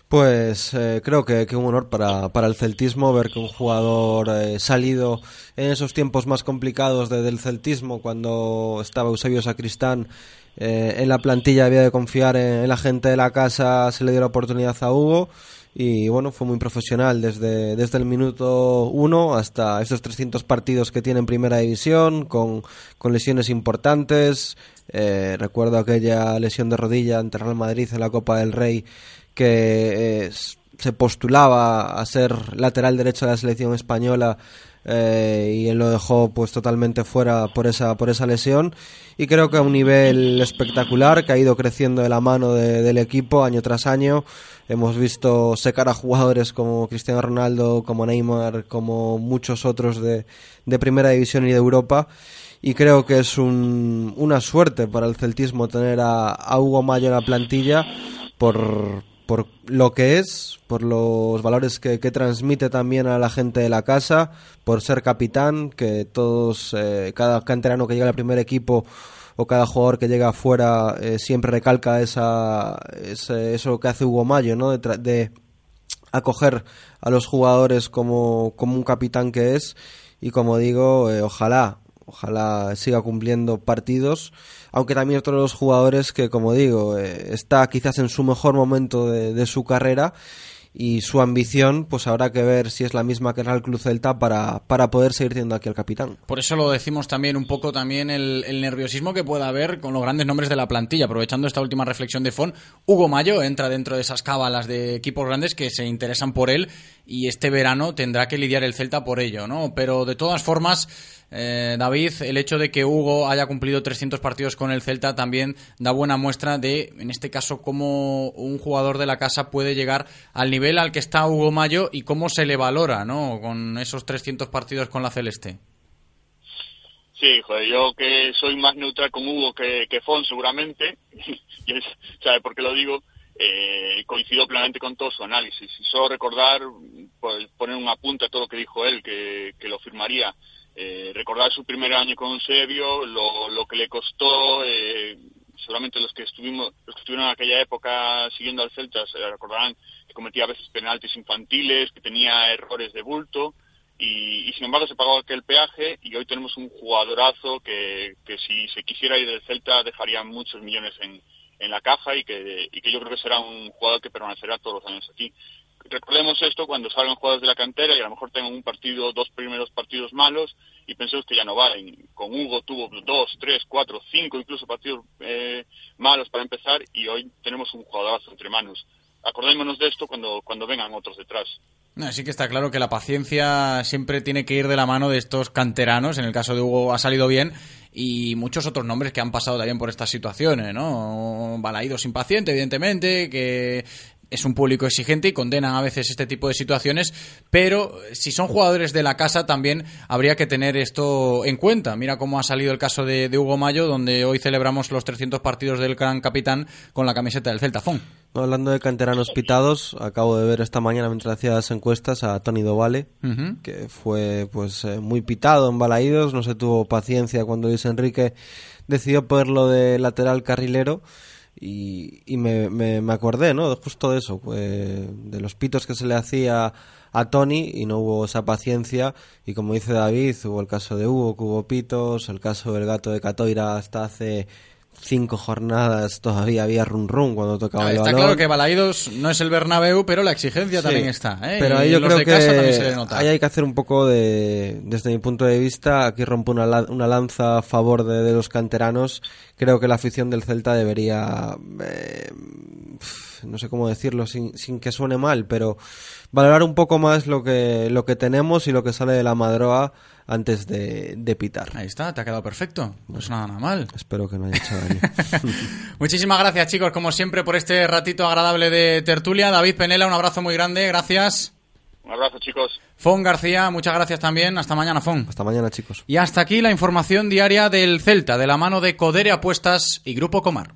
Pues eh, creo que, que un honor para, para el celtismo ver que un jugador eh, salido en esos tiempos más complicados de- del celtismo, cuando estaba Eusebio Sacristán eh, en la plantilla, había de confiar en, la gente de la casa, se le dio la oportunidad a Hugo y bueno, fue muy profesional desde, desde el minuto uno hasta estos 300 partidos que tiene en primera división, con, con lesiones importantes. Eh, recuerdo aquella lesión de rodilla ante Real Madrid en la Copa del Rey que eh, s- se postulaba a ser lateral derecho de la selección española eh, y él lo dejó pues totalmente fuera por esa por esa lesión. Y creo que a un nivel espectacular que ha ido creciendo de la mano de- del equipo año tras año. Hemos visto secar a jugadores como Cristiano Ronaldo como Neymar como muchos otros de, de primera división y de Europa. Y creo que es un- una suerte para el celtismo tener a, a Hugo Mayo en la plantilla por, por lo que es, por los valores que, que transmite también a la gente de la casa, por ser capitán, que todos, eh, cada canterano que llega al primer equipo o cada jugador que llega afuera eh, siempre recalca esa, ese- eso que hace Hugo Mayo, ¿no? De, tra- de acoger a los jugadores como, como un capitán que es y como digo, eh, ojalá, ojalá siga cumpliendo partidos, aunque también otro de los jugadores que como digo, eh, está quizás en su mejor momento de, su carrera y su ambición, pues habrá que ver si es la misma que el Real Club Celta para, para poder seguir teniendo aquí al capitán. Por eso lo decimos también un poco también el, el nerviosismo que pueda haber con los grandes nombres de la plantilla. Aprovechando esta última reflexión de Fon, Hugo Mayo entra dentro de esas cábalas de equipos grandes que se interesan por él y este verano tendrá que lidiar el Celta por ello, ¿no? Pero de todas formas, eh, David, el hecho de que Hugo haya cumplido 300 partidos con el Celta también da buena muestra de, en este caso, cómo un jugador de la casa puede llegar al nivel al que está Hugo Mayo y cómo se le valora, ¿no? Con esos 300 partidos con la Celeste. Sí, joder, yo que soy más neutral con Hugo que, Fon seguramente, y sabe por qué lo digo, eh, coincido plenamente con todo su análisis. Y solo recordar, pues, poner un apunte a todo lo que dijo él, que lo firmaría. Eh, recordar su primer año con Eusebio, lo, lo que le costó, eh, seguramente los que estuvimos, los que estuvieron en aquella época siguiendo al Celta se recordarán que cometía a veces penaltis infantiles, que tenía errores de bulto, y, y sin embargo se pagó aquel peaje y hoy tenemos un jugadorazo que, que si se quisiera ir del Celta dejaría muchos millones en, en la caja y que, y que yo creo que será un jugador que permanecerá todos los años aquí. Recordemos esto cuando salgan jugadores de la cantera y a lo mejor tengan un partido, dos primeros partidos malos y pensemos que ya no valen. Con Hugo tuvo dos, tres, cuatro, cinco incluso partidos eh, malos para empezar y hoy tenemos un jugadorazo entre manos. Acordémonos de esto cuando, cuando vengan otros detrás. No, sí que está claro que la paciencia siempre tiene que ir de la mano de estos canteranos. En el caso de Hugo ha salido bien y muchos otros nombres que han pasado también por estas situaciones, ¿no? Balaídos impaciente, evidentemente, que es un público exigente y condenan a veces este tipo de situaciones, pero si son jugadores de la casa también habría que tener esto en cuenta. Mira cómo ha salido el caso de, de Hugo Mayo, donde hoy celebramos los 300 partidos del gran capitán con la camiseta del Celta. Fon. No, hablando de canteranos pitados, acabo de ver esta mañana mientras hacía las encuestas a Tony Dovale, que fue pues eh, muy pitado en Balaídos, no se tuvo paciencia cuando Luis Enrique decidió ponerlo de lateral carrilero y, y me, me, acordé, ¿no? Justo de eso, pues, de los pitos que se le hacía a Tony y no hubo esa paciencia y como dice David, hubo el caso de Hugo, que hubo pitos, el caso del gato de Catoira hasta hace cinco jornadas todavía había run run cuando tocaba Ah, el está claro que Balaídos no es el Bernabéu, pero la exigencia Sí. también está. ¿eh? Pero ahí yo creo que se ahí hay que hacer un poco de, desde mi punto de vista, aquí rompo una, una lanza a favor de, de los canteranos. Creo que la afición del Celta debería, eh, no sé cómo decirlo sin, sin que suene mal, pero valorar un poco más lo que, lo que tenemos y lo que sale de la madroa antes de, de pitar. Ahí está, te ha quedado perfecto. No es nada mal. Espero que no haya hecho daño. Muchísimas gracias, chicos, como siempre, por este ratito agradable de tertulia. David Penela, un abrazo muy grande, gracias. Un abrazo, chicos. Fon García, muchas gracias también. Hasta mañana, Fon. Hasta mañana, chicos. Y hasta aquí la información diaria del Celta, de la mano de Codere Apuestas y Grupo Comar.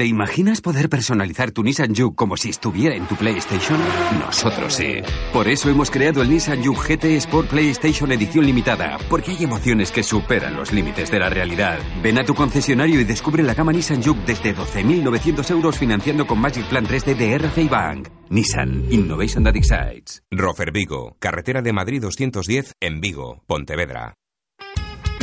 ¿Te imaginas poder personalizar tu Nissan Juke como si estuviera en tu PlayStation? Nosotros sí. Por eso hemos creado el Nissan Juke GT Sport PlayStation Edición Limitada, porque hay emociones que superan los límites de la realidad. Ven a tu concesionario y descubre la gama Nissan Juke desde 12.900 euros financiando con Magic Plan 3D de RCI Bank. Nissan Innovation That Excites. Rofer Vigo, carretera de Madrid 210 en Vigo, Pontevedra.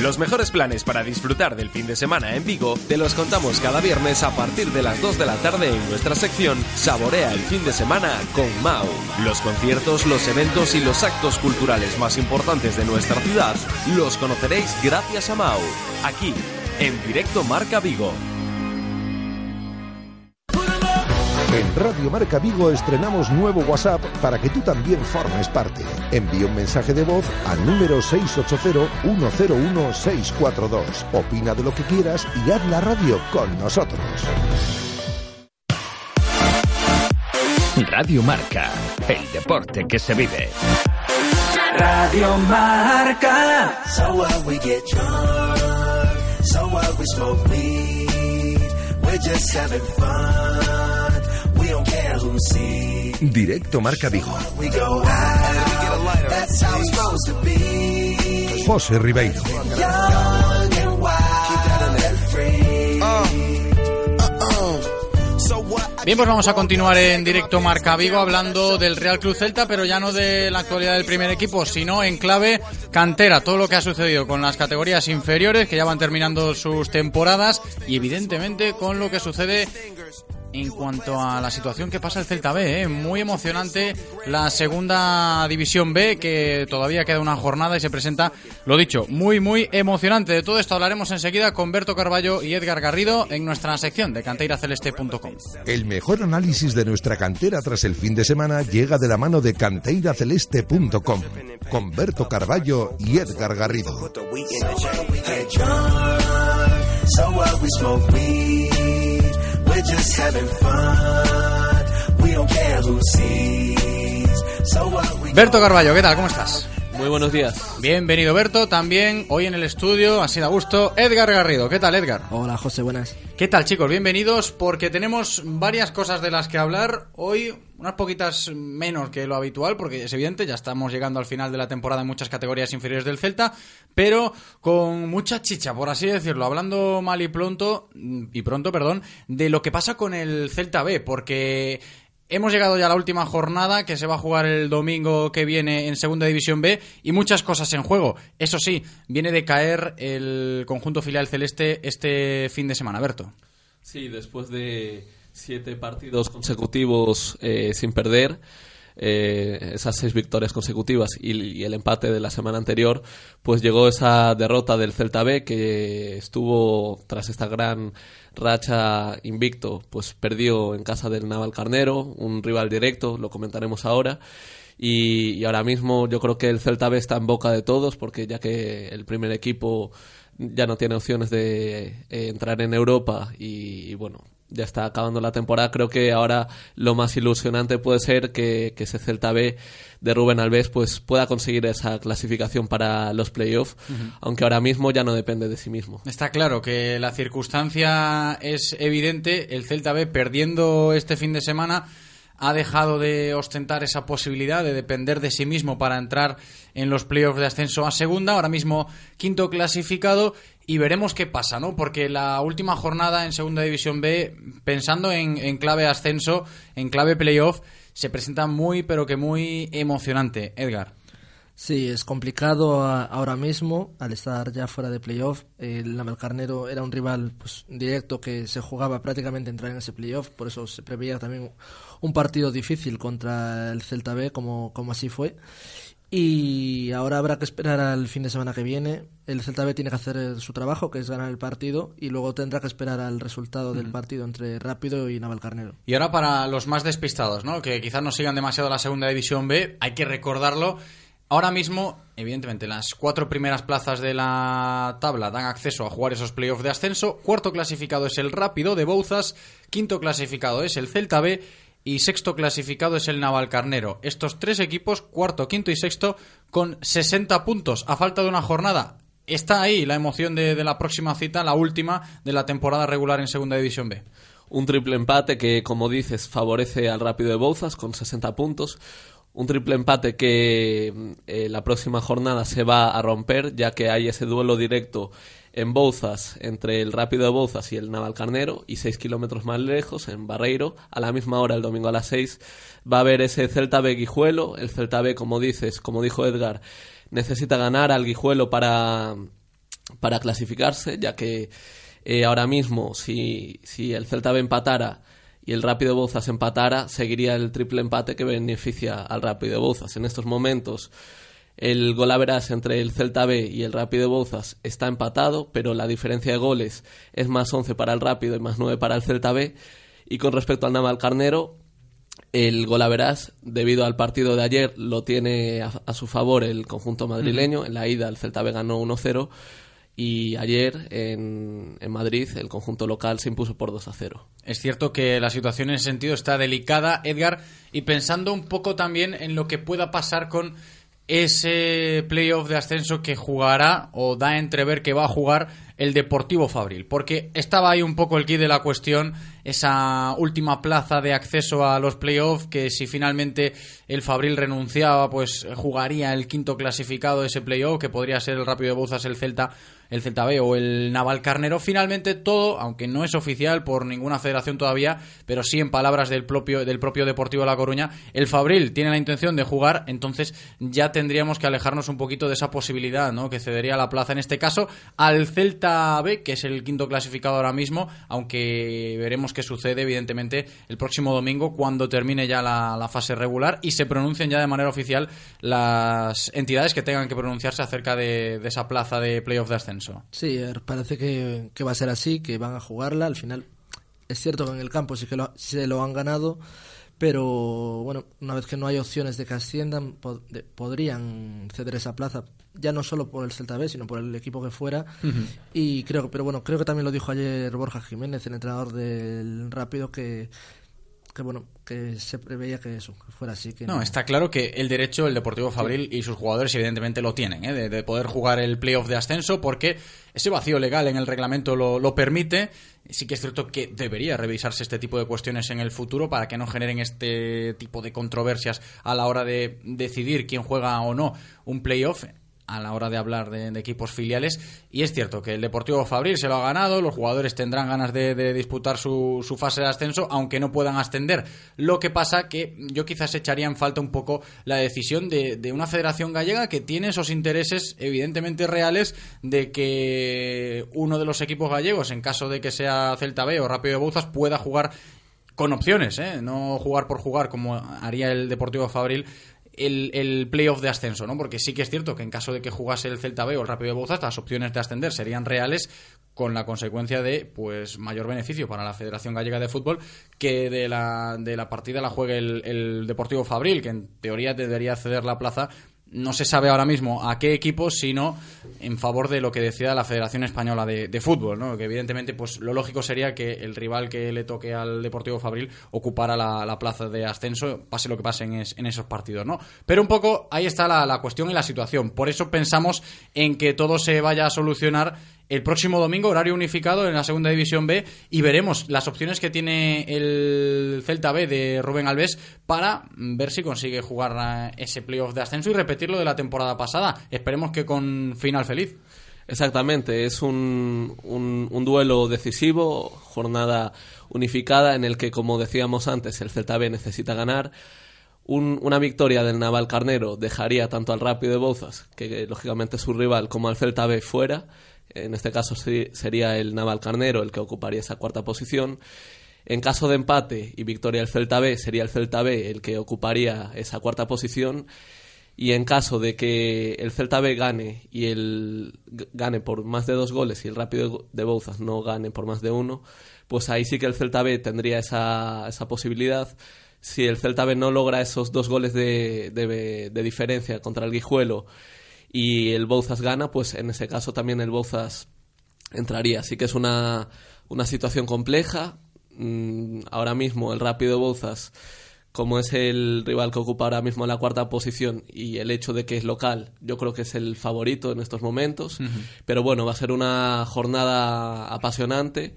Los mejores planes para disfrutar del fin de semana en Vigo te los contamos cada viernes a partir de las 2 de la tarde en nuestra sección Saborea el fin de semana con Mau. Los conciertos, los eventos y los actos culturales más importantes de nuestra ciudad los conoceréis gracias a Mau. Aquí, en directo Marca Vigo. En Radio Marca Vigo estrenamos nuevo WhatsApp para que tú también formes parte. Envía un mensaje de voz al número 680-101-642. Opina de lo que quieras y haz la radio con nosotros. Radio Marca, el deporte que se vive. Radio Marca. So what we get drunk, so what we smoke weed, we're just having fun. Directo Marca Vigo. José Ribeiro. Bien, pues vamos a continuar en directo Marca Vigo hablando del Real Club Celta, pero ya no de la actualidad del primer equipo, sino en clave cantera, todo lo que ha sucedido con las categorías inferiores que ya van terminando sus temporadas y evidentemente con lo que sucede en cuanto a la situación que pasa el Celta B, ¿eh? muy emocionante la segunda división B, que todavía queda una jornada y se presenta, lo dicho, muy, muy emocionante. De todo esto hablaremos enseguida con Berto Carballo y Edgar Garrido en nuestra sección de canteiraceleste.com. El mejor análisis de nuestra cantera tras el fin de semana llega de la mano de canteiraceleste.com con Berto Carballo y Edgar Garrido. We're just having fun. We don't care who sees. So what we Berto Carballo, ¿qué tal? ¿Cómo estás? Muy buenos días. Bienvenido Berto, también hoy en el estudio, así da gusto, Edgar Garrido. ¿Qué tal Edgar? Hola José, buenas. ¿Qué tal chicos? Bienvenidos porque tenemos varias cosas de las que hablar. Hoy unas poquitas menos que lo habitual porque es evidente, ya estamos llegando al final de la temporada en muchas categorías inferiores del Celta, pero con mucha chicha, por así decirlo, hablando mal y pronto, y pronto, perdón, de lo que pasa con el Celta B, porque Hemos llegado ya a la última jornada que se va a jugar el domingo que viene en Segunda División B y muchas cosas en juego. Eso sí, viene de caer el conjunto filial celeste este fin de semana, Berto. Sí, después de siete partidos consecutivos eh, sin perder, eh, esas seis victorias consecutivas y, el empate de la semana anterior, pues llegó esa derrota del Celta B que estuvo tras esta gran racha invicto, pues perdió en casa del Naval Carnero, un rival directo, lo comentaremos ahora. Y, ahora mismo yo creo que el Celta B está en boca de todos, porque ya que el primer equipo ya no tiene opciones de eh, entrar en Europa y, bueno, ya está acabando la temporada. Creo que ahora lo más ilusionante puede ser que, que ese Celta B de Rubén Alves pues pueda conseguir esa clasificación para los playoffs, Ujú. aunque ahora mismo ya no depende de sí mismo. Está claro que la circunstancia es evidente. El Celta B perdiendo este fin de semana ha dejado de ostentar esa posibilidad de depender de sí mismo para entrar en los playoffs de ascenso a segunda. Ahora mismo quinto clasificado y veremos qué pasa, ¿no? Porque la última jornada en segunda división B, pensando en, en clave ascenso, en clave playoff, se presenta muy, pero que muy emocionante. Edgar. Sí, es complicado ahora mismo, al estar ya fuera de playoff. El Navalcarnero era un rival pues, directo que se jugaba prácticamente entrar en ese playoff, por eso se preveía también un partido difícil contra el Celta B, como, como así fue. Y ahora habrá que esperar al fin de semana que viene. El Celta B tiene que hacer eh, su trabajo, que es ganar el partido, y luego tendrá que esperar al resultado del partido entre Rápido y Navalcarnero. Y ahora para los más despistados, ¿no? Que quizás no sigan demasiado la segunda división B, hay que recordarlo. Ahora mismo, evidentemente, las cuatro primeras plazas de la tabla dan acceso a jugar esos playoffs de ascenso. Cuarto clasificado es el Rápido de Bouzas. Quinto clasificado es el Celta B. Y sexto clasificado es el Navalcarnero. Estos tres equipos, cuarto, quinto y sexto, con 60 puntos a falta de una jornada. Está ahí la emoción de, la próxima cita, la última de la temporada regular en Segunda División B. Un triple empate que, como dices, favorece al Rápido de Bouzas con 60 puntos. Un triple empate que eh, la próxima jornada se va a romper, ya que hay ese duelo directo en Bouzas entre el Rápido de Bouzas y el Navalcarnero, y 6 kilómetros más lejos, en Barreiro, a la misma hora, el domingo a las 6, va a haber ese Celta B Guijuelo. El Celta B, como dices, como dijo Edgar, necesita ganar al Guijuelo para, para clasificarse, ya que eh, ahora mismo, si, si el Celta B empatara y el Rápido Bouzas empatara, seguiría el triple empate que beneficia al Rápido Bouzas. En estos momentos, el golaveras entre el Celta B y el Rápido Bouzas está empatado, pero la diferencia de goles es más 11 para el Rápido y más 9 para el Celta B. Y con respecto al Navalcarnero, el golaveras, debido al partido de ayer, lo tiene a, a su favor el conjunto madrileño. En la ida, el Celta B ganó 1-0. Y ayer, en, en Madrid, el conjunto local se impuso por 2 0. Es cierto que la situación en ese sentido está delicada, Edgar, y pensando un poco también en lo que pueda pasar con ese playoff de ascenso que jugará o da entrever que va a jugar el Deportivo Fabril, porque estaba ahí un poco el kit de la cuestión, esa última plaza de acceso a los playoffs, que si finalmente el Fabril renunciaba, pues jugaría el quinto clasificado de ese playoff, que podría ser el Rápido de Bouzas, el Celta, el Celta B o el Naval Carnero. Finalmente todo, aunque no es oficial por ninguna federación todavía, pero sí en palabras del propio, del propio Deportivo de La Coruña, el Fabril tiene la intención de jugar, entonces ya tendríamos que alejarnos un poquito de esa posibilidad, ¿no? Que cedería la plaza en este caso al Celta B, que es el quinto clasificado ahora mismo, aunque veremos qué sucede, evidentemente, el próximo domingo cuando termine ya la, fase regular y se pronuncien ya de manera oficial las entidades que tengan que pronunciarse acerca de, esa plaza de playoff de ascenso. Sí, parece que, que va a ser así, que van a jugarla. Al final, es cierto que en el campo sí que lo, se lo han ganado, pero bueno, una vez que no hay opciones de que asciendan, pod- de- podrían ceder esa plaza, ya no solo por el Celta B, sino por el equipo que fuera. Y creo, pero bueno, creo que también lo dijo ayer Borja Jiménez, el entrenador del Rápido, que, que bueno, que se preveía que eso, que fuera así. Que No, está claro que el derecho el Deportivo Fabril y sus jugadores evidentemente lo tienen, ¿eh? de, de poder jugar el playoff de ascenso porque ese vacío legal en el reglamento lo, lo permite. Sí que es cierto que debería revisarse este tipo de cuestiones en el futuro para que no generen este tipo de controversias a la hora de decidir quién juega o no un playoff a la hora de hablar de, equipos filiales. Y es cierto que el Deportivo Fabril se lo ha ganado, los jugadores tendrán ganas de, disputar su, su fase de ascenso, aunque no puedan ascender. Lo que pasa que yo quizás echaría en falta un poco la decisión de, de una federación gallega que tiene esos intereses evidentemente reales de que uno de los equipos gallegos, en caso de que sea Celta B o Rápido de Bouzas, pueda jugar con opciones, ¿eh? no jugar por jugar como haría el Deportivo Fabril el, el playoff de ascenso, ¿no? Porque sí que es cierto que en caso de que jugase el Celta B o el Rápido de Bouzas, las opciones de ascender serían reales con la consecuencia de pues mayor beneficio para la Federación Gallega de Fútbol que de la, de la partida la juegue el, el Deportivo Fabril, que en teoría debería ceder la plaza no se sabe ahora mismo a qué equipo, sino en favor de lo que decida la Federación Española de, de Fútbol, ¿no? Que evidentemente, pues lo lógico sería que el rival que le toque al Deportivo Fabril ocupara la, la plaza de ascenso, pase lo que pase en, es- en esos partidos, ¿no? Pero un poco ahí está la, la cuestión y la situación. Por eso pensamos en que todo se vaya a solucionar el próximo domingo, horario unificado en la segunda división B, y veremos las opciones que tiene el Celta B de Rubén Alves para ver si consigue jugar ese playoff de ascenso y repetirlo de la temporada pasada. Esperemos que con final feliz. Exactamente, es un, un, duelo decisivo, jornada unificada en el que, como decíamos antes, el Celta B necesita ganar. Un- una victoria del Naval Carnero dejaría tanto al Rápido de Bouzas, que eh, lógicamente es su rival, como al Celta B fuera. En este caso sería el Naval Carnero el que ocuparía esa cuarta posición. En caso de empate y victoria del Celta B, sería el Celta B el que ocuparía esa cuarta posición. Y en caso de que el Celta B gane y el gane por más de dos goles y el Rápido de Bouzas no gane por más de uno, pues ahí sí que el Celta B tendría esa, esa posibilidad. Si el Celta B no logra esos dos goles de- de diferencia contra el Guijuelo y el Bouzas gana, pues en ese caso también el Bouzas entraría. Así que es una, una situación compleja. Mm, ahora mismo el Rápido Bouzas, como es el rival que ocupa ahora mismo la cuarta posición y el hecho de que es local, yo creo que es el favorito en estos momentos. Pero bueno, va a ser una jornada apasionante.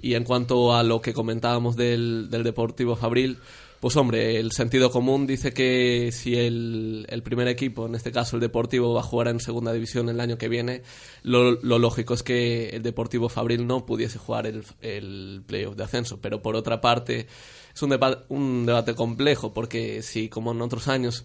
Y en cuanto a lo que comentábamos del, del Deportivo Fabril, pues hombre, el sentido común dice que si el, el primer equipo, en este caso el Deportivo, va a jugar en segunda división el año que viene, lo, lógico es que el Deportivo Fabril no pudiese jugar el, el playoff de ascenso. Pero por otra parte, es un, un debate complejo, porque si como en otros años,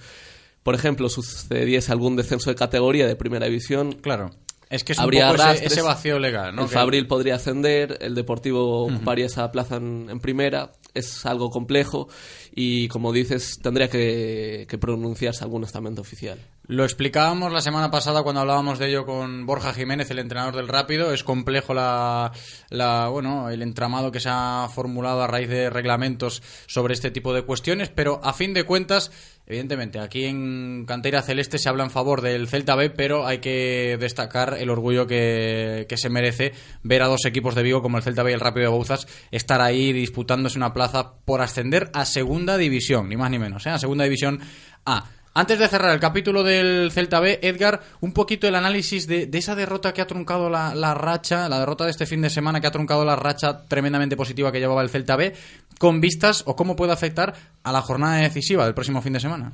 por ejemplo, sucediese algún descenso de categoría de primera división, claro. Es que es un habría poco ese- vacío legal, ¿no? El Fabril podría ascender, el Deportivo ocuparía esa plaza en, en primera. Es algo complejo y, como dices, tendría que, que pronunciarse algún estamento oficial. Lo explicábamos la semana pasada cuando hablábamos de ello con Borja Jiménez, el entrenador del Rápido. Es complejo la, la bueno, el entramado que se ha formulado a raíz de reglamentos sobre este tipo de cuestiones, pero a fin de cuentas, evidentemente, aquí en Cantera Celeste se habla en favor del Celta B, pero hay que destacar el orgullo que, que se merece ver a dos equipos de Vigo como el Celta B y el Rápido de Bouzas estar ahí disputándose una plaza por ascender a Segunda División, ni más ni menos, ¿eh? a Segunda División A. Antes de cerrar el capítulo del Celta B, Edgar, un poquito el análisis de, esa derrota que ha truncado la, la racha, la derrota de este fin de semana que ha truncado la racha tremendamente positiva que llevaba el Celta B, con vistas o cómo puede afectar a la jornada decisiva del próximo fin de semana.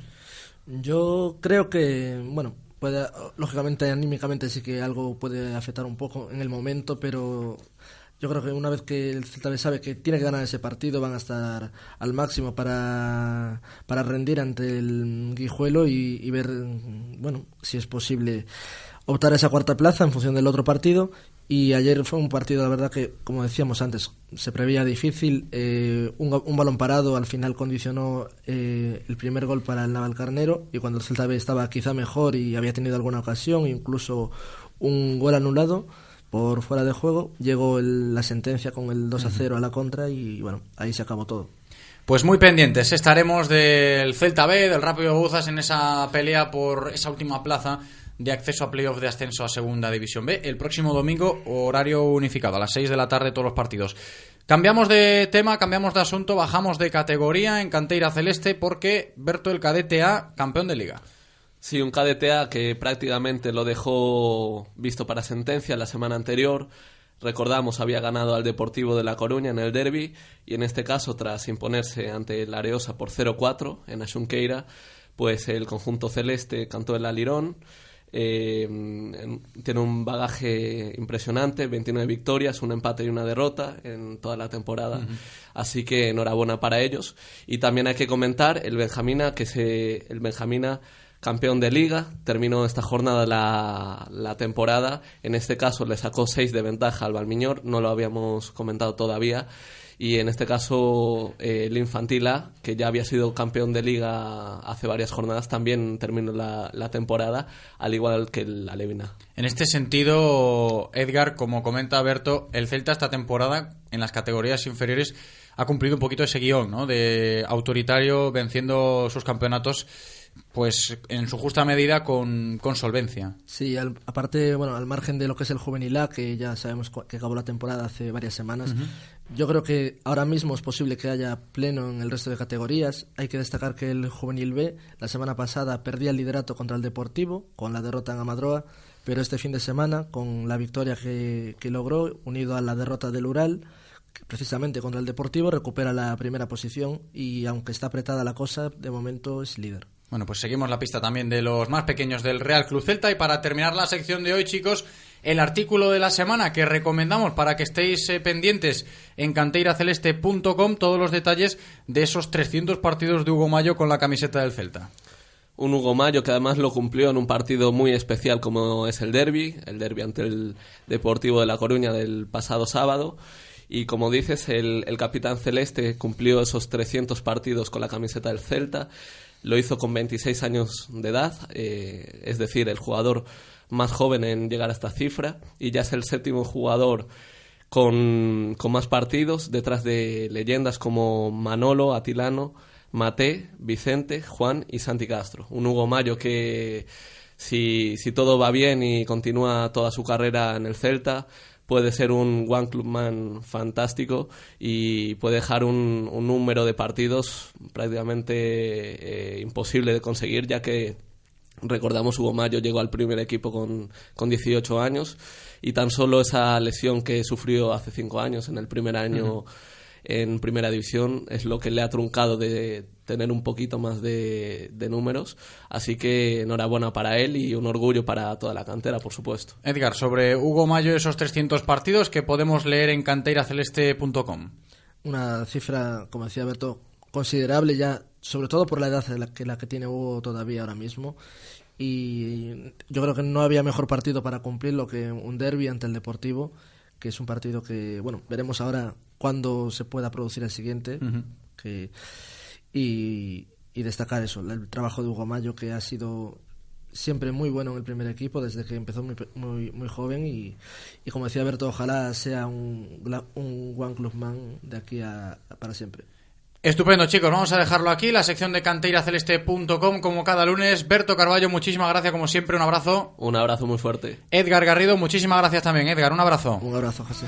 Yo creo que, bueno, puede, lógicamente anímicamente sí que algo puede afectar un poco en el momento, pero yo creo que una vez que el Celta B sabe que tiene que ganar ese partido, van a estar al máximo para, para rendir ante el Guijuelo y, ver, bueno, si es posible optar a esa cuarta plaza en función del otro partido. Y ayer fue un partido, la verdad, que, como decíamos antes, se preveía difícil. eh, un, un balón parado al final condicionó eh, el primer gol para el Navalcarnero. Y cuando el Celta B estaba quizá mejor y había tenido alguna ocasión, incluso un gol anulado por fuera de juego, llegó el- la sentencia con el 2 a 0 a la contra. Y bueno, ahí se acabó todo. Pues muy pendientes, estaremos del Celta B, del Rápido Buzas en esa pelea por esa última plaza de acceso a playoff de ascenso a Segunda División B. El próximo domingo, horario unificado, a las 6 de la tarde todos los partidos. Cambiamos de tema, cambiamos de asunto, bajamos de categoría en Canteira Celeste porque Berto el Cadete A, campeón de liga. Sí, un KDTA que prácticamente lo dejó visto para sentencia la semana anterior. Recordamos, había ganado al Deportivo de La Coruña en el derby y en este caso, tras imponerse ante el Areosa por 0-4 en Asunqueira, pues el conjunto celeste cantó el alirón. Eh, en- tiene un bagaje impresionante, 29 victorias, un empate y una derrota en toda la temporada. Así que enhorabuena para ellos. Y también hay que comentar el Benjamina, que se, el Benjamina campeón de liga, terminó esta jornada la, la temporada. En este caso le sacó 6 de ventaja al Balmiñor, no lo habíamos comentado todavía. Y en este caso eh, el Infantil A, que ya había sido campeón de liga hace varias jornadas, también terminó la, la temporada, al igual que el Alevina. En este sentido, Edgar, como comenta Berto, el Celta esta temporada en las categorías inferiores ha cumplido un poquito ese guion, ¿no? De autoritario, venciendo sus campeonatos pues en su justa medida con, con solvencia. Sí, al- aparte, bueno, al margen de lo que es el juvenil A, que ya sabemos que acabó la temporada hace varias semanas, yo creo que ahora mismo es posible que haya pleno en el resto de categorías. Hay que destacar que el juvenil B la semana pasada perdía el liderato contra el Deportivo con la derrota en Amadroa, pero este fin de semana, con la victoria que, que logró, unido a la derrota del Ural, precisamente contra el Deportivo, recupera la primera posición y aunque está apretada la cosa, de momento es líder. Bueno, pues seguimos la pista también de los más pequeños del Real Club Celta y para terminar la sección de hoy, chicos, el artículo de la semana que recomendamos para que estéis eh, pendientes en canteiraceleste.com todos los detalles de esos 300 partidos de Hugo Mayo con la camiseta del Celta. Un Hugo Mayo que además lo cumplió en un partido muy especial como es el derby, el derby ante el Deportivo de La Coruña del pasado sábado. Y como dices, el, capitán celeste cumplió esos 300 partidos con la camiseta del Celta. Lo hizo con 26 años de edad, eh, es decir, el jugador más joven en llegar a esta cifra. Y ya es el séptimo jugador con, con más partidos, detrás de leyendas como Manolo, Atilano, Mate, Vicente, Juan y Santi Castro. Un Hugo Mayo que, si, si todo va bien y continúa toda su carrera en el Celta, puede ser un one club man fantástico y puede dejar un, número de partidos prácticamente eh, imposible de conseguir, ya que Recordamos, Hugo Mayo llegó al primer equipo con, con 18 años y tan solo esa lesión que sufrió hace 5 años en el primer año. En primera división es lo que le ha truncado de tener un poquito más de, de números. Así que enhorabuena para él y un orgullo para toda la cantera, por supuesto. Edgar, sobre Hugo Mayo, esos 300 partidos que podemos leer en canteiraceleste.com. una cifra, como decía Berto, considerable ya, sobre todo por la edad de la que, la que tiene Hugo todavía ahora mismo. Y yo creo que no había mejor partido para cumplirlo que un derby ante el Deportivo, que es un partido que, bueno, veremos ahora cuándo se pueda producir el siguiente. Ujú. que, y, y destacar eso, el trabajo de Hugo Mayo, que ha sido siempre muy bueno en el primer equipo desde que empezó muy, muy, muy joven y, y como decía Berto, ojalá sea un, un One Club Man de aquí a, a para siempre. Estupendo, chicos. Vamos a dejarlo aquí. La sección de canteiraceleste.com, como cada lunes. Berto Carballo, muchísimas gracias, como siempre. Un abrazo. Un abrazo muy fuerte. Edgar Garrido, muchísimas gracias también. Edgar, un abrazo. Un abrazo, José.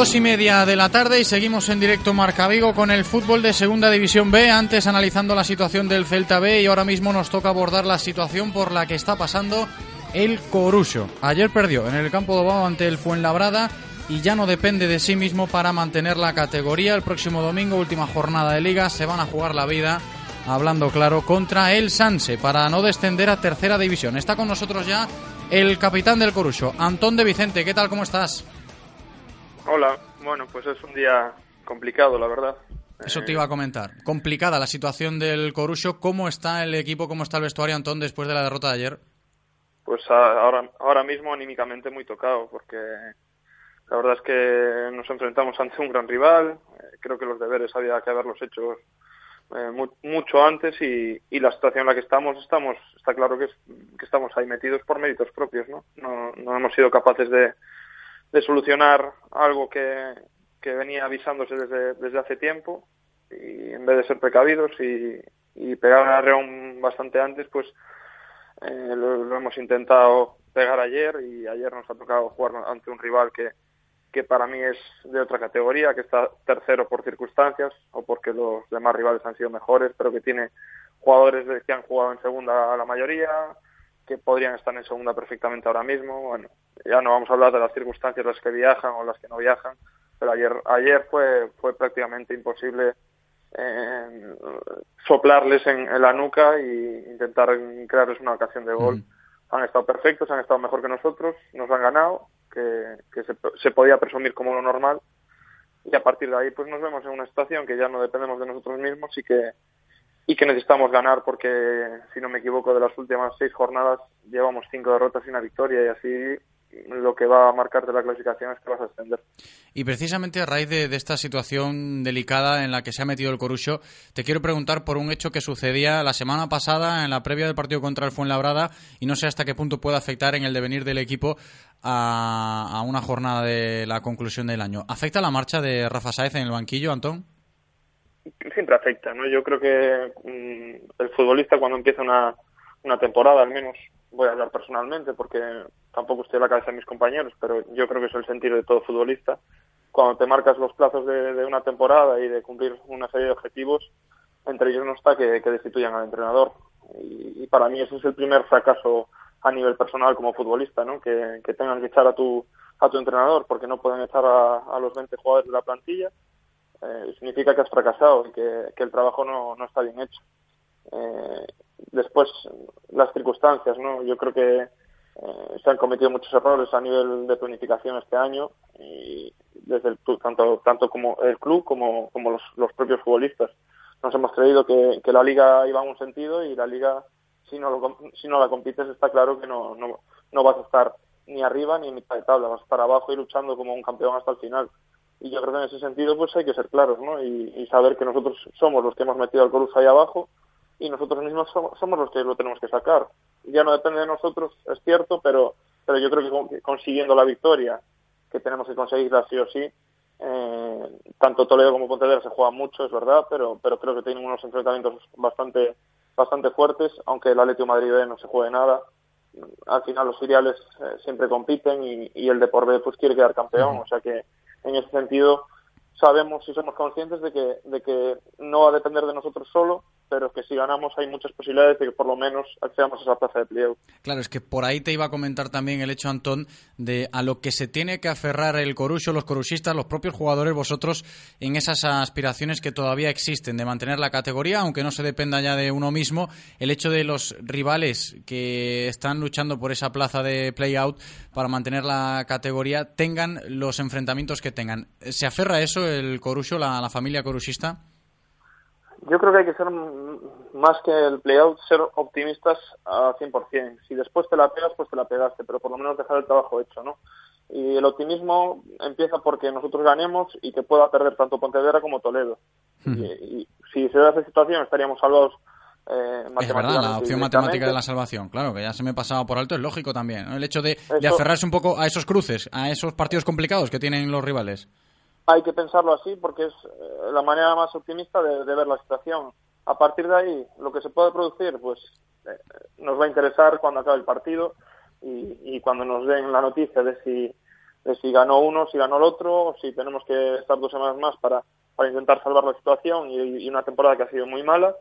Dos y media de la tarde y seguimos en directo Marca Vigo con el fútbol de Segunda División B. Antes analizando la situación del Celta B y ahora mismo nos toca abordar la situación por la que está pasando el Corucho. Ayer perdió en el campo de Bao ante el Fuenlabrada y ya no depende de sí mismo para mantener la categoría. El próximo domingo, última jornada de liga, se van a jugar la vida, hablando claro, contra el Sanse para no descender a tercera división. Está con nosotros ya el capitán del Corucho, Antón de Vicente. ¿Qué tal? ¿Cómo estás? Hola, bueno, pues es un día complicado, la verdad. Eso te iba a comentar. Complicada la situación del Corucho. ¿Cómo está el equipo, cómo está el vestuario, Antón, después de la derrota de ayer? Pues ahora, ahora mismo anímicamente muy tocado, porque la verdad es que nos enfrentamos ante un gran rival. eh, Creo que los deberes había que haberlos hecho eh, mu- mucho antes y, y la situación en la que estamos, estamos está claro que, es- que estamos ahí metidos por méritos propios, ¿no? No, no hemos sido capaces de, de solucionar algo que, que venía avisándose desde, desde hace tiempo y en vez de ser precavidos y, y pegar a Reón bastante antes, pues eh, lo, lo hemos intentado pegar ayer y ayer nos ha tocado jugar ante un rival que, que para mí es de otra categoría, que está tercero por circunstancias o porque los demás rivales han sido mejores, pero que tiene jugadores que han jugado en segunda la mayoría, que podrían estar en segunda perfectamente ahora mismo. Bueno, ya no vamos a hablar de las circunstancias las que viajan o las que no viajan, pero ayer ayer fue fue prácticamente imposible eh, soplarles en, en la nuca y intentar crearles una ocasión de gol. Han estado perfectos, han estado mejor que nosotros, nos han ganado, que, que se, se podía presumir como lo normal. Y a partir de ahí pues nos vemos en una situación que ya no dependemos de nosotros mismos y que y que necesitamos ganar porque si no me equivoco de las últimas seis jornadas llevamos cinco derrotas y una victoria y así lo que va a marcarte la clasificación es que vas a ascender. Y precisamente a raíz de, esta situación delicada en la que se ha metido el Corucho, te quiero preguntar por un hecho que sucedía la semana pasada en la previa del partido contra el Fuenlabrada y no sé hasta qué punto puede afectar en el devenir del equipo a, a una jornada de la conclusión del año. ¿Afecta la marcha de Rafa Saez en el banquillo, Antón? Siempre afecta, ¿no? Yo creo que mm, el futbolista cuando empieza una, una temporada, al menos voy a hablar personalmente porque tampoco estoy a la cabeza de mis compañeros, pero yo creo que es el sentido de todo futbolista. Cuando te marcas los plazos de, de una temporada y de cumplir una serie de objetivos, entre ellos no está que, destituyan al entrenador. Y, y para mí ese es el primer fracaso a nivel personal como futbolista, ¿no? Que, que tengan que echar a tu, a tu entrenador porque no pueden echar a, a los 20 jugadores de la plantilla. Eh, significa que has fracasado y que, el trabajo no, no está bien hecho. Eh, después, las circunstancias, ¿no? Yo creo que eh, se han cometido muchos errores a nivel de planificación este año y desde el tanto tanto como el club como, como los, propios futbolistas. Nos hemos creído que, la liga iba en un sentido y la liga, si no, lo, si no la compites, está claro que no, no, no vas a estar ni arriba ni en mitad de tabla, vas a estar abajo y luchando como un campeón hasta el final. Y yo creo que en ese sentido pues hay que ser claros, ¿no? Y, y saber que nosotros somos los que hemos metido al Coruso ahí abajo y nosotros mismos somos, somos los que lo tenemos que sacar. Ya no depende de nosotros, es cierto, pero, pero yo creo que con- que consiguiendo la victoria, que tenemos que conseguirla sí o sí, eh, tanto Toledo como Pontevedra se juegan mucho, es verdad, pero, pero creo que tienen unos enfrentamientos bastante, bastante fuertes, aunque el Atlético Madrid B no se juegue nada. Al final los filiales eh, siempre compiten y, y el Depor B pues quiere quedar campeón, o sea que en ese sentido sabemos y somos conscientes de que, de que no va a depender de nosotros solo, pero que si ganamos hay muchas posibilidades de que por lo menos accedamos a esa plaza de playoff. Claro, es que por ahí te iba a comentar también el hecho, Antón, de a lo que se tiene que aferrar el Corucho, los corusistas, los propios jugadores, vosotros, en esas aspiraciones que todavía existen de mantener la categoría, aunque no se dependa ya de uno mismo, el hecho de los rivales que están luchando por esa plaza de play-out para mantener la categoría tengan los enfrentamientos que tengan. ¿Se aferra a eso el Corucho, la, la familia corusista? Yo creo que hay que ser más que el playout, ser optimistas a 100%. Si después te la pegas, pues te la pegaste, pero por lo menos dejar el trabajo hecho, ¿no? Y el optimismo empieza porque nosotros ganemos y que pueda perder tanto Pontevedra como Toledo. Y, y si se da esa situación, estaríamos salvados eh, Es verdad, la opción matemática de la salvación, claro, que ya se me pasaba por alto, es lógico también. ¿no? El hecho de, aferrarse un poco a esos cruces, a esos partidos complicados que tienen los rivales. Hay que pensarlo así porque es eh, la manera más optimista de, de ver la situación. A partir de ahí, lo que se puede producir, pues eh, nos va a interesar cuando acabe el partido y, y cuando nos den la noticia de si, de si ganó uno, si ganó el otro, o si tenemos que estar dos semanas más para, para intentar salvar la situación y, una temporada que ha sido muy mala,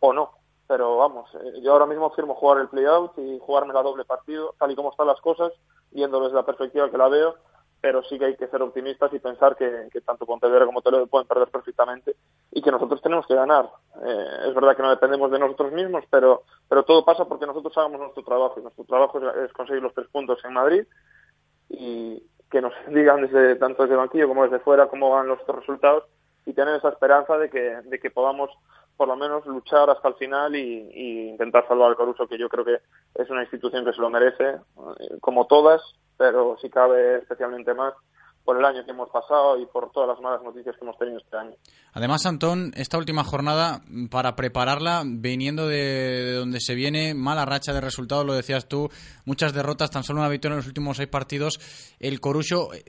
o no. Pero vamos, eh, yo ahora mismo firmo jugar el play-out y jugarme la doble partido, tal y como están las cosas, viendo desde la perspectiva que la veo, pero sí que hay que ser optimistas y pensar que, que tanto Pontevedra como Toledo pueden perder perfectamente y que nosotros tenemos que ganar. Eh, es verdad que no dependemos de nosotros mismos, pero, pero todo pasa porque nosotros hagamos nuestro trabajo y nuestro trabajo es, es conseguir los tres puntos en Madrid y que nos digan desde tanto desde banquillo como desde fuera cómo van los resultados y tener esa esperanza de que, de que podamos por lo menos luchar hasta el final y, y intentar salvar al Coruso, que yo creo que es una institución que se lo merece, eh, como todas, pero si cabe especialmente más por el año que hemos pasado y por todas las malas noticias que hemos tenido este año. Además, Antón, esta última jornada, para prepararla, viniendo de, de donde se viene, mala racha de resultados, lo decías tú, muchas derrotas, tan solo una victoria en los últimos seis partidos, el Corucho, eh,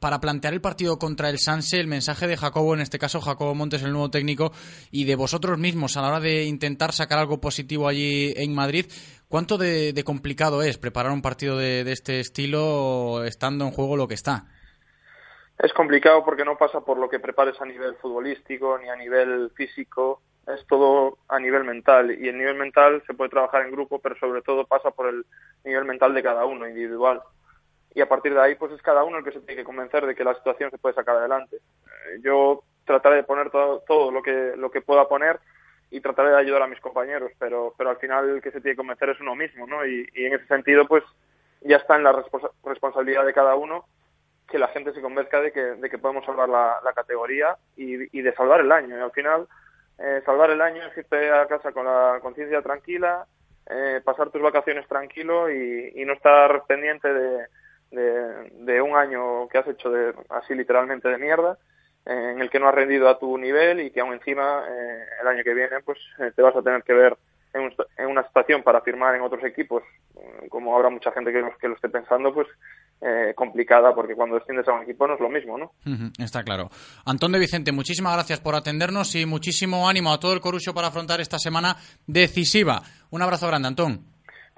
para plantear el partido contra el Sanse, el mensaje de Jacobo, en este caso Jacobo Montes, el nuevo técnico, y de vosotros mismos a la hora de intentar sacar algo positivo allí en Madrid, ¿cuánto de, complicado es preparar un partido de, de este estilo estando en juego lo que está? Es complicado porque no pasa por lo que prepares a nivel futbolístico ni a nivel físico, es todo a nivel mental y el nivel mental se puede trabajar en grupo, pero sobre todo pasa por el nivel mental de cada uno, individual. Y a partir de ahí, pues es cada uno el que se tiene que convencer de que la situación se puede sacar adelante. Eh, Yo trataré de poner todo, todo lo que lo que pueda poner y trataré de ayudar a mis compañeros, pero pero al final el que se tiene que convencer es uno mismo, ¿no? Y, y en ese sentido, pues ya está en la responsa- responsabilidad de cada uno que la gente se convenzca de que, de que podemos salvar la, la categoría y, y de salvar el año. Y al final, eh, salvar el año es irte a casa con la conciencia tranquila, eh, pasar tus vacaciones tranquilo y, y no estar pendiente de, de, de un año que has hecho de, así literalmente de mierda, eh, en el que no has rendido a tu nivel y que aún encima eh, el año que viene pues eh, te vas a tener que ver en, un- en una situación para firmar en otros equipos, eh, como habrá mucha gente que, lo- que lo esté pensando, pues eh, complicada, porque cuando desciendes a un equipo no es lo mismo, ¿no? Está claro. Antón de Vicente, muchísimas gracias por atendernos y muchísimo ánimo a todo el Corucho para afrontar esta semana decisiva. Un abrazo grande, Antón.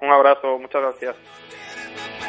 Un abrazo, muchas gracias.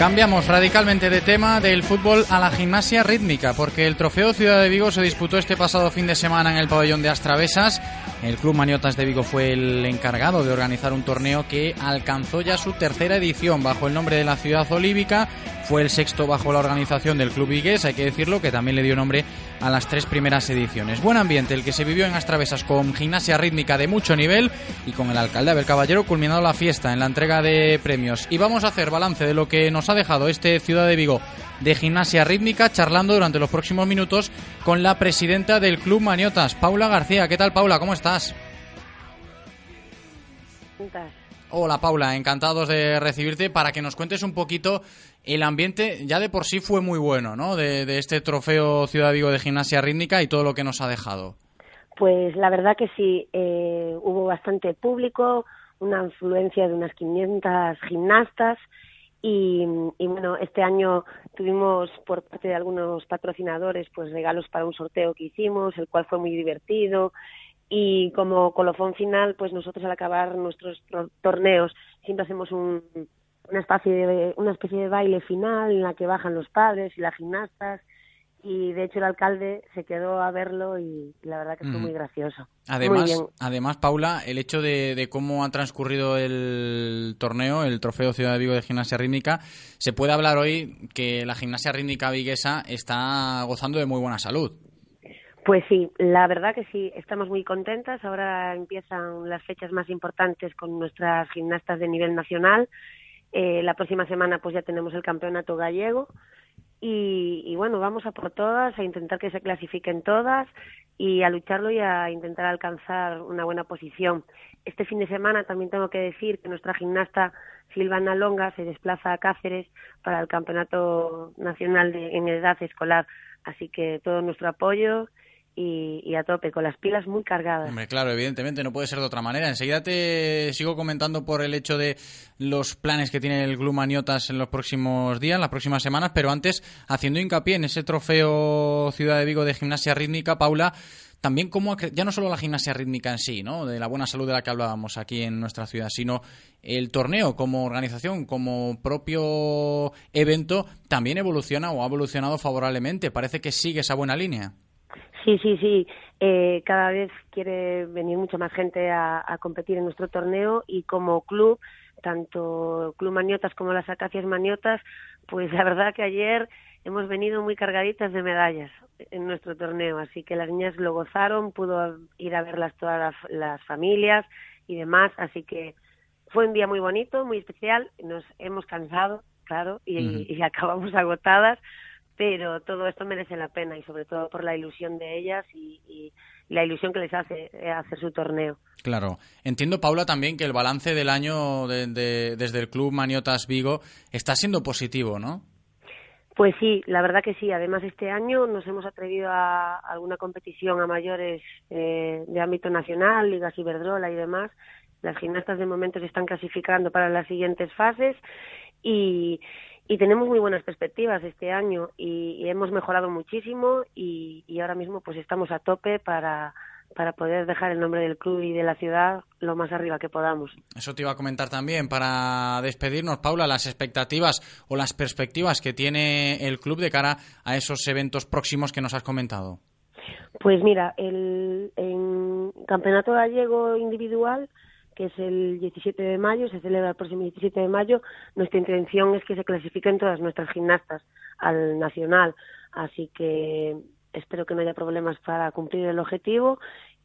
Cambiamos radicalmente de tema del fútbol a la gimnasia rítmica, porque el Trofeo Ciudad de Vigo se disputó este pasado fin de semana en el pabellón de Astravesas. El Club Maniotas de Vigo fue el encargado de organizar un torneo que alcanzó ya su tercera edición bajo el nombre de la Ciudad Olívica. Fue el sexto bajo la organización del Club Vigués, hay que decirlo, que también le dio nombre a las tres primeras ediciones. Buen ambiente el que se vivió en Astravesas con gimnasia rítmica de mucho nivel y con el alcalde Abel Caballero culminando la fiesta en la entrega de premios. Y vamos a hacer balance de lo que nos ha dejado este Ciudad de Vigo de gimnasia rítmica, charlando durante los próximos minutos con la presidenta del Club Maniotas, Paula García. ¿Qué tal, Paula? ¿Cómo estás? Hola Paula, encantados de recibirte para que nos cuentes un poquito el ambiente, ya de por sí fue muy bueno, ¿no? De, este trofeo Ciudad Vigo de gimnasia rítmica y todo lo que nos ha dejado. Pues la verdad que sí, eh, hubo bastante público, una influencia de unas 500 gimnastas y, y bueno, este año tuvimos por parte de algunos patrocinadores pues regalos para un sorteo que hicimos, el cual fue muy divertido y como colofón final pues nosotros al acabar nuestros tro- torneos siempre hacemos un, una especie de una especie de baile final en la que bajan los padres y las gimnastas y de hecho el alcalde se quedó a verlo y la verdad que fue Ujú. muy gracioso. muy Además, bien. además, Paula, el hecho de, de cómo ha transcurrido el torneo, el Trofeo Ciudad de Vigo de Gimnasia Rítmica, se puede hablar hoy que la gimnasia rítmica viguesa está gozando de muy buena salud. Pues sí, la verdad que sí, estamos muy contentas. Ahora empiezan las fechas más importantes con nuestras gimnastas de nivel nacional. Eh, la próxima semana pues ya tenemos el campeonato gallego y, bueno, vamos a por todas, a intentar que se clasifiquen todas y a lucharlo y a intentar alcanzar una buena posición. Este fin de semana también tengo que decir que nuestra gimnasta Silvana Longa se desplaza a Cáceres para el Campeonato Nacional de, en Edad Escolar. Así que todo nuestro apoyo y, y a tope, con las pilas muy cargadas. Hombre, claro, evidentemente no puede ser de otra manera. Enseguida te sigo comentando por el hecho de los planes que tiene el Club Maniotas en los próximos días, las próximas semanas, pero antes, haciendo hincapié en ese trofeo Ciudad de Vigo de gimnasia rítmica, Paula, también cómo ya no solo la gimnasia rítmica en sí, ¿no? de la buena salud de la que hablábamos aquí en nuestra ciudad, sino el torneo como organización, como propio evento, también evoluciona o ha evolucionado favorablemente. Parece que sigue esa buena línea. Sí, sí, sí. Eh, cada vez quiere venir mucha más gente a, a competir en nuestro torneo y como club, tanto Club Maniotas como las Acacias Maniotas, pues la verdad que ayer hemos venido muy cargaditas de medallas en nuestro torneo, así que las niñas lo gozaron, pudo ir a verlas todas las, las familias y demás, así que fue un día muy bonito, muy especial, nos hemos cansado, claro, y acabamos agotadas, pero todo esto merece la pena y sobre todo por la ilusión de ellas y, y la ilusión que les hace eh, hacer su torneo. Claro. Entiendo, Paula, también que el balance del año de- de- desde el Club Maniotas Vigo está siendo positivo, ¿no? Pues sí, la verdad que sí. Además, este año nos hemos atrevido a alguna competición a mayores eh, de ámbito nacional, Ligas Iberdrola y demás. Las gimnastas de momento se están clasificando para las siguientes fases y, y tenemos muy buenas perspectivas este año y, y hemos mejorado muchísimo y, y ahora mismo pues estamos a tope para, para poder dejar el nombre del club y de la ciudad lo más arriba que podamos. Eso te iba a comentar también para despedirnos, Paula, las expectativas o las perspectivas que tiene el club de cara a esos eventos próximos que nos has comentado. Pues mira, el en campeonato gallego individual, que es el 17 de mayo, se celebra el próximo 17 de mayo, nuestra intención es que se clasifiquen todas nuestras gimnastas al nacional, así que espero que no haya problemas para cumplir el objetivo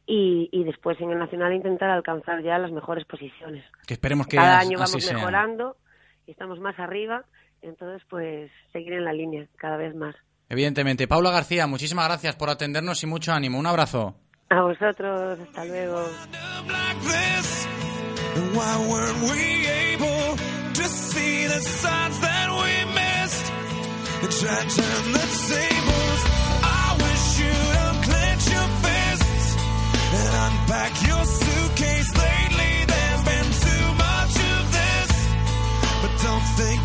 y, y después en el nacional intentar alcanzar ya las mejores posiciones. Que esperemos que Cada año vamos sea. mejorando y estamos más arriba Entonces, pues seguir en la línea cada vez más. Evidentemente. Paula García, muchísimas gracias por atendernos y mucho ánimo. Un abrazo. A vosotros, hasta luego. Why weren't we able to see the signs that we missed and try to turn the tables? I wish you'd unclench your fists and unpack your suitcase. Lately, there's been too much of this, but don't think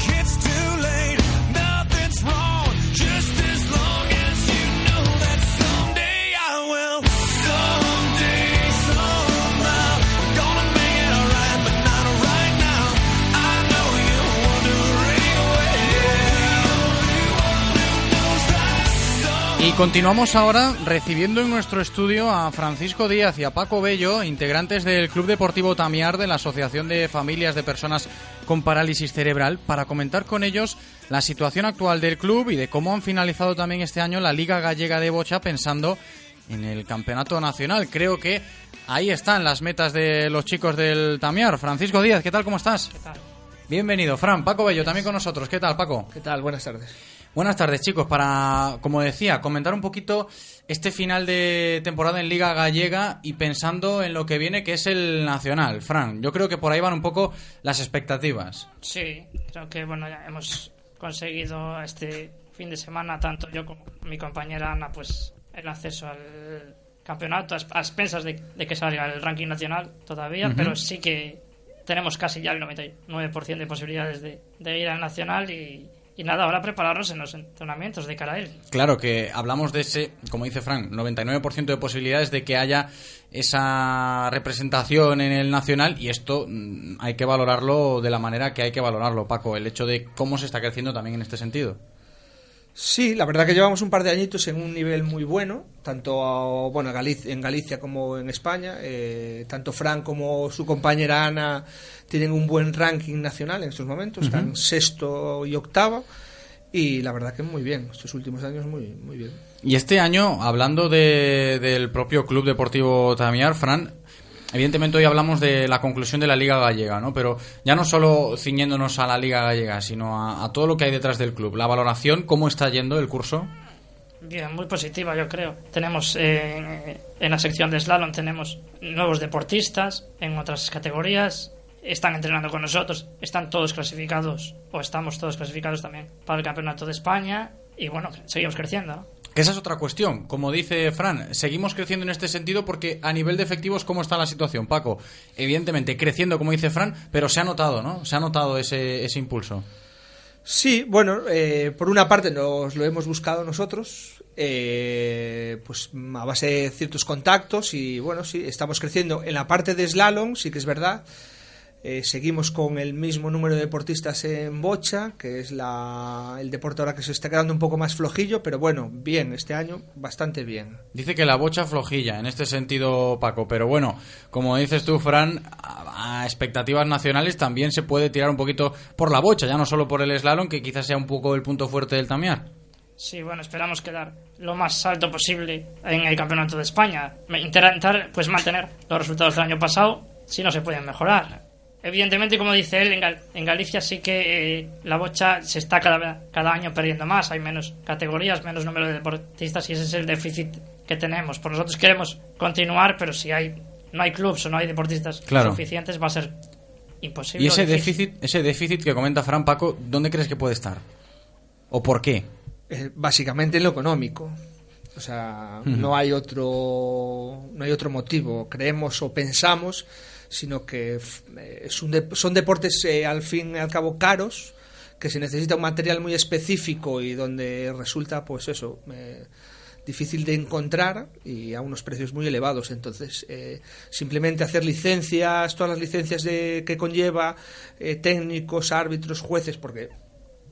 Y continuamos ahora recibiendo en nuestro estudio a Francisco Díaz y a Paco Bello, integrantes del Club Deportivo Tamiar de la Asociación de Familias de Personas con Parálisis Cerebral, para comentar con ellos la situación actual del club y de cómo han finalizado también este año la Liga Gallega de Bocha pensando en el Campeonato Nacional. Creo que ahí están las metas de los chicos del Tamiar. Francisco Díaz, ¿qué tal? ¿Cómo estás? ¿Qué tal? Bienvenido, Fran. Paco Bello también con nosotros. ¿Qué tal, Paco? ¿Qué tal? Buenas tardes. Buenas tardes, chicos. Para, como decía, comentar un poquito este final de temporada en Liga Gallega y pensando en lo que viene, que es el Nacional. Fran, yo creo que por ahí van un poco las expectativas. Sí, creo que bueno, ya hemos conseguido este fin de semana, tanto yo como mi compañera Ana, pues el acceso al campeonato a expensas de, de que salga el ranking nacional todavía, pero sí que tenemos casi ya el 99% de posibilidades de, de ir al nacional y, y nada, ahora prepararnos en los entrenamientos de cara a él. Claro que hablamos de ese, como dice Fran, 99% de posibilidades de que haya esa representación en el nacional y esto mm, hay que valorarlo de la manera que hay que valorarlo, Paco, el hecho de cómo se está creciendo también en este sentido. Sí, la verdad que llevamos un par de añitos en un nivel muy bueno, tanto bueno, en Galicia, en Galicia como en España. Eh, tanto Fran como su compañera Ana tienen un buen ranking nacional en estos momentos, están sexto y octavo. Y la verdad que muy bien, estos últimos años muy, muy bien. Y este año, hablando de- del propio Club Deportivo Tamiar, Fran, evidentemente hoy hablamos de la conclusión de la Liga Gallega, ¿no? Pero ya no solo ciñéndonos a la Liga Gallega, sino a, todo lo que hay detrás del club. La valoración, ¿cómo está yendo el curso? Bien, muy positiva yo creo. Tenemos eh, en la sección de slalom tenemos nuevos deportistas en otras categorías. Están entrenando con nosotros, están todos clasificados o estamos todos clasificados también para el campeonato de España y bueno, seguimos creciendo. Que esa es otra cuestión. Como dice Fran, seguimos creciendo en este sentido porque a nivel de efectivos, ¿cómo está la situación, Paco? Evidentemente, creciendo, como dice Fran, pero se ha notado, ¿no? Se ha notado ese, ese impulso. Sí, bueno, eh, por una parte nos lo hemos buscado nosotros, eh, pues a base de ciertos contactos y bueno, sí, estamos creciendo. En la parte de slalom, sí que es verdad, eh, seguimos con el mismo número de deportistas en bocha, que es la, el deporte ahora que se está quedando un poco más flojillo, pero bueno, bien, este año bastante bien. Dice que la bocha flojilla, en este sentido, Paco. Pero bueno, como dices tú, Fran, a, a expectativas nacionales también se puede tirar un poquito por la bocha, ya no solo por el slalom, que quizás sea un poco el punto fuerte del Tamiar. Sí, bueno, esperamos quedar lo más alto posible en el campeonato de España. Intentar pues mantener los resultados del año pasado, si no se pueden mejorar. Evidentemente, como dice él, en, Gal- en Galicia sí que eh, la bocha se está cada, cada año perdiendo más. Hay menos categorías, menos número de deportistas y ese es el déficit que tenemos. Por nosotros queremos continuar, pero si hay no hay clubs o no hay deportistas Claro. suficientes va a ser imposible. Y ese déficit, ese déficit que comenta Fran, Paco, ¿dónde crees que puede estar? ¿O por qué? Eh, básicamente en lo económico. O sea, no hay otro no hay otro motivo, creemos o pensamos, sino que eh, es un son deportes eh, al fin y al cabo caros, que se necesita un material muy específico y donde resulta, pues eso, eh, difícil de encontrar y a unos precios muy elevados. Entonces, eh, simplemente hacer licencias, todas las licencias de, que conlleva, técnicos, árbitros, jueces, porque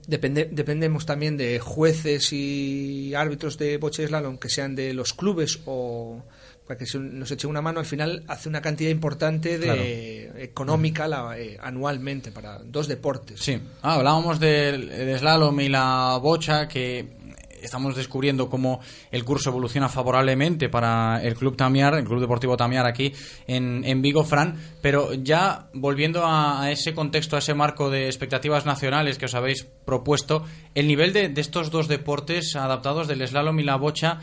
Depende, dependemos también de jueces y árbitros de boche slalom que sean de los clubes o para que se- nos eche una mano. Al final hace una cantidad importante de Claro. económica la- eh, anualmente para dos deportes. Sí, Ah, hablábamos del, del slalom y la bocha, que estamos descubriendo cómo el curso evoluciona favorablemente para el Club Tamiar, el Club Deportivo Tamiar aquí en, en Vigo, Fran, pero ya volviendo a, a ese contexto, a ese marco de expectativas nacionales que os habéis propuesto, el nivel de, de estos dos deportes adaptados del slalom y la bocha,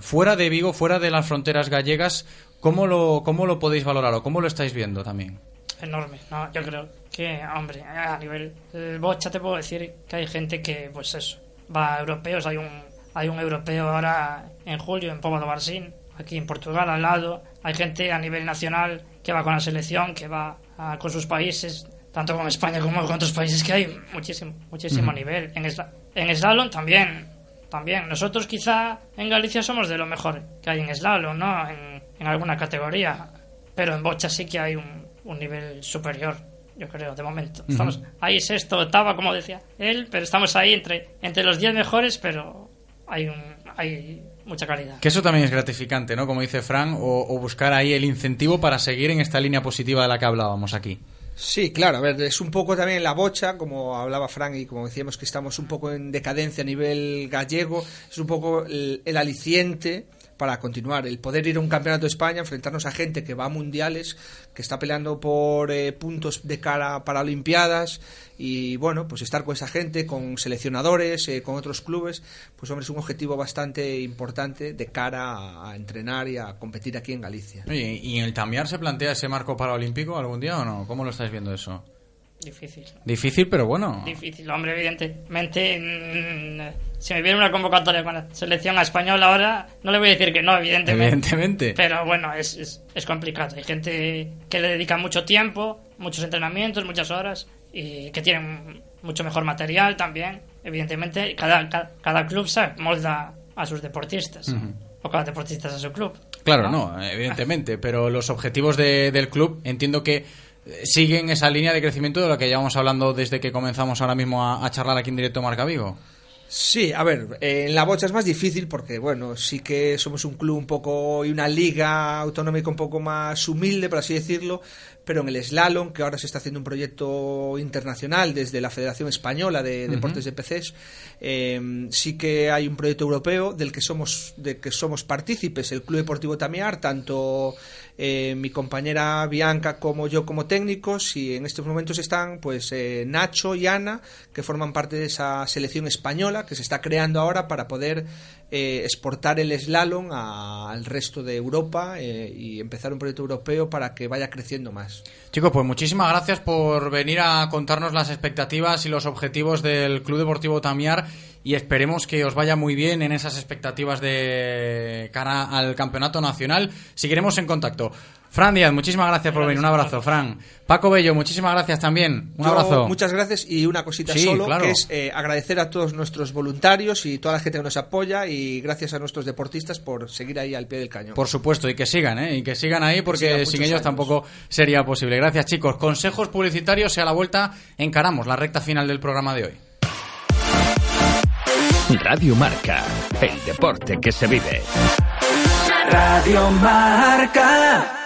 fuera de Vigo, fuera de las fronteras gallegas, ¿cómo lo, cómo lo podéis valorar o cómo lo estáis viendo también? enorme. No, yo creo que, hombre, a nivel eh, bocha te puedo decir que hay gente que, pues eso, va a europeos. Hay un, hay un europeo ahora en julio en Póvoa do Varzín, aquí en Portugal al lado. Hay gente a nivel nacional que va con la selección, que va ah, con sus países, tanto con España como con otros países, que hay muchísimo, muchísimo nivel. En, esla- en slalom también, también. Nosotros quizá en Galicia somos de lo mejor que hay en slalom, ¿no? En, en alguna categoría. Pero en bocha sí que hay un, un nivel superior, yo creo, de momento. Estamos ahí sexto, octava, como decía él, pero estamos ahí entre, entre los 10 mejores, pero hay, un, hay mucha calidad. Que eso también es gratificante, ¿no? Como dice Fran, o, o buscar ahí el incentivo para seguir en esta línea positiva de la que hablábamos aquí. Sí, claro, a ver, es un poco también la bocha, como hablaba Frank y como decíamos que estamos un poco en decadencia a nivel gallego, es un poco el, el aliciente para continuar, el poder ir a un campeonato de España, enfrentarnos a gente que va a mundiales, que está peleando por eh, puntos de cara para Olimpiadas y bueno, pues estar con esa gente, con seleccionadores, eh, con otros clubes, pues hombre, es un objetivo bastante importante de cara a, entrenar y a competir aquí en Galicia. ¿y en el Tamiar se plantea ese marco paralímpico algún día o no? ¿Cómo lo estáis viendo eso? Difícil. Difícil, pero bueno. Difícil, hombre, evidentemente. mm, si me viene una convocatoria con la selección española ahora, no le voy a decir que no, evidentemente. Evidentemente. Pero bueno, es, es, es complicado. Hay gente que le dedica mucho tiempo, muchos entrenamientos, muchas horas, y que tienen mucho mejor material también. Evidentemente, cada, cada, cada club se molda a sus deportistas, o cada deportista a su club. Claro, no, evidentemente, pero los objetivos de- del club entiendo que siguen esa línea de crecimiento de la que llevamos hablando desde que comenzamos ahora mismo a, a charlar aquí en directo Marca Vigo. Sí, a ver, en la bocha es más difícil porque, bueno, sí que somos un club un poco y una liga autonómica un poco más humilde, por así decirlo, pero en el slalom, que ahora se está haciendo un proyecto internacional desde la Federación Española de. Deportes de PCs, eh, sí que hay un proyecto europeo del que somos, de que somos partícipes, el Club Deportivo Tamiar, tanto eh, mi compañera Bianca como yo como técnicos, y en estos momentos están pues eh, Nacho y Ana, que forman parte de esa selección española que se está creando ahora para poder eh, exportar el slalom al resto de Europa eh, y empezar un proyecto europeo para que vaya creciendo más. Chicos, pues muchísimas gracias por venir a contarnos las expectativas y los objetivos del Club Deportivo Tamiar y esperemos que os vaya muy bien en esas expectativas de cara al Campeonato Nacional. Seguiremos en contacto. Fran Díaz, muchísimas gracias por venir. Un abrazo, Fran. Paco Bello, muchísimas gracias también. Un Yo, abrazo. Muchas gracias y una cosita Sí, solo, claro. que es eh, agradecer a todos nuestros voluntarios y toda la gente que nos apoya y gracias a nuestros deportistas por seguir ahí al pie del cañón. Por supuesto, y que sigan, ¿eh? Y que sigan ahí porque sigan sin ellos años. tampoco sería posible. Gracias, chicos. Consejos publicitarios y a la vuelta encaramos la recta final del programa de hoy. Radio Marca, el deporte que se vive. Radio Marca.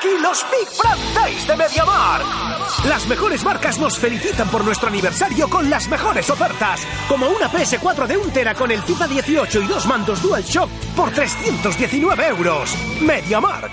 Aquí los Big Fridays de Mediamar. Las mejores marcas nos felicitan por nuestro aniversario con las mejores ofertas, como una PS4 de 1 tera con el FIFA 18 y dos mandos DualShock por 319 euros. Mediamark.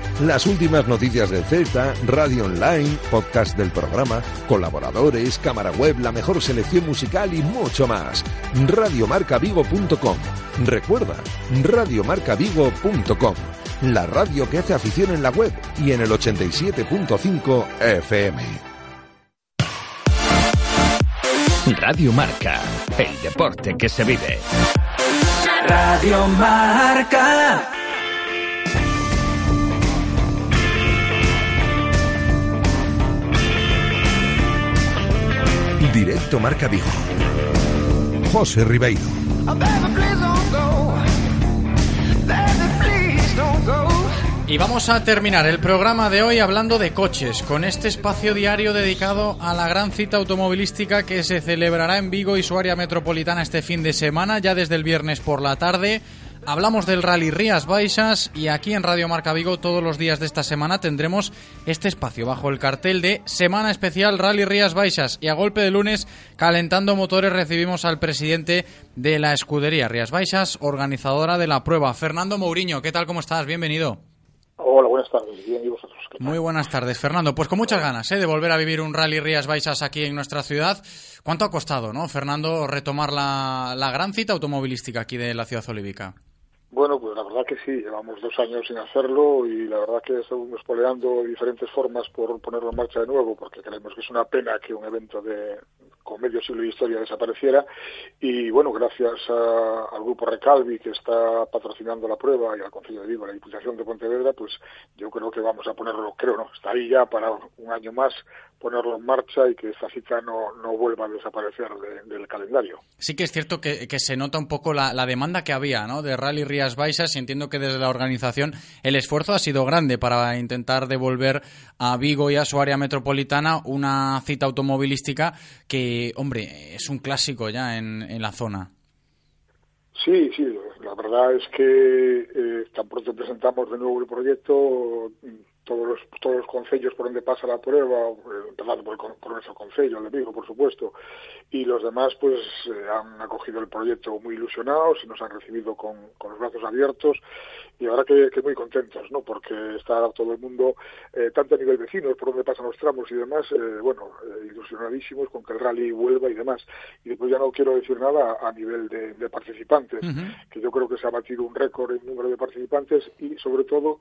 Las últimas noticias de Celta, radio online, podcast del programa, colaboradores, cámara web, la mejor selección musical y mucho más. Radiomarcavigo.com. Recuerda, radiomarcavigo.com. La radio que hace afición en la web y en el 87.5 FM. Radio Marca, el deporte que se vive. Radio Marca. Directo Marca Vigo. José Ribeiro. Y vamos a terminar el programa de hoy hablando de coches, con este espacio diario dedicado a la gran cita automovilística que se celebrará en Vigo y su área metropolitana este fin de semana, ya desde el viernes por la tarde. Hablamos del Rally Rías Baixas y aquí en Radio Marca Vigo todos los días de esta semana tendremos este espacio bajo el cartel de Semana Especial Rally Rías Baixas y a golpe de lunes calentando motores recibimos al presidente de la escudería Rías Baixas, organizadora de la prueba, Fernando Mourinho. ¿Qué tal? ¿Cómo estás? Bienvenido. Hola, buenas tardes. Bien, ¿y vosotros? Muy buenas tardes, Fernando. Pues con muchas ganas ¿eh? de volver a vivir un Rally Rías Baixas aquí en nuestra ciudad. ¿Cuánto ha costado, no, Fernando, retomar la, la gran cita automovilística aquí de la ciudad olívica? Bueno, pues la verdad que sí, llevamos dos años sin hacerlo y la verdad que estamos espoleando diferentes formas por ponerlo en marcha de nuevo, porque creemos que es una pena que un evento de con medio siglo de historia desapareciera. Y bueno, gracias a- al grupo Recalvi que está patrocinando la prueba y al Consejo de Vigo, la Diputación de Pontevedra, pues yo creo que vamos a ponerlo, creo no, está ahí ya para un año más ponerlo en marcha y que esta cita no, no vuelva a desaparecer de- del calendario. Sí que es cierto que, que se nota un poco la, la demanda que había ¿no? de Rally Rías Baixas y entiendo que desde la organización el esfuerzo ha sido grande para intentar devolver a Vigo y a su área metropolitana una cita automovilística que, hombre, es un clásico ya en, en la zona. Sí, sí, la verdad es que eh, tan pronto presentamos de nuevo el proyecto, todos los, todos los concellos por donde pasa la prueba, eh, empezando por, el por nuestro concello, el de Vigo, por supuesto, y los demás pues eh, han acogido el proyecto muy ilusionados y nos han recibido con, con los brazos abiertos y ahora que, que muy contentos, ¿no? Porque está todo el mundo, eh, tanto a nivel vecinos, por donde pasan los tramos y demás, eh, bueno, eh, ilusionadísimos con que el rally vuelva y demás. Y después ya no quiero decir nada a nivel de, de participantes, que yo creo que se ha batido un récord en número de participantes y sobre todo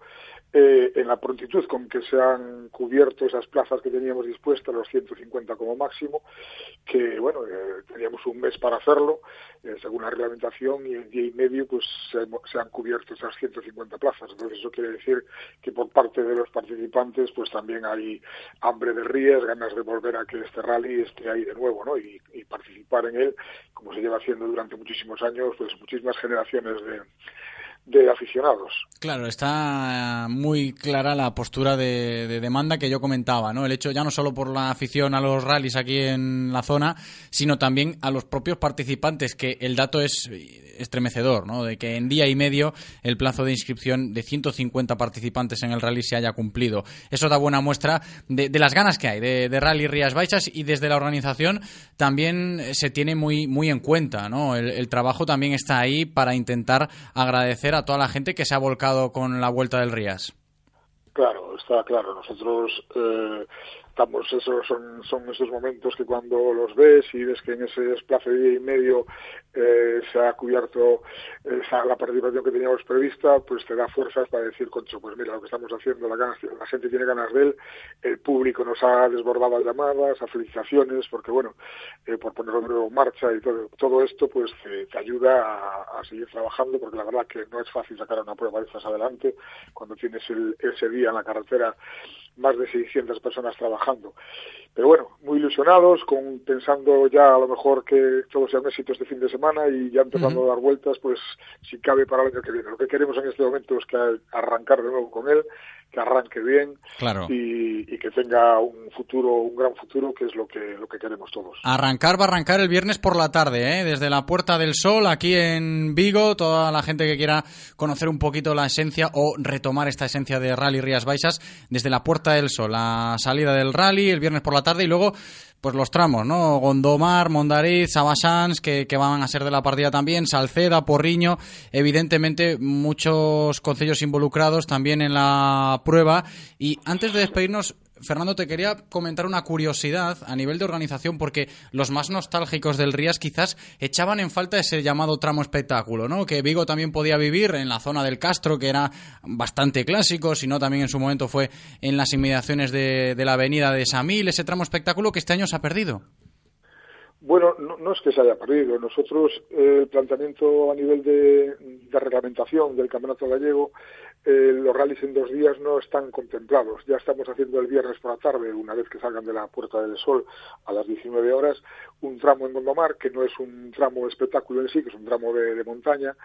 en la prontitud con que se han cubierto esas plazas que teníamos dispuestas, los 150 como máximo, que bueno, teníamos un mes para hacerlo, según la reglamentación, y en día y medio pues se, se han cubierto esas 150 plazas. Entonces eso quiere decir que por parte de los participantes pues también hay hambre de rías, ganas de volver a que este rally esté ahí de nuevo, ¿no? Y participar en él, como se lleva haciendo durante muchísimos años, pues muchísimas generaciones de, de aficionados. Claro, está muy clara la postura de, de demanda que yo comentaba, ¿no? El hecho ya no solo por la afición a los rallies aquí en la zona, sino también a los propios participantes, que el dato es estremecedor, ¿no? De que en día y medio el plazo de inscripción de 150 participantes en el rally se haya cumplido. Eso da buena muestra de, las ganas que hay de, Rally Rías Baixas y desde la organización también se tiene muy, muy en cuenta, ¿no? El trabajo también está ahí para intentar agradecer a toda la gente que se ha volcado con la vuelta del Rías. Claro, está claro. Nosotros eh, estamos, son, son esos momentos que cuando los ves y ves que en ese desplazo de día y medio eh, se ha cubierto esa, la participación que teníamos prevista, pues te da fuerzas para decir, concho, pues mira, lo que estamos haciendo, la, gente tiene ganas de él, el público nos ha desbordado a llamadas, a felicitaciones, porque bueno, eh, por ponerlo en marcha y todo, todo esto, pues te, ayuda a, a seguir trabajando, porque la verdad que no es fácil sacar una prueba de estas adelante cuando tienes ese día en la carretera más de 600 personas trabajando. Pero bueno, muy ilusionados, con, pensando ya a lo mejor que todo sea un éxito este fin de semana y ya empezando a dar vueltas, pues si cabe para el año que viene. Lo que queremos en este momento es que arrancar de nuevo con él, que arranque bien Claro. y, y que tenga un futuro, un gran futuro, que es lo que, lo que queremos todos. Arrancar va a arrancar el viernes por la tarde, ¿eh? desde la Puerta del Sol, aquí en Vigo. Toda la gente que quiera conocer un poquito la esencia o retomar esta esencia de Rally Rías Baixas, desde la Puerta del Sol, la salida del rally el viernes por la tarde y luego pues los tramos, ¿no? Gondomar, Mondariz, Sabasans, que, que van a ser de la partida también, Salceda, Porriño, evidentemente muchos concellos involucrados también en la prueba. Y antes de despedirnos, Fernando, te quería comentar una curiosidad a nivel de organización, porque los más nostálgicos del Rías quizás echaban en falta ese llamado tramo espectáculo, ¿no? Que Vigo también podía vivir en la zona del Castro, que era bastante clásico, sino también en su momento fue en las inmediaciones de, de la avenida de Samil, ese tramo espectáculo que este año se ha perdido. Bueno, no, no es que se haya perdido. Nosotros, eh, el planteamiento a nivel de, de reglamentación del Campeonato Gallego, eh, los rallies en dos días no están contemplados. Ya estamos haciendo el viernes por la tarde, una vez que salgan de la Puerta del Sol a las 19 horas, un tramo en Gondomar, que no es un tramo espectáculo en sí, que es un tramo de, montaña,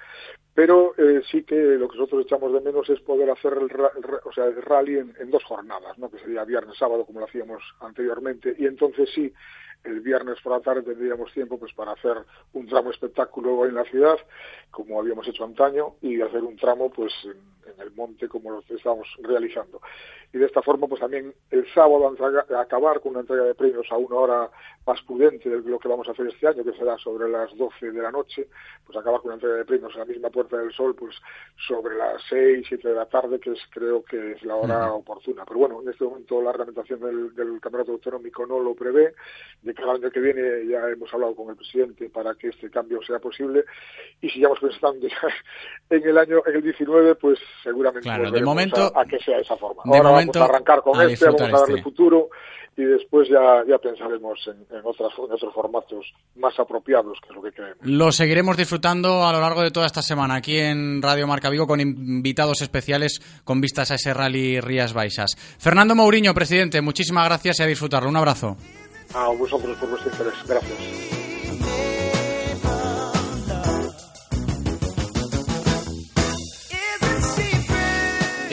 pero eh, sí que lo que nosotros echamos de menos es poder hacer el, el o sea, el rally en, en dos jornadas, ¿no? que sería viernes, sábado, como lo hacíamos anteriormente, y entonces sí, el viernes por la tarde tendríamos tiempo pues para hacer un tramo espectáculo en la ciudad, como habíamos hecho antaño, y hacer un tramo pues en, en el monte como lo estamos realizando. Y de esta forma pues también el sábado acabar con una entrega de premios a una hora más prudente de lo que vamos a hacer este año, que será sobre las 12 de la noche, pues acabar con una entrega de premios en la misma Puerta del Sol, pues sobre las 6, 7 de la tarde, que es creo que es la hora oportuna. Pero bueno, en este momento la reglamentación del, del Campeonato Autonómico no lo prevé. De cada año que viene ya hemos hablado con el presidente para que este cambio sea posible. Y sigamos pensando ya en el año, en el 19, pues seguramente Claro, de momento- a, a que sea de esa forma. de Ahora momento, vamos a arrancar con a este, vamos a darle este. futuro y después ya, ya pensaremos en, en, otras, en otros formatos más apropiados, que es lo que queremos. Lo seguiremos disfrutando a lo largo de toda esta semana aquí en Radio Marca Vigo con invitados especiales con vistas a ese rally Rías Baixas. Fernando Mourinho, presidente, muchísimas gracias y a disfrutarlo. Un abrazo. A vosotros por vuestro interés. Gracias.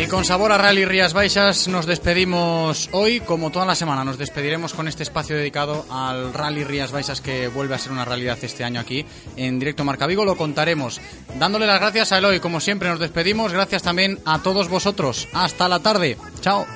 Y con sabor a Rally Rías Baixas nos despedimos hoy, como toda la semana. Nos despediremos con este espacio dedicado al Rally Rías Baixas que vuelve a ser una realidad este año aquí en directo Marca Vigo. Lo contaremos dándole las gracias a Eloy. Como siempre nos despedimos. Gracias también a todos vosotros. Hasta la tarde. Chao.